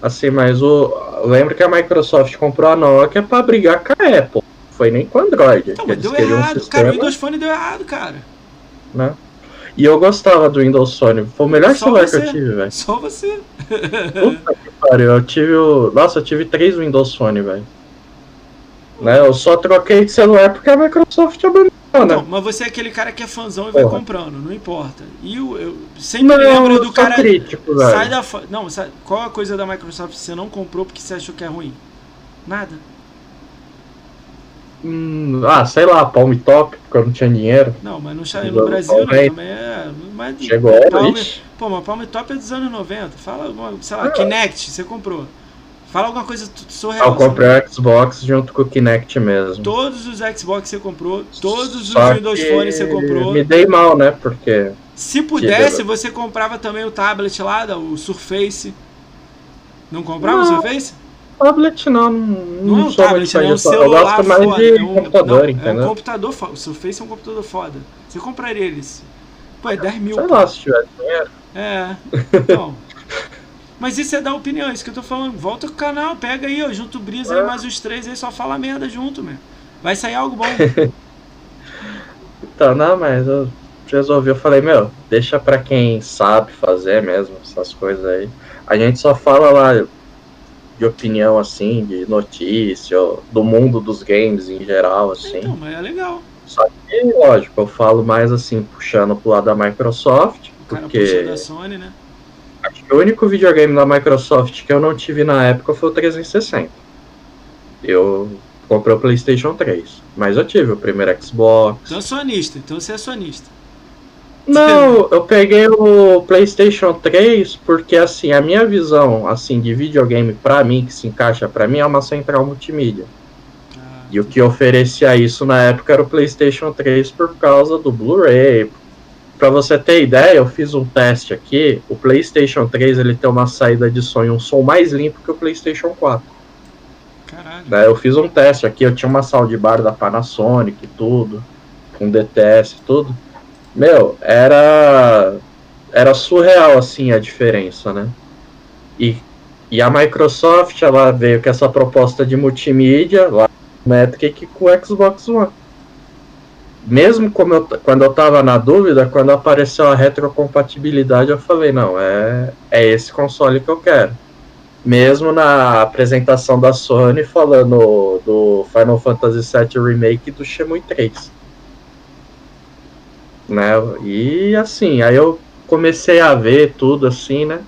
Assim, mas o. Lembra que a Microsoft comprou a Nokia pra brigar com a Apple. Foi nem com o Android. Então, mas deu queriam um errado. sistema, Cara, o Windows Phone deu errado, cara. né? E eu gostava do Windows Sony. Foi o melhor Só celular você. que eu tive, velho. Só você. Puta que pariu. Eu tive o. Nossa, eu tive três Windows Phone, velho. Né? Eu só troquei de celular porque a Microsoft abandonou, Não, né? mas você é aquele cara que é fãzão e vai Porra. comprando, não importa. E eu, eu sempre Não, lembro do cara. crítico, velho. Sai da. Não, sai- qual a coisa da Microsoft que você não comprou porque você achou que é ruim? Nada. Hum, ah, sei lá, Palm Top, porque eu não tinha dinheiro. Não, mas Chegou no Brasil não, também é. Mas, Chegou, Palm, ixi. Pô, mas Palm Top é dos anos 90. Fala sei lá, Ah. Kinect, você comprou. Fala alguma coisa surreal. Eu comprei o Xbox junto com o Kinect mesmo. Todos os Xbox você comprou, todos os Só Windows que Phone você comprou. Me dei mal, né? Porque. Se pudesse, Que você comprava também o tablet lá, da- o Surface. Não comprava o Não. Surface? Tablet não, não, Não é um sou tablet, né? É um disso. Eu celular gosto mais foda. de é um, computador, não, entendeu? É um computador foda. O Surface é um computador foda. Você compraria eles. Pô, é 10 mil. Sei pô. lá se tivesse dinheiro. É, então. Mas isso é dar opinião, é isso que eu tô falando. Volta com o canal, pega aí, ó, junto o Brisa É. aí, mais os três aí, só fala merda junto, meu. Vai sair algo bom. Então, não, mas eu resolvi, eu falei, meu, deixa pra quem sabe fazer mesmo essas coisas aí. A gente só fala lá de opinião, assim, de notícia, do mundo dos games em geral, assim. Então, mas é legal. E, lógico, eu falo mais assim, puxando pro lado da Microsoft, O porque da Sony, né? Acho que o único videogame da Microsoft que eu não tive na época foi o 360. Eu comprei o PlayStation 3, mas eu tive o primeiro Xbox. Então sonista, então você é sonista. Não, eu peguei o PlayStation 3 porque assim, a minha visão assim de videogame pra mim que se encaixa pra mim é uma central multimídia. Ah, E o que oferecia isso na época era o PlayStation 3 por causa do Blu-ray. Pra você ter ideia, eu fiz um teste aqui. O PlayStation 3 ele tem uma saída de som e um som mais limpo que o PlayStation 4. caralho. né? Eu fiz um teste aqui, eu tinha uma soundbar da Panasonic e tudo, com DTS e tudo. Meu, era era surreal assim a diferença, né? E, e a Microsoft ela veio com essa proposta de multimídia lá métrica com o Xbox One. Mesmo eu, quando eu tava na dúvida, quando apareceu a retrocompatibilidade, eu falei, não, é, é esse console que eu quero. Mesmo na apresentação da Sony falando do Final Fantasy VII Remake do Shenmue 3. Né? E assim, aí eu comecei a ver tudo assim, né?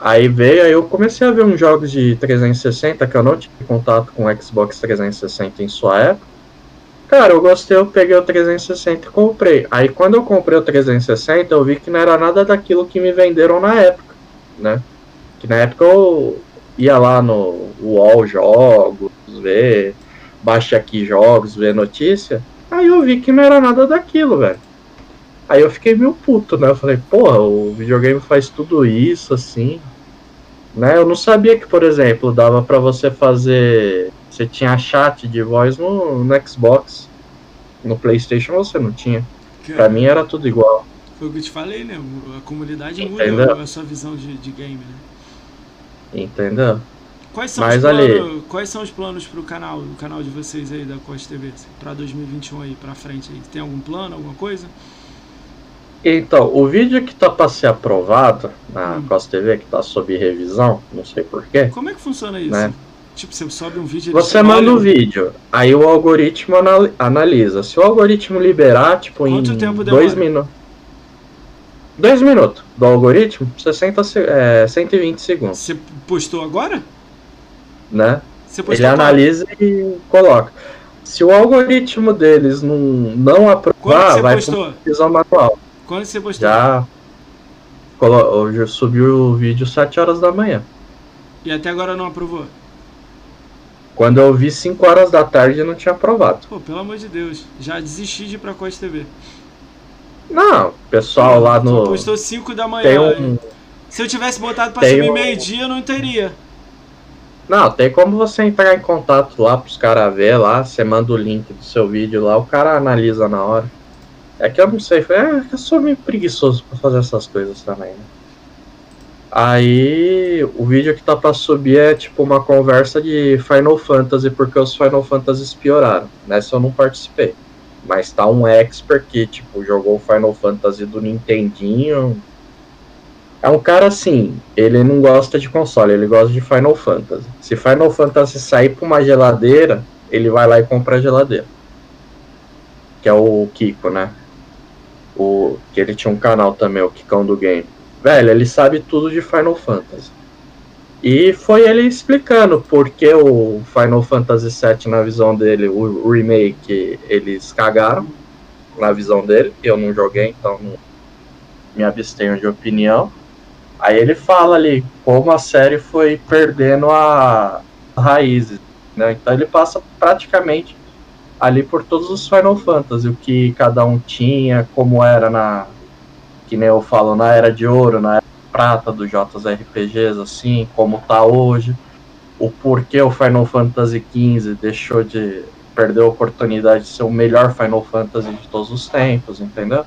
Aí veio, aí eu comecei a ver uns jogos de 360 que eu não tive contato com o Xbox 360 em sua época. Cara, eu gostei, eu peguei o 360 e comprei. Aí quando eu comprei o 360, eu vi que não era nada daquilo que me venderam na época, né? Que na época eu ia lá no UOL Jogos, ver, baixa aqui jogos, ver notícia. Aí eu vi que não era nada daquilo, velho. Aí eu fiquei meio puto, né? Eu falei, porra, o videogame faz tudo isso assim. Né? Eu não sabia que, por exemplo, dava para você fazer. Você tinha chat de voz no, no Xbox. No PlayStation você não tinha. Cara, pra mim era tudo igual. Foi o que eu te falei, né? A comunidade Entendeu? muda a sua visão de, de game, né? Entendeu? Quais são, Mas os planos, ali... quais são os planos pro canal, o canal de vocês aí da Costa TV? Pra 2021 aí, pra frente aí? Tem algum plano, alguma coisa? Então, o vídeo que tá para ser aprovado na hum. Costa TV, que tá sob revisão, não sei porquê. Como é que funciona isso? Né? Tipo, você sobe um vídeo. Você manda o um vídeo, aí o algoritmo analisa. Se o algoritmo liberar, tipo, Quanto em tempo dois minutos. Dois minutos do algoritmo, 60, é, 120 segundos. Você postou agora? Né? Ele analisa e coloca. Se o algoritmo deles não, não aprovar, vai revisão manual. Quando você postou? Já. Hoje subiu o vídeo 7 horas da manhã. E até agora não aprovou? Quando eu vi 5 horas da tarde não tinha aprovado. Pô, pelo amor de Deus. Já desisti de ir pra Costa TV. Não, pessoal lá no. Postou 5 da manhã. Um... Se eu tivesse botado pra subir um... meio-dia, eu não teria. Não, tem como você entrar em contato lá pros caras ver lá. Você manda o link do seu vídeo lá, o cara analisa na hora. É que eu não sei, é que eu sou meio preguiçoso pra fazer essas coisas também, né? Aí o vídeo que tá pra subir é tipo uma conversa de Final Fantasy, porque os Final Fantasy pioraram. Nessa eu não participei. Mas tá um expert que, tipo, jogou Final Fantasy do Nintendinho. É um cara assim, ele não gosta de console, ele gosta de Final Fantasy. Se Final Fantasy sair pra uma geladeira, ele vai lá e compra a geladeira. Que é o Kiko, né? o que ele tinha um canal também, o Kikão do Game. Velho, ele sabe tudo de Final Fantasy. E foi ele explicando porque o Final Fantasy VII, na visão dele, o remake, eles cagaram na visão dele. Eu não joguei, então não me abstenho de opinião. Aí ele fala ali como a série foi perdendo a raízes. Né? Então ele passa praticamente ali por todos os Final Fantasy, o que cada um tinha, como era na. Que nem eu falo, na era de ouro, na era prata dos JRPGs, assim, como tá hoje. O porquê o Final Fantasy XV deixou de perder a oportunidade de ser o melhor Final Fantasy de todos os tempos, entendeu?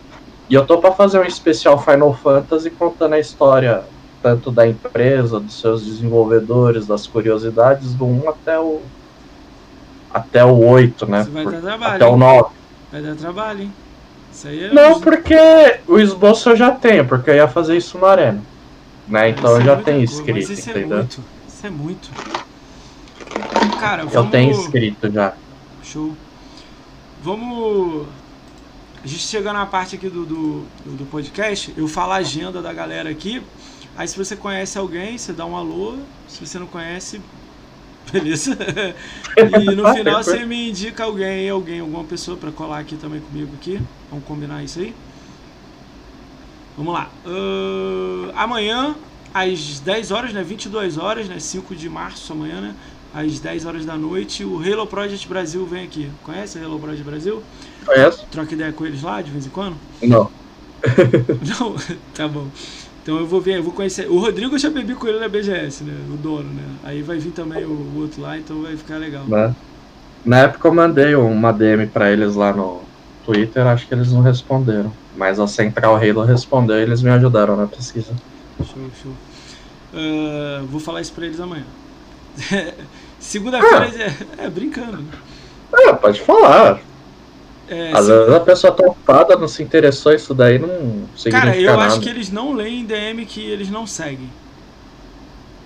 E eu tô para fazer um especial Final Fantasy contando a história tanto da empresa, dos seus desenvolvedores, das curiosidades do 1 até o até o 8, né? Você vai dar trabalho. Até o 9. Vai dar trabalho, hein? É Não, porque o esboço eu já tenho, porque eu ia fazer isso no Arena. Né? Então eu é já tenho escrito, mas isso entendeu? É muito, isso é muito. Cara, vamos... Eu tenho escrito já. Show. Vamos. A gente chegando na parte aqui do, do, do podcast, eu falo a agenda da galera aqui. Aí se você conhece alguém, você dá um alô. Se você não conhece, Beleza? E no final você me indica alguém, alguém, alguma pessoa para colar aqui também comigo aqui. Vamos combinar isso aí? Vamos lá. Uh, amanhã, às 10 horas, né? 22 horas, né? 5 de março amanhã, né? Às 10 horas da noite, o Halo Project Brasil vem aqui. Conhece o Halo Project Brasil? Conheço. Troca ideia com eles lá de vez em quando? Não. Não? tá bom. Então eu vou ver, eu vou conhecer. O Rodrigo eu já bebi com ele na BGS, né? O dono, né? Aí vai vir também o, o outro lá, então vai ficar legal. Né? Na época eu mandei uma DM pra eles lá no Twitter, acho que eles não responderam. Mas a Central Halo respondeu e eles me ajudaram na pesquisa. Show, show. Uh, vou falar isso pra eles amanhã. Segunda-feira, ah. é, é, brincando. Né? É, pode falar. É, Às vezes a pessoa tá ocupada, não se interessou, isso daí não significa Cara, eu nada. acho que eles não leem DM que eles não seguem.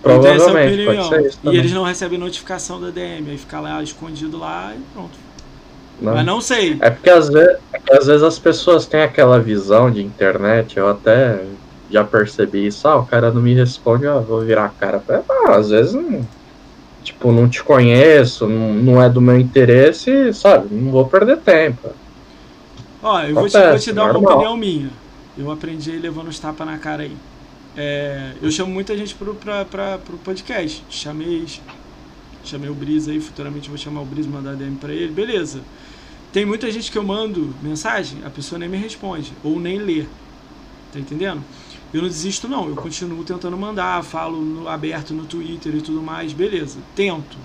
Provavelmente, pode ser isso E eles não recebem notificação da DM, aí fica lá escondido lá e pronto. Não. Mas não sei. É porque às vezes, é às vezes as pessoas têm aquela visão de internet, eu até já percebi isso, ah, o cara não me responde, eu vou virar a cara. Ah, às vezes não, tipo, não te conheço, não, não é do meu interesse, sabe? Não vou perder tempo. Ó, eu vou te, vou te, dar normal. uma opinião minha. Eu aprendi levando os tapas na cara aí. É, eu chamo muita gente pro, pra, pra, pro podcast. Chamei, chamei o Brisa aí, futuramente vou chamar o Brisa, mandar DM pra ele, beleza. Tem muita gente que eu mando mensagem, a pessoa nem me responde, ou nem lê. Tá entendendo? Eu não desisto não, eu continuo tentando mandar, falo no, aberto no Twitter e tudo mais, beleza, tento.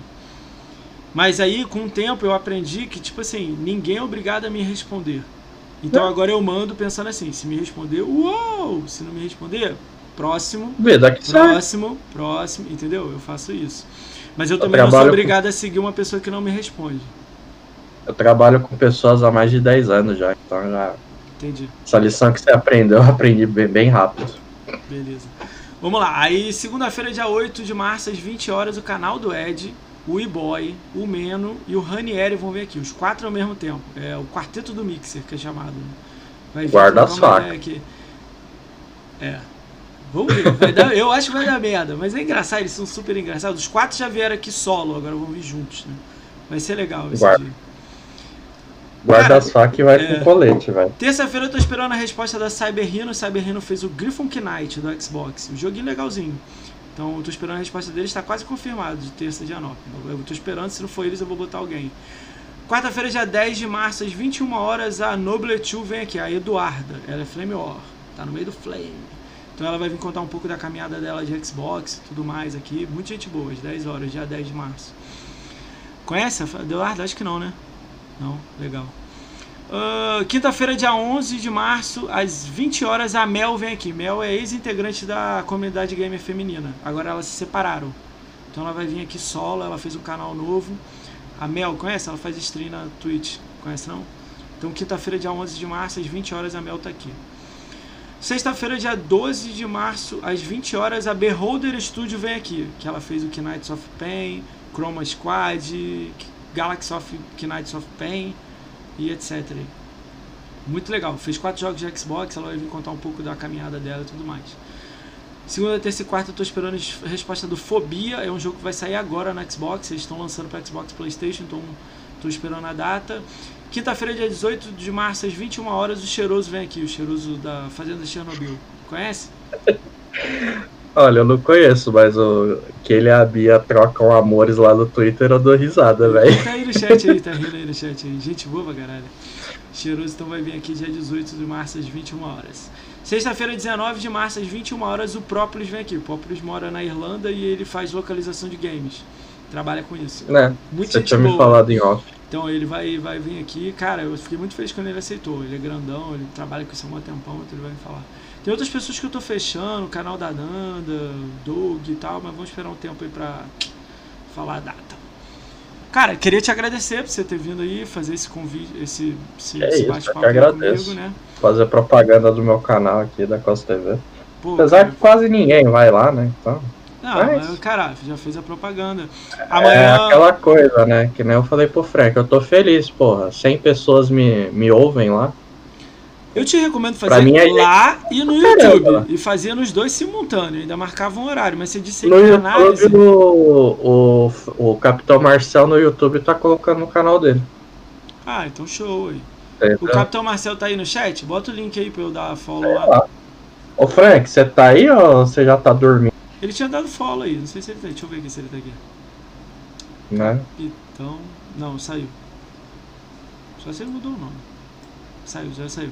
Mas aí, com o tempo, eu aprendi que, tipo assim, ninguém é obrigado a me responder. Então não. agora eu mando pensando assim, se me responder, uou! Se não me responder, próximo, próximo, sai. próximo, entendeu? Eu faço isso. Mas eu também eu não sou obrigado com... a seguir uma pessoa que não me responde. Eu trabalho com pessoas há mais de 10 anos já, então já Entendi. Essa lição que você aprendeu, eu aprendi bem, bem rápido. Beleza. Vamos lá. Aí, segunda-feira, dia 8 de março, às 20 horas, o canal do Ed, o E-Boy, o Meno e o Ranieri vão vir aqui. Os quatro ao mesmo tempo. É o quarteto do Mixer, que é chamado. Vai Guarda as facas. É. Vamos ver. Vai dar, eu acho que vai dar merda. Mas é engraçado, eles são super engraçados. Os quatro já vieram aqui solo, agora vão vir juntos. Né? Vai ser legal esse Guarda. dia. Guarda as facas e vai é, com colete, vai. Terça-feira eu tô esperando a resposta da Cyber Rhino. Cyber Rhino fez o Griffon Knight do Xbox. Um joguinho legalzinho. Então eu tô esperando a resposta deles, está quase confirmado de terça dia 9. Eu tô esperando, se não for eles eu vou botar alguém. Quarta-feira, dia 10 de março, às 21 horas, a Noble 2 vem aqui, a Eduarda. Ela é Flame War, tá no meio do Flame. Então ela vai vir contar um pouco da caminhada dela de Xbox e tudo mais aqui. Muita gente boa, às 10 horas, dia 10 de março. Conhece a Eduarda? Acho que não, né? Não? Legal. Uh, Quinta-feira, dia 11 de março, às 20 horas, a Mel vem aqui. Mel é ex-integrante da comunidade gamer feminina. Agora elas se separaram. Então ela vai vir aqui solo, ela fez um canal novo. A Mel, conhece? Ela faz stream na Twitch. Conhece não? Então quinta-feira, dia 11 de março, às 20 horas, a Mel tá aqui. Sexta-feira, dia 12 de março, às 20 horas, a Beholder Studio vem aqui. Que ela fez o Knights of Pain, Chroma Squad, Galaxy of Knights of Pain e etc. Muito legal. Fez quatro jogos de Xbox, ela vai vir contar um pouco da caminhada dela e tudo mais. Segunda, terça e quarta eu tô esperando a resposta do Fobia. É um jogo que vai sair agora na Xbox. Eles estão lançando para Xbox Playstation, então tô esperando a data. Quinta-feira, dia 18 de março, às 21 horas, o Cheiroso vem aqui, o Cheiroso da Fazenda Chernobyl. Conhece? Olha, eu não conheço, mas o que ele e a Bia trocam amores lá no Twitter, eu dou risada, velho. Tá aí no chat aí, tá rindo aí no chat aí. Gente boa caralho. Cheiroso então vai vir aqui dia 18 de março às 21 horas. Sexta-feira, 19 de março às 21 horas, o Própolis vem aqui. O Própolis mora na Irlanda e ele faz localização de games. Trabalha com isso. Né? Muito Você tinha boa. me falado em off. Então ele vai, vai vir aqui. Cara, eu fiquei muito feliz quando ele aceitou. Ele é grandão, ele trabalha com isso há um tempão, então ele vai me falar. Tem outras pessoas que eu tô fechando, o canal da Nanda, Doug e tal, mas vamos esperar um tempo aí pra falar a data. Cara, queria te agradecer por você ter vindo aí, fazer esse convite, esse, esse, é esse bate-papo comigo, né? Fazer propaganda do meu canal aqui da Costa TV. Pô, Apesar cara... que quase ninguém vai lá, né? Então. Não, mas, mas cara, já fez a propaganda. Amanhã... É aquela coisa, né? Que nem eu falei pro Frank, eu tô feliz, porra. 100 pessoas me, me ouvem lá. Eu te recomendo fazer mim, é lá e no YouTube. Caramba. E fazia nos dois simultâneos. Ainda marcava um horário. Mas você disse no YouTube, análise... o, o, o Capitão Marcel no YouTube tá colocando no canal dele. Ah, então show aí. É, o Capitão Marcel tá aí no chat? Bota o link aí pra eu dar follow lá. lá. Ô Frank, você tá aí ou você já tá dormindo? Ele tinha dado follow aí, não sei se ele tá aí. Deixa eu ver aqui se ele tá aqui. Né? Então. Não, saiu. Só se ele mudou o nome. Saiu, já saiu.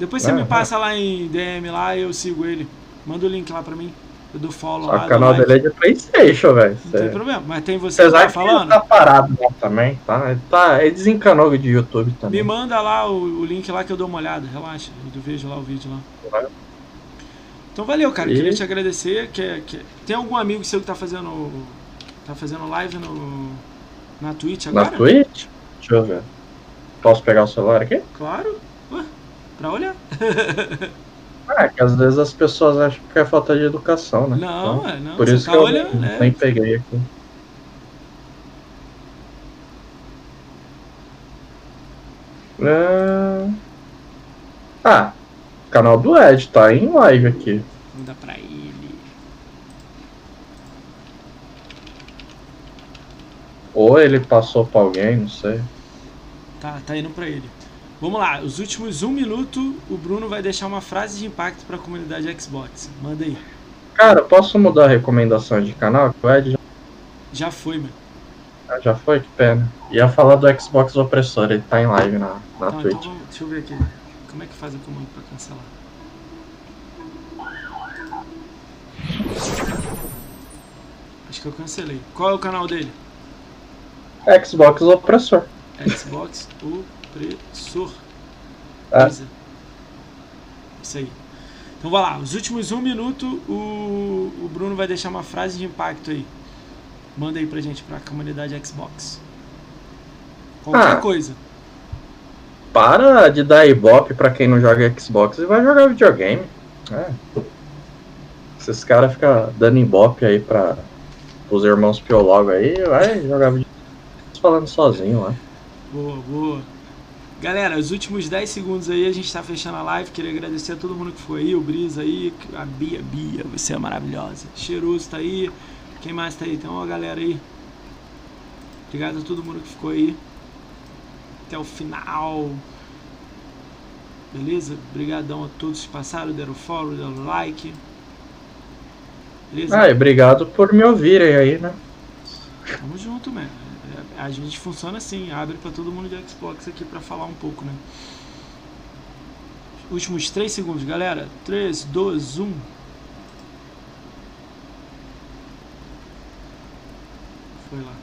Depois você me passa lá em DM lá e eu sigo ele. Manda o link lá pra mim. Eu dou follow Só lá. O canal dele é de Playstation, velho. Não tem problema, mas tem você Apesar tá falando? Ele tá parado lá também, tá? Ele, tá, ele desencanou de YouTube também. Me manda lá o, o, link lá que eu dou uma olhada, relaxa. Eu vejo lá o vídeo lá. Então valeu, cara. E... Queria te agradecer. Que, que, tem algum amigo seu que tá fazendo. tá fazendo live no, Na Twitch agora? Na Twitch? Deixa eu ver. Posso pegar o celular aqui? Claro. Pra olhar. É, que às vezes as pessoas acham que é falta de educação, né? Não, Então, é, não. Por isso tá que eu olhando, né? nem peguei aqui. É... Ah, canal do Ed tá em live aqui. Manda pra ele. Ou ele passou pra alguém, não sei. Tá, tá indo pra ele. Vamos lá, os últimos um minuto, o Bruno vai deixar uma frase de impacto pra comunidade Xbox. Manda aí. Cara, posso mudar a recomendação de canal? O Ed já, Já foi, mano. já foi, que pena. Ia falar do Xbox opressor, ele tá em live na, na Tá, então Twitch. vamos, deixa eu ver aqui. Como é que faz o comando pra cancelar? Acho que eu cancelei. Qual é o canal dele? Xbox opressor. Xbox Opressor. É. Beleza. Isso aí. Então vai lá, os últimos um minuto o, o Bruno vai deixar uma frase de impacto aí. Manda aí pra gente, pra comunidade Xbox. Qualquer Ah. coisa. Para de dar ibope pra quem não joga Xbox e vai jogar videogame. É. Esses caras ficam dando ibope aí pra os irmãos Piologo aí, vai jogar videogame falando sozinho lá. Boa, boa. Galera, os últimos 10 segundos aí a gente tá fechando a live. Queria agradecer a todo mundo que foi aí, o Brisa aí, a Bia, Bia, você é maravilhosa. Cheiroso tá aí. Quem mais tá aí? Tem uma galera aí. Obrigado a todo mundo que ficou aí. Até o final. Beleza? Obrigadão a todos que passaram, deram follow, deram like. Beleza? Ah, e obrigado por me ouvirem aí, né? Tamo junto, mano. A gente funciona assim, abre pra todo mundo de Xbox aqui pra falar um pouco, né? Últimos 3 segundos, galera. 3, 2, 1. Foi lá.